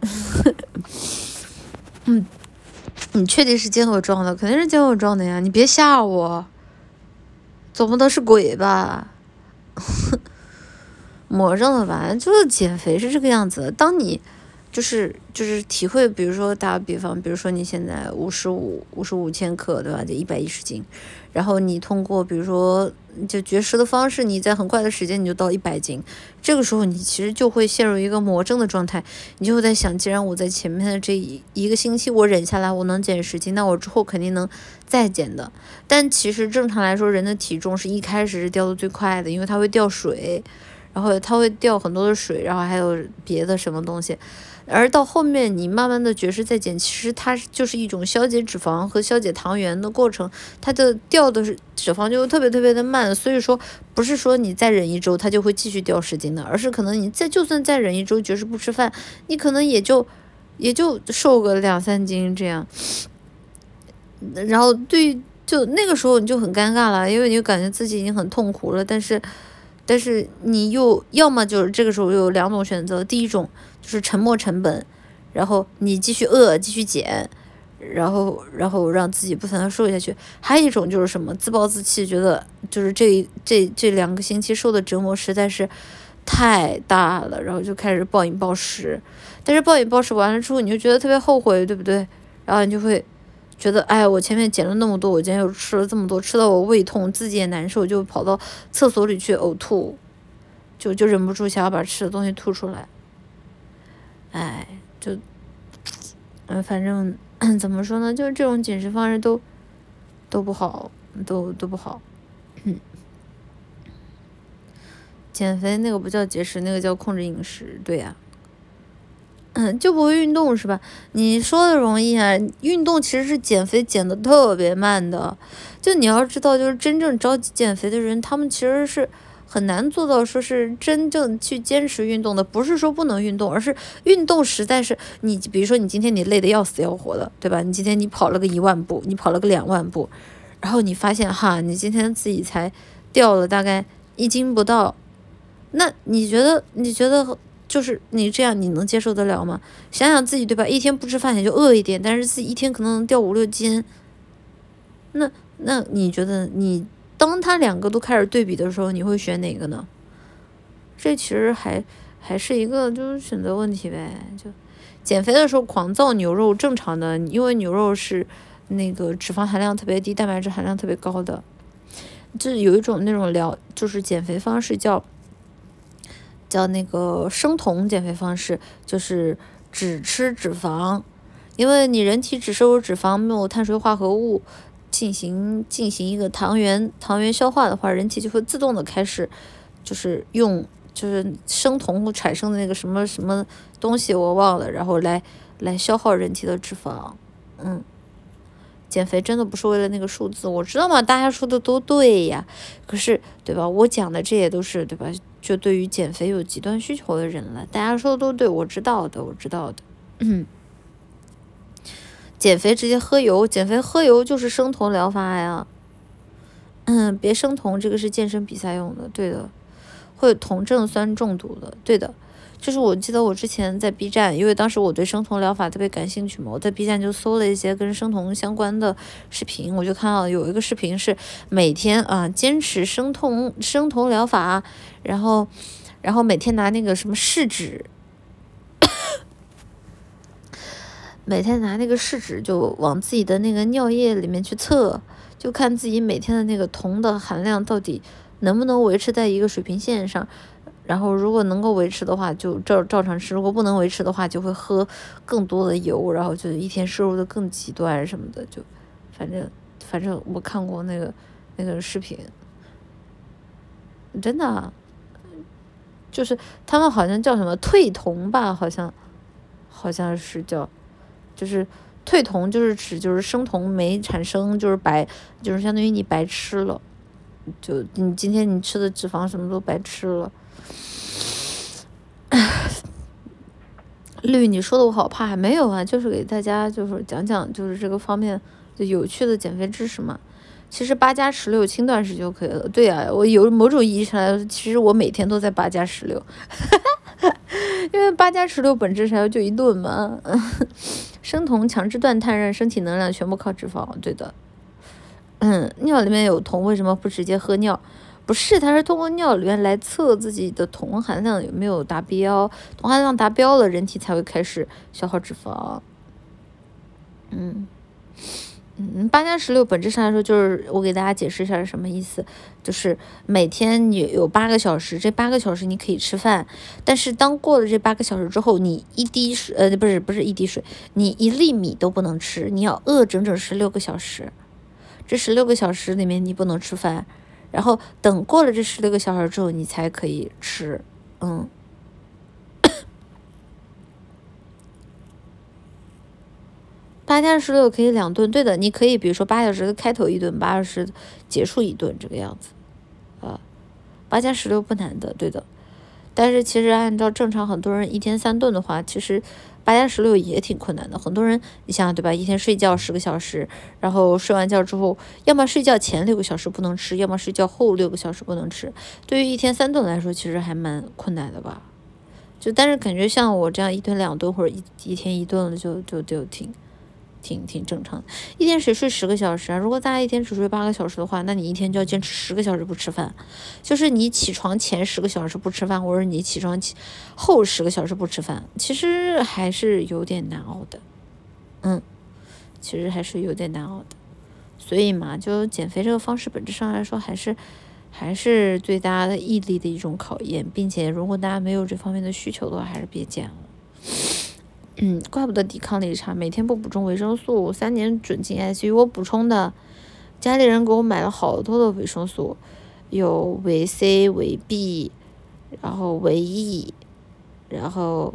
嗯，你确定是见我撞的？肯定是见我撞的呀！你别吓我，总不能是鬼吧？魔怔了吧？就是减肥是这个样子。当你就是就是体会，比如说打个比方，比如说你现在五十五五十五千克，对吧？就一百一十斤。然后你通过比如说就绝食的方式，你在很快的时间你就到一百斤。这个时候你其实就会陷入一个魔怔的状态。你就会在想，既然我在前面的这一一个星期我忍下来，我能减十斤，那我之后肯定能再减的。但其实正常来说，人的体重是一开始是掉的最快的，因为它会掉水。然后它会掉很多的水，然后还有别的什么东西，而到后面你慢慢的绝食再减，其实它就是一种消解脂肪和消解糖原的过程，它的掉的是脂肪就特别特别的慢，所以说不是说你再忍一周它就会继续掉十斤的，而是可能你再就算再忍一周绝食不吃饭，你可能也就也就瘦个两三斤这样，然后对就那个时候你就很尴尬了，因为你就感觉自己已经很痛苦了，但是。但是你又要么就是这个时候有两种选择，第一种就是沉没成本，然后你继续饿继续减，然后然后让自己不停的瘦下去；还有一种就是什么自暴自弃，觉得就是这这这两个星期受的折磨实在是太大了，然后就开始暴饮暴食。但是暴饮暴食完了之后，你就觉得特别后悔，对不对？然后你就会。觉得哎，我前面减了那么多，我今天又吃了这么多，吃到我胃痛，自己也难受，就跑到厕所里去呕吐，就就忍不住想要把吃的东西吐出来。哎，就，嗯，反正 怎么说呢，就是这种减食方式都都不好，都都不好。减肥那个不叫节食，那个叫控制饮食，对呀。嗯，就不会运动是吧？你说的容易啊，运动其实是减肥减的特别慢的。就你要知道，就是真正着急减肥的人，他们其实是很难做到说是真正去坚持运动的。不是说不能运动，而是运动实在是你，比如说你今天你累得要死要活的，对吧？你今天你跑了个一万步，你跑了个两万步，然后你发现哈，你今天自己才掉了大概一斤不到，那你觉得你觉得？就是你这样，你能接受得了吗？想想自己对吧，一天不吃饭也就饿一点，但是自己一天可能能掉五六斤。那那你觉得，你当他两个都开始对比的时候，你会选哪个呢？这其实还还是一个就是选择问题呗。就减肥的时候狂造牛肉正常的，因为牛肉是那个脂肪含量特别低，蛋白质含量特别高的。就有一种那种疗，就是减肥方式叫。叫那个生酮减肥方式，就是只吃脂肪，因为你人体只摄入脂肪，没有碳水化合物进行进行一个糖原糖原消化的话，人体就会自动的开始，就是用就是生酮产生的那个什么什么东西我忘了，然后来来消耗人体的脂肪，嗯，减肥真的不是为了那个数字，我知道嘛，大家说的都对呀，可是对吧？我讲的这些都是对吧？就对于减肥有极端需求的人了，大家说的都对，我知道的，我知道的。嗯，减肥直接喝油，减肥喝油就是生酮疗法呀。嗯，别生酮，这个是健身比赛用的，对的，会酮症酸中毒的，对的。就是我记得我之前在 B 站，因为当时我对生酮疗法特别感兴趣嘛，我在 B 站就搜了一些跟生酮相关的视频，我就看到有一个视频是每天啊坚持生酮生酮疗法，然后然后每天拿那个什么试纸，每天拿那个试纸就往自己的那个尿液里面去测，就看自己每天的那个酮的含量到底能不能维持在一个水平线上。然后如果能够维持的话，就照照常吃；如果不能维持的话，就会喝更多的油，然后就一天摄入的更极端什么的。就反正反正我看过那个那个视频，真的，就是他们好像叫什么退酮吧，好像好像是叫，就是退酮就是指就是生酮没产生，就是白就是相当于你白吃了，就你今天你吃的脂肪什么都白吃了。绿，你说的我好怕，没有啊，就是给大家就是讲讲就是这个方面就有趣的减肥知识嘛。其实八加十六轻断食就可以了。对呀，我有某种意义上来说，其实我每天都在八加十六，因为八加十六本质上就一顿嘛。生酮强制断碳，让身体能量全部靠脂肪。对的，嗯，尿里面有酮，为什么不直接喝尿？不是，它是通过尿里面来测自己的酮含量有没有达标，酮含量达标了，人体才会开始消耗脂肪。嗯，嗯，八加十六本质上来说就是我给大家解释一下是什么意思，就是每天你有八个小时，这八个小时你可以吃饭，但是当过了这八个小时之后，你一滴水，呃，不是不是一滴水，你一粒米都不能吃，你要饿整整十六个小时，这十六个小时里面你不能吃饭。然后等过了这十六个小时之后，你才可以吃，嗯。八加十六可以两顿，对的，你可以比如说八小时的开头一顿，八小时结束一顿这个样子，啊，八加十六不难的，对的。但是其实按照正常很多人一天三顿的话，其实。八加十六也挺困难的，很多人，你想想对吧？一天睡觉十个小时，然后睡完觉之后，要么睡觉前六个小时不能吃，要么睡觉后六个小时不能吃。对于一天三顿来说，其实还蛮困难的吧？就但是感觉像我这样一顿两顿或者一一天一顿了，就就就挺。挺挺正常的，一天谁睡十个小时啊？如果大家一天只睡八个小时的话，那你一天就要坚持十个小时不吃饭，就是你起床前十个小时不吃饭，或者你起床后十个小时不吃饭，其实还是有点难熬的，嗯，其实还是有点难熬的，所以嘛，就减肥这个方式本质上来说，还是还是对大家的毅力的一种考验，并且如果大家没有这方面的需求的话，还是别减了。嗯，怪不得抵抗力差，每天不补充维生素，三年准进 ICU。我补充的，家里人给我买了好多的维生素，有维 C、维 B，然后维 E，然后，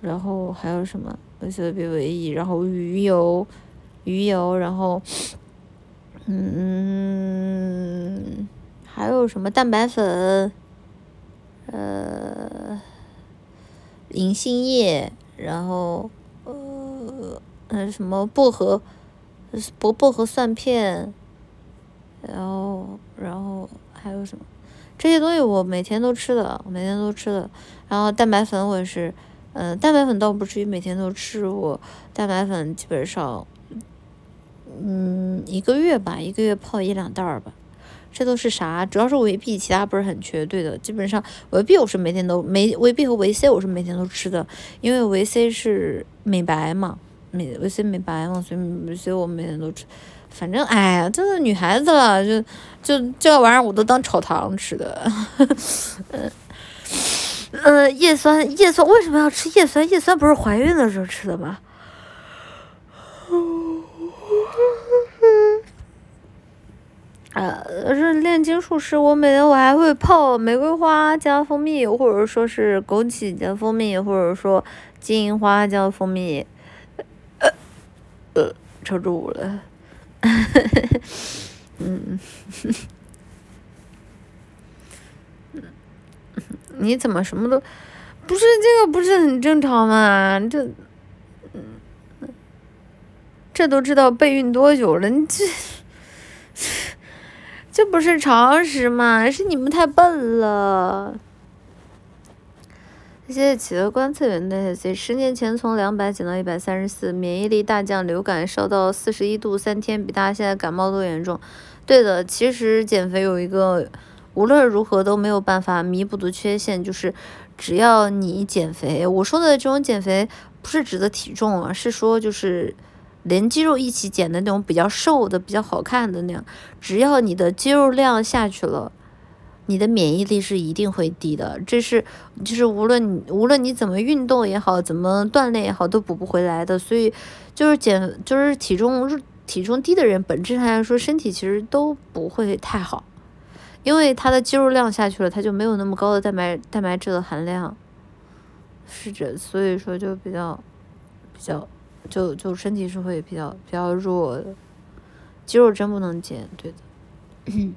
然后还有什么维 C、维 B、维 E，然后鱼油，鱼油，然后，嗯，还有什么蛋白粉，呃，银杏叶。然后，呃，嗯，什么薄荷，薄薄荷蒜片，然后，然后还有什么？这些东西我每天都吃的，每天都吃的。然后蛋白粉我也是，嗯，蛋白粉倒不至于每天都吃，我蛋白粉基本上，嗯，一个月吧，一个月泡一两袋儿吧。这都是啥？主要是维 B，其他不是很绝对的。基本上维 B 我是每天都维维 B 和维 C 我是每天都吃的，因为维 C 是美白嘛，美维 C 美白嘛，所以所以我每天都吃。反正哎呀，这个女孩子了，就就这玩意儿我都当炒糖吃的。嗯，呃，叶酸叶酸为什么要吃叶酸？叶酸不是怀孕的时候吃的吗？呃，是炼金术师，我每天我还会泡玫瑰花加蜂蜜，或者说是枸杞加蜂蜜，或者说金银花加蜂蜜。呃，呃，撑住了。嗯，你怎么什么都不是？这个不是很正常吗？这，嗯，这都知道备孕多久了？你这，这不是常识吗？是你们太笨了。谢谢企鹅观测员的 C。十年前从两百减到一百三十四，免疫力大降，流感烧到四十一度三天，比大家现在感冒都严重。对的，其实减肥有一个无论如何都没有办法弥补的缺陷，就是只要你减肥，我说的这种减肥不是指的体重啊，是说就是连肌肉一起减的那种比较瘦的、比较好看的那样，只要你的肌肉量下去了。你的免疫力是一定会低的，这是就是无论无论你怎么运动也好，怎么锻炼也好，都补不回来的。所以就是减就是体重体重低的人，本质上来说身体其实都不会太好，因为他的肌肉量下去了，他就没有那么高的蛋白蛋白质的含量，是这，所以说就比较比较就就身体是会比较比较弱的，肌肉真不能减，对的。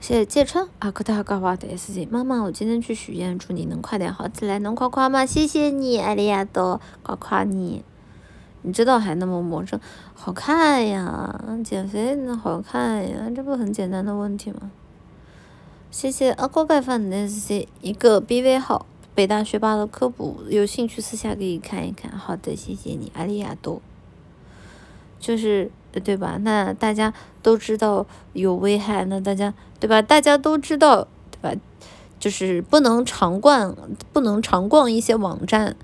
谢谢芥川阿克塔嘎瓦的 S G 妈妈，我今天去许愿，祝你能快点好起来，能夸夸吗？谢谢你，艾利亚多，夸夸你。你知道还那么魔怔，好看呀，减肥那好看呀，这不很简单的问题吗？谢谢阿锅盖饭的 S G 一个 B V 号，北大学霸的科普，有兴趣私下可以看一看。好的，谢谢你，阿利亚多。就是。对吧？那大家都知道有危害，那大家对吧？大家都知道对吧？就是不能常逛，不能常逛一些网站，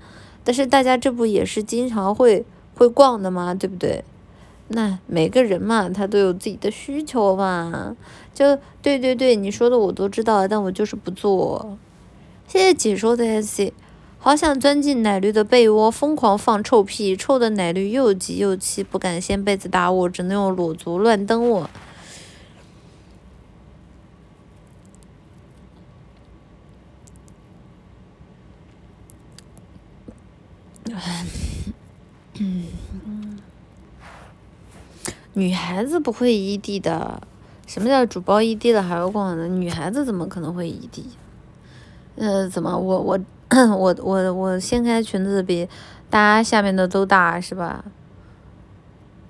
但是大家这不也是经常会会逛的吗？对不对？那每个人嘛，他都有自己的需求嘛。就对对对，你说的我都知道，但我就是不做。谢谢解说的 S。好想钻进奶绿的被窝，疯狂放臭屁，臭的奶绿又急又气，不敢掀被子打我，只能用裸足乱蹬我。女孩子不会异地的，什么叫主包异地了还要逛呢？女孩子怎么可能会异地？呃，怎么我我？我 我我掀开裙子比大家下面的都大是吧？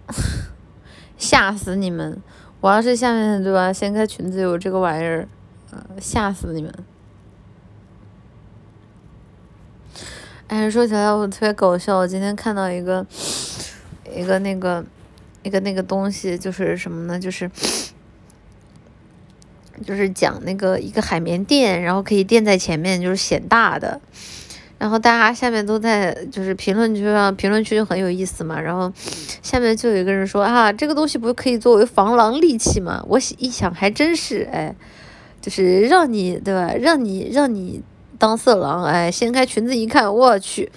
吓死你们！我要是下面对吧，掀开裙子有这个玩意儿，吓死你们！哎，说起来我特别搞笑，我今天看到一个一个那个一个那个东西，就是什么呢？就是。就是讲那个一个海绵垫，然后可以垫在前面，就是显大的。然后大家下面都在就是评论区上，评论区就很有意思嘛。然后下面就有一个人说啊，这个东西不是可以作为防狼利器吗？我一想还真是，哎，就是让你对吧？让你让你当色狼，哎，掀开裙子一看，我去，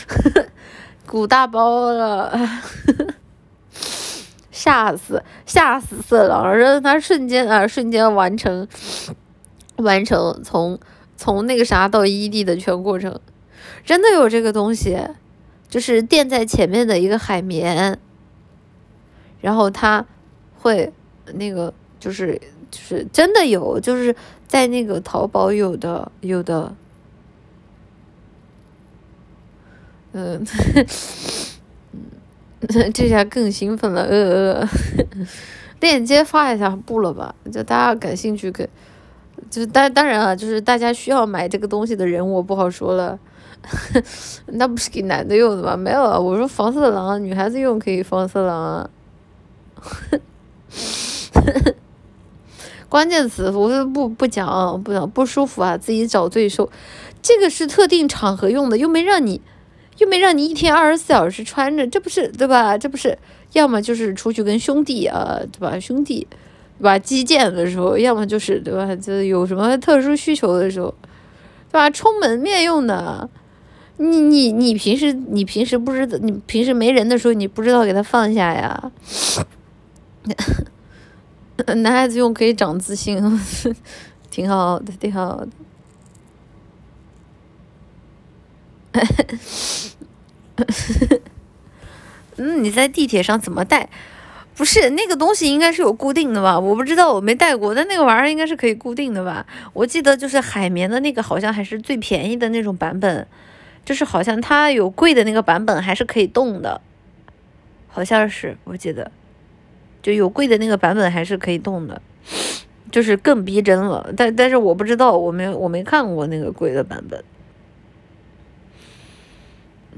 鼓大包了。吓死吓死色狼，让他瞬间啊瞬间完成完成从从那个啥到异地的全过程，真的有这个东西，就是垫在前面的一个海绵，然后它会那个就是就是真的有，就是在那个淘宝有的有的，嗯。这下更兴奋了，呃呃，链接发一下不了吧？就大家感兴趣可，就是当当然啊，就是大家需要买这个东西的人，我不好说了。那不是给男的用的吗？没有啊，我说防色狼，女孩子用可以防色狼啊。关键词我是不不讲，不讲不舒服啊，自己找罪受。这个是特定场合用的，又没让你。又没让你一天二十四小时穿着，这不是对吧？这不是，要么就是出去跟兄弟啊，对吧？兄弟，对吧？击剑的时候，要么就是对吧？就有什么特殊需求的时候，对吧？充门面用的。你你你平时你平时不知道，你平时没人的时候，你不知道给他放下呀？男孩子用可以长自信，挺好的，挺好的。嗯，你在地铁上怎么带？不是那个东西应该是有固定的吧？我不知道，我没带过，但那个玩意儿应该是可以固定的吧？我记得就是海绵的那个好像还是最便宜的那种版本，就是好像它有贵的那个版本还是可以动的，好像是我记得，就有贵的那个版本还是可以动的，就是更逼真了。但但是我不知道，我没我没看过那个贵的版本，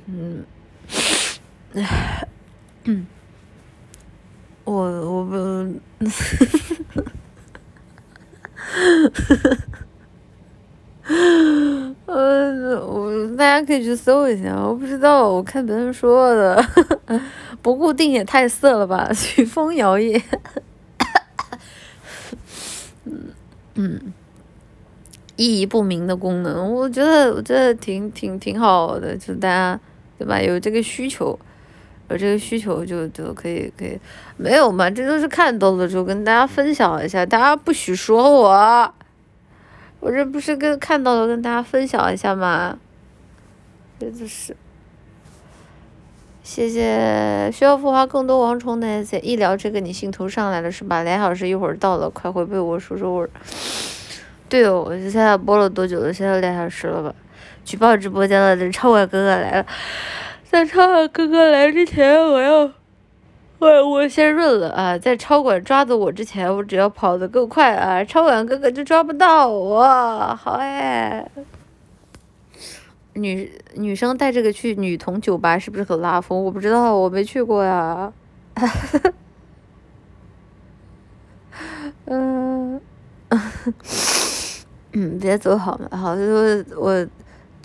嗯，嗯。我我不，呃，我大家可以去搜一下，我不知道，我看别人说的，不固定也太色了吧，随风摇曳，嗯，意义不明的功能，我觉得我觉得挺挺挺好的，就大家对吧？有这个需求。有这个需求就就可以可以，没有嘛？这都是看到了就跟大家分享一下，大家不许说我，我这不是跟看到了跟大家分享一下吗？真的是，谢谢需要孵化更多王虫的在一聊这个你兴头上来了是吧？俩小时一会儿到了，快回被窝说说味儿。对哦，我现在播了多久了？现在俩小时了吧？举报直播间了，这超管哥哥来了。在超管哥哥来之前，我要我我先润了啊！在超管抓住我之前，我只要跑得够快啊，超管哥哥就抓不到我。好哎，女女生带这个去女童酒吧是不是很拉风？我不知道，我没去过呀。嗯，嗯，别走好吗？好，就我。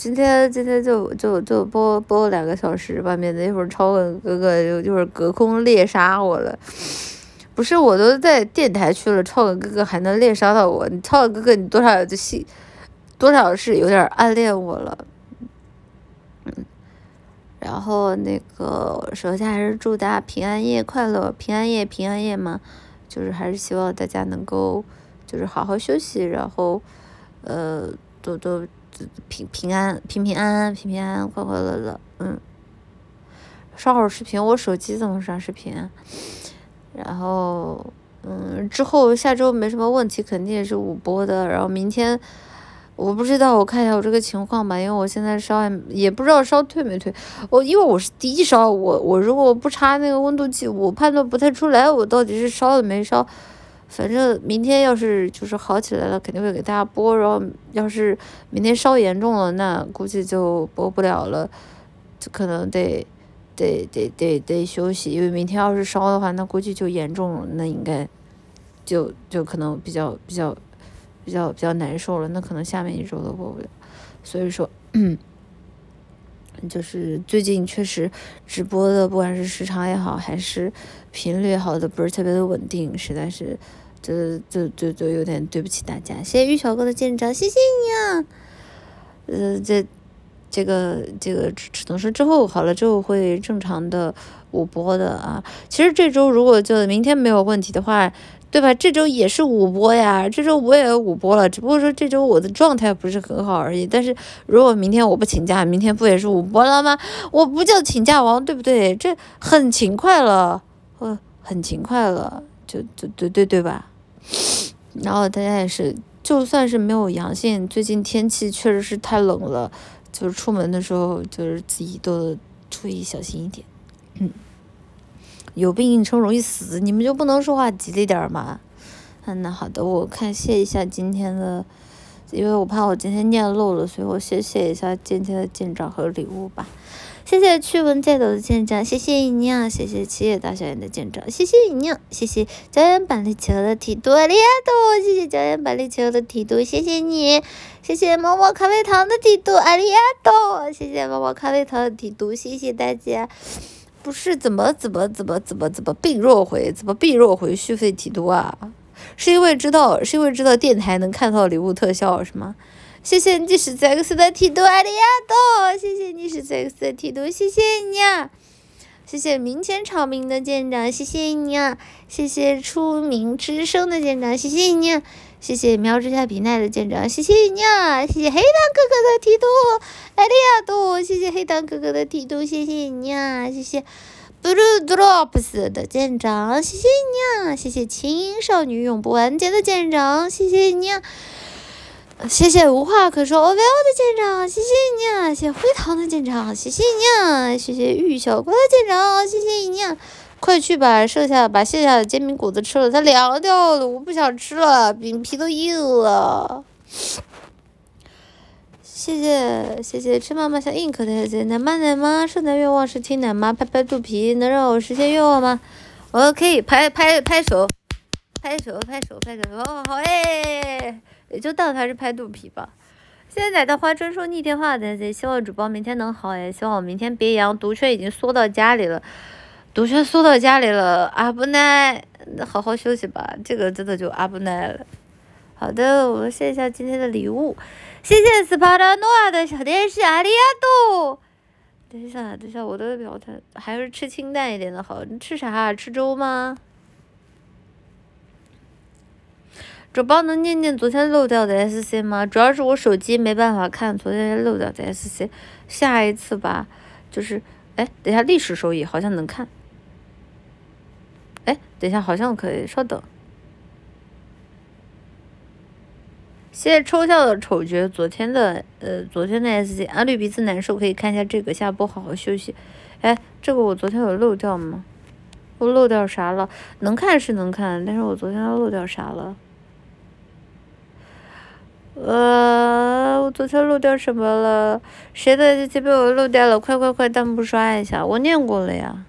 今天今天就就就播播两个小时吧，免得一会儿超哥哥哥就就会儿隔空猎杀我了。不是我都在电台去了，超哥哥哥还能猎杀到我？你超哥哥哥，你多少就戏，多少是有点暗恋我了。嗯，然后那个首先还是祝大家平安夜快乐，平安夜平安夜嘛，就是还是希望大家能够就是好好休息，然后呃多多。平平安平平安安平平安安快快乐乐嗯，刷会儿视频，我手机怎么刷视频？然后嗯，之后下周没什么问题，肯定也是五播的。然后明天我不知道，我看一下我这个情况吧，因为我现在烧也也不知道烧退没退。我因为我是低烧，我我如果不插那个温度计，我判断不太出来我到底是烧了没烧。反正明天要是就是好起来了，肯定会给大家播。然后要是明天烧严重了，那估计就播不了了，就可能得得得得得休息。因为明天要是烧的话，那估计就严重了，那应该就就可能比较比较比较比较难受了。那可能下面一周都播不了。所以说，就是最近确实直播的，不管是时长也好，还是频率也好的，不是特别的稳定，实在是。这这这这有点对不起大家，谢谢玉小哥的见证，谢谢你啊。呃，这这个这个只能说之后好了之后会正常的五播的啊。其实这周如果就明天没有问题的话，对吧？这周也是五播呀，这周我也五播了，只不过说这周我的状态不是很好而已。但是如果明天我不请假，明天不也是五播了吗？我不叫请假王，对不对？这很勤快了，呃，很勤快了，就就对对对吧？然后大家也是，就算是没有阳性，最近天气确实是太冷了，就是出门的时候就是自己都注意小心一点。嗯，有病硬撑容易死，你们就不能说话吉利点吗？嗯，那好的，我看谢一下今天的，因为我怕我今天念漏了，所以我先谢一下今天的进账和礼物吧。谢谢驱蚊在斗的舰长，谢谢你啊！谢谢七叶大小眼的舰长，谢谢你啊！谢谢胶原板栗球的提督，阿里亚多！谢谢胶原板栗球的提督，谢谢你！谢谢猫猫咖啡糖的提督，阿里亚多！谢谢猫猫咖啡糖的提督，谢谢大家！不是怎么怎么怎么怎么怎么病弱回，怎么病弱回续费提督啊？是因为知道是因为知道电台能看到礼物特效是吗？谢谢你是 X 的提督阿里亚多，谢谢你是 X 的提督，谢谢你啊！谢谢明前长明的舰长，谢谢你啊！谢谢出名之声的舰长，谢谢你啊！谢谢喵之下比奈的舰长，谢谢你啊！谢谢黑糖哥哥的提督阿里亚多，谢谢黑糖哥哥的提督，谢谢你啊！谢谢 blue drops 的舰长，谢谢你啊！谢谢青少女永不完结的舰长，谢谢你啊！谢谢无话可说 OVO 的舰长，谢谢你啊！谢谢灰糖的舰长，谢谢你啊！谢谢玉小瓜的舰长，谢谢你啊！快去把剩下把剩下的煎饼果子吃了，它凉掉了，我不想吃了，饼皮都硬了。谢谢谢谢吃妈妈像硬壳的孩子，奶妈奶妈，圣诞愿望是听奶妈拍拍肚皮，能让我实现愿望吗？我可以拍拍拍手，拍手拍手拍手，哦好哎，也就当他是拍肚皮吧。现在的花专说逆天话的，希望主播明天能好哎，希望我明天别阳，毒圈已经缩到家里了，毒圈缩到家里了，阿不奈，好好休息吧，这个真的就阿不奈了。好的，我们谢一下今天的礼物。谢谢斯巴达诺亚的小电视，阿里亚多。等一下，等一下，我的表态还是吃清淡一点的好。你吃啥？吃粥吗？主播能念念昨天漏掉的 SC 吗？主要是我手机没办法看昨天漏掉的 SC。下一次吧，就是，哎，等一下历史收益好像能看。哎，等一下好像可以，稍等。谢谢抽象的丑角，昨天的呃，昨天的 S C 阿绿鼻子难受，可以看一下这个，下播好好休息。哎，这个我昨天有漏掉吗？我漏掉啥了？能看是能看，但是我昨天漏掉啥了？呃，我昨天漏掉什么了？谁的日记被我漏掉了？快快快，弹幕刷一下，我念过了呀。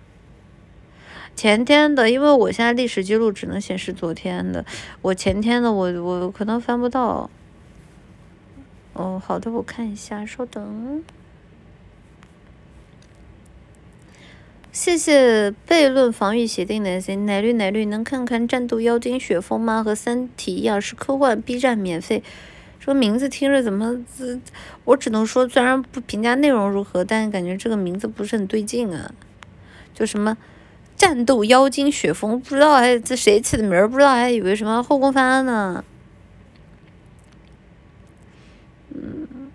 前天的，因为我现在历史记录只能显示昨天的，我前天的我我可能翻不到。哦，好的，我看一下，稍等。谢谢悖论防御协定的 C 奶绿奶绿，能看看《战斗妖精雪峰》吗？和《三体》一样是科幻，B 站免费。这名字听着怎么？我只能说，虽然不评价内容如何，但感觉这个名字不是很对劲啊。就什么？战斗妖精雪峰，不知道还这谁起的名儿？不知道还以为什么后宫番呢？嗯，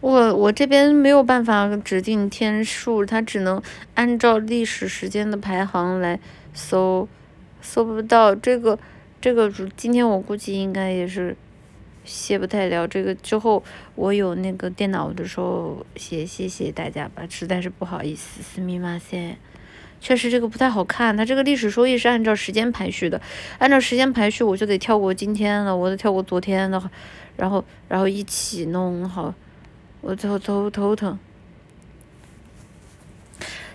我我这边没有办法指定天数，它只能按照历史时间的排行来搜，搜不到这个这个今天我估计应该也是。写不太了，这个之后我有那个电脑的时候写，谢谢大家吧，实在是不好意思，私密马赛，确实这个不太好看，它这个历史收益是按照时间排序的，按照时间排序我就得跳过今天了，我得跳过昨天的，然后然后一起弄好，我头头头疼。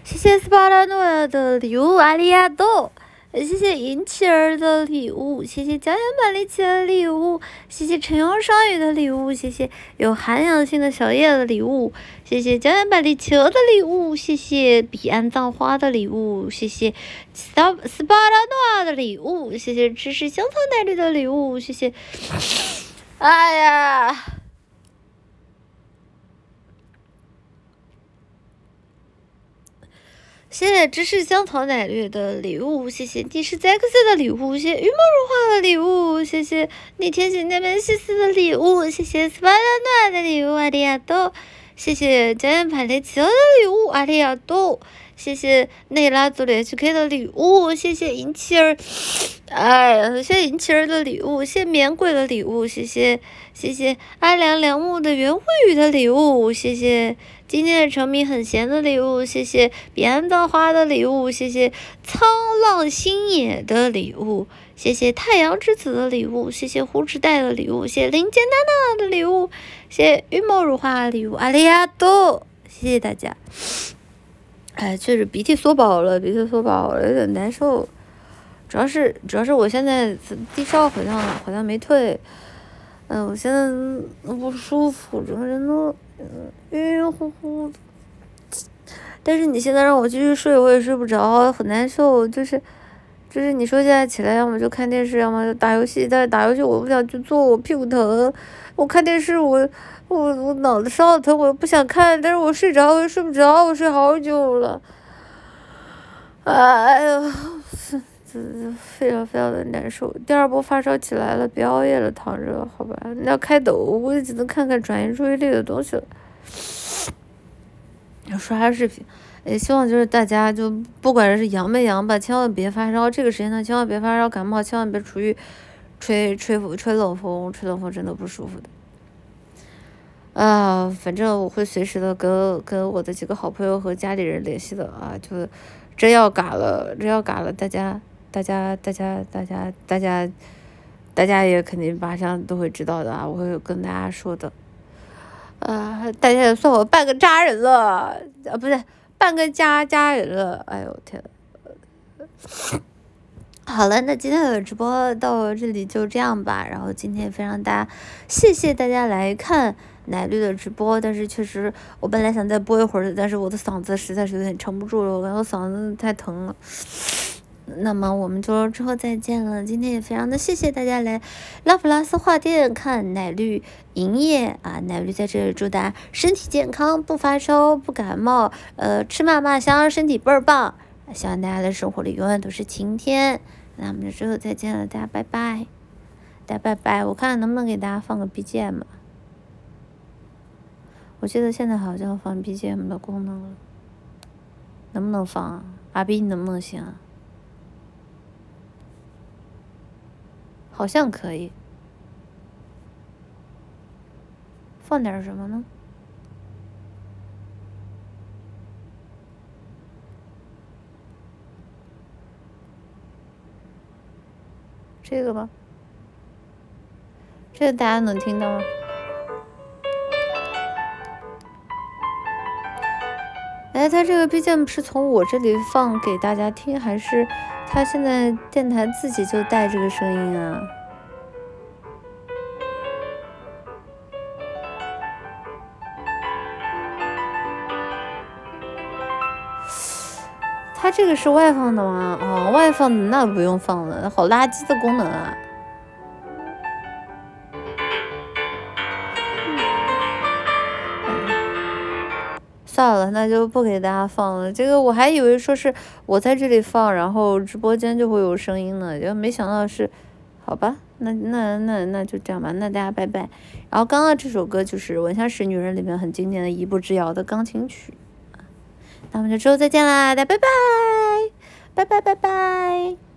谢谢斯巴达诺的礼物，阿里亚多。谢谢银琪儿的礼物，谢谢江岩板栗奇的礼物，谢谢晨阳双语的礼物，谢谢有涵养性的小叶的礼物，谢谢江岩板栗奇的礼物，谢谢彼岸葬花的礼物，谢谢斯斯巴拉诺亚的礼物，谢谢芝士香草奶绿的礼物，谢谢，哎呀。谢谢芝士香草奶绿的礼物，谢谢。帝释 X 的礼物，谢谢玉梦如画的礼物，谢谢。逆天行那边西斯的礼物，谢谢。s p i d e r 暖的礼物，阿里亚多，谢谢。江烟盘雷奇奥的礼物，阿里亚多，谢谢。内拉族的 HK 的礼物，谢谢。银琪儿，哎呀，谢谢银琪儿的礼物，谢谢棉鬼的礼物，谢谢谢谢阿良良木的圆慧宇的礼物，谢谢。今天的成名很闲的礼物，谢谢彼岸葬花的礼物，谢谢沧浪星野的礼物，谢谢太阳之子的礼物，谢谢胡纸袋的礼物，谢谢林间娜娜的礼物，谢谢玉墨如花的礼物，阿里亚多，谢谢大家。哎，确实鼻涕缩饱了，鼻涕缩饱了，有点难受。主要是主要是我现在低烧好像好像没退，嗯，我现在不舒服，整个人都。晕晕乎乎，但是你现在让我继续睡，我也睡不着，很难受。就是，就是你说现在起来，要么就看电视，要么就打游戏。但是打游戏我不想去做，我屁股疼。我看电视，我我我脑子烧的疼，我又不想看。但是我睡着，我又睡不着，我睡好久了。哎呀，非常非常的难受。第二波发烧起来了，别熬夜了，躺着好吧？那要开抖，我估计只能看看转移注意力的东西了。刷视频，也希望就是大家就不管是阳没阳吧，千万别发烧。这个时间段，千万别发烧感冒，千万别出去吹吹风吹冷风，吹冷风真的不舒服的。啊，反正我会随时的跟跟我的几个好朋友和家里人联系的啊，就真要嘎了，真要嘎了，大家大家大家大家大家大家也肯定马上都会知道的啊，我会跟大家说的。啊，大家也算我半个渣人了，啊，不是半个家家人了，哎呦天！好了，那今天的直播到这里就这样吧。然后今天非常大，谢谢大家来看奶绿的直播。但是确实，我本来想再播一会儿的，但是我的嗓子实在是有点撑不住了，我感觉我嗓子太疼了。那么我们就之后再见了。今天也非常的谢谢大家来拉普拉斯画店看奶绿营业啊！奶绿在这里祝大家身体健康，不发烧，不感冒，呃，吃嘛嘛香，身体倍儿棒。希望大家的生活里永远都是晴天。那我们就之后再见了，大家拜拜，大家拜拜。我看看能不能给大家放个 BGM。我记得现在好像放 BGM 的功能了，能不能放啊？阿斌你能不能行啊？好像可以，放点什么呢？这个吧，这个大家能听到吗？哎，他这个 BGM 是从我这里放给大家听，还是他现在电台自己就带这个声音啊？他这个是外放的吗？哦，外放的那不用放了，好垃圾的功能啊！算了，那就不给大家放了。这个我还以为说是我在这里放，然后直播间就会有声音呢，就没想到是，好吧，那那那那就这样吧，那大家拜拜。然后刚刚这首歌就是《闻香识女人》里面很经典的一步之遥的钢琴曲。那我们就之后再见啦，大家拜拜，拜拜拜拜。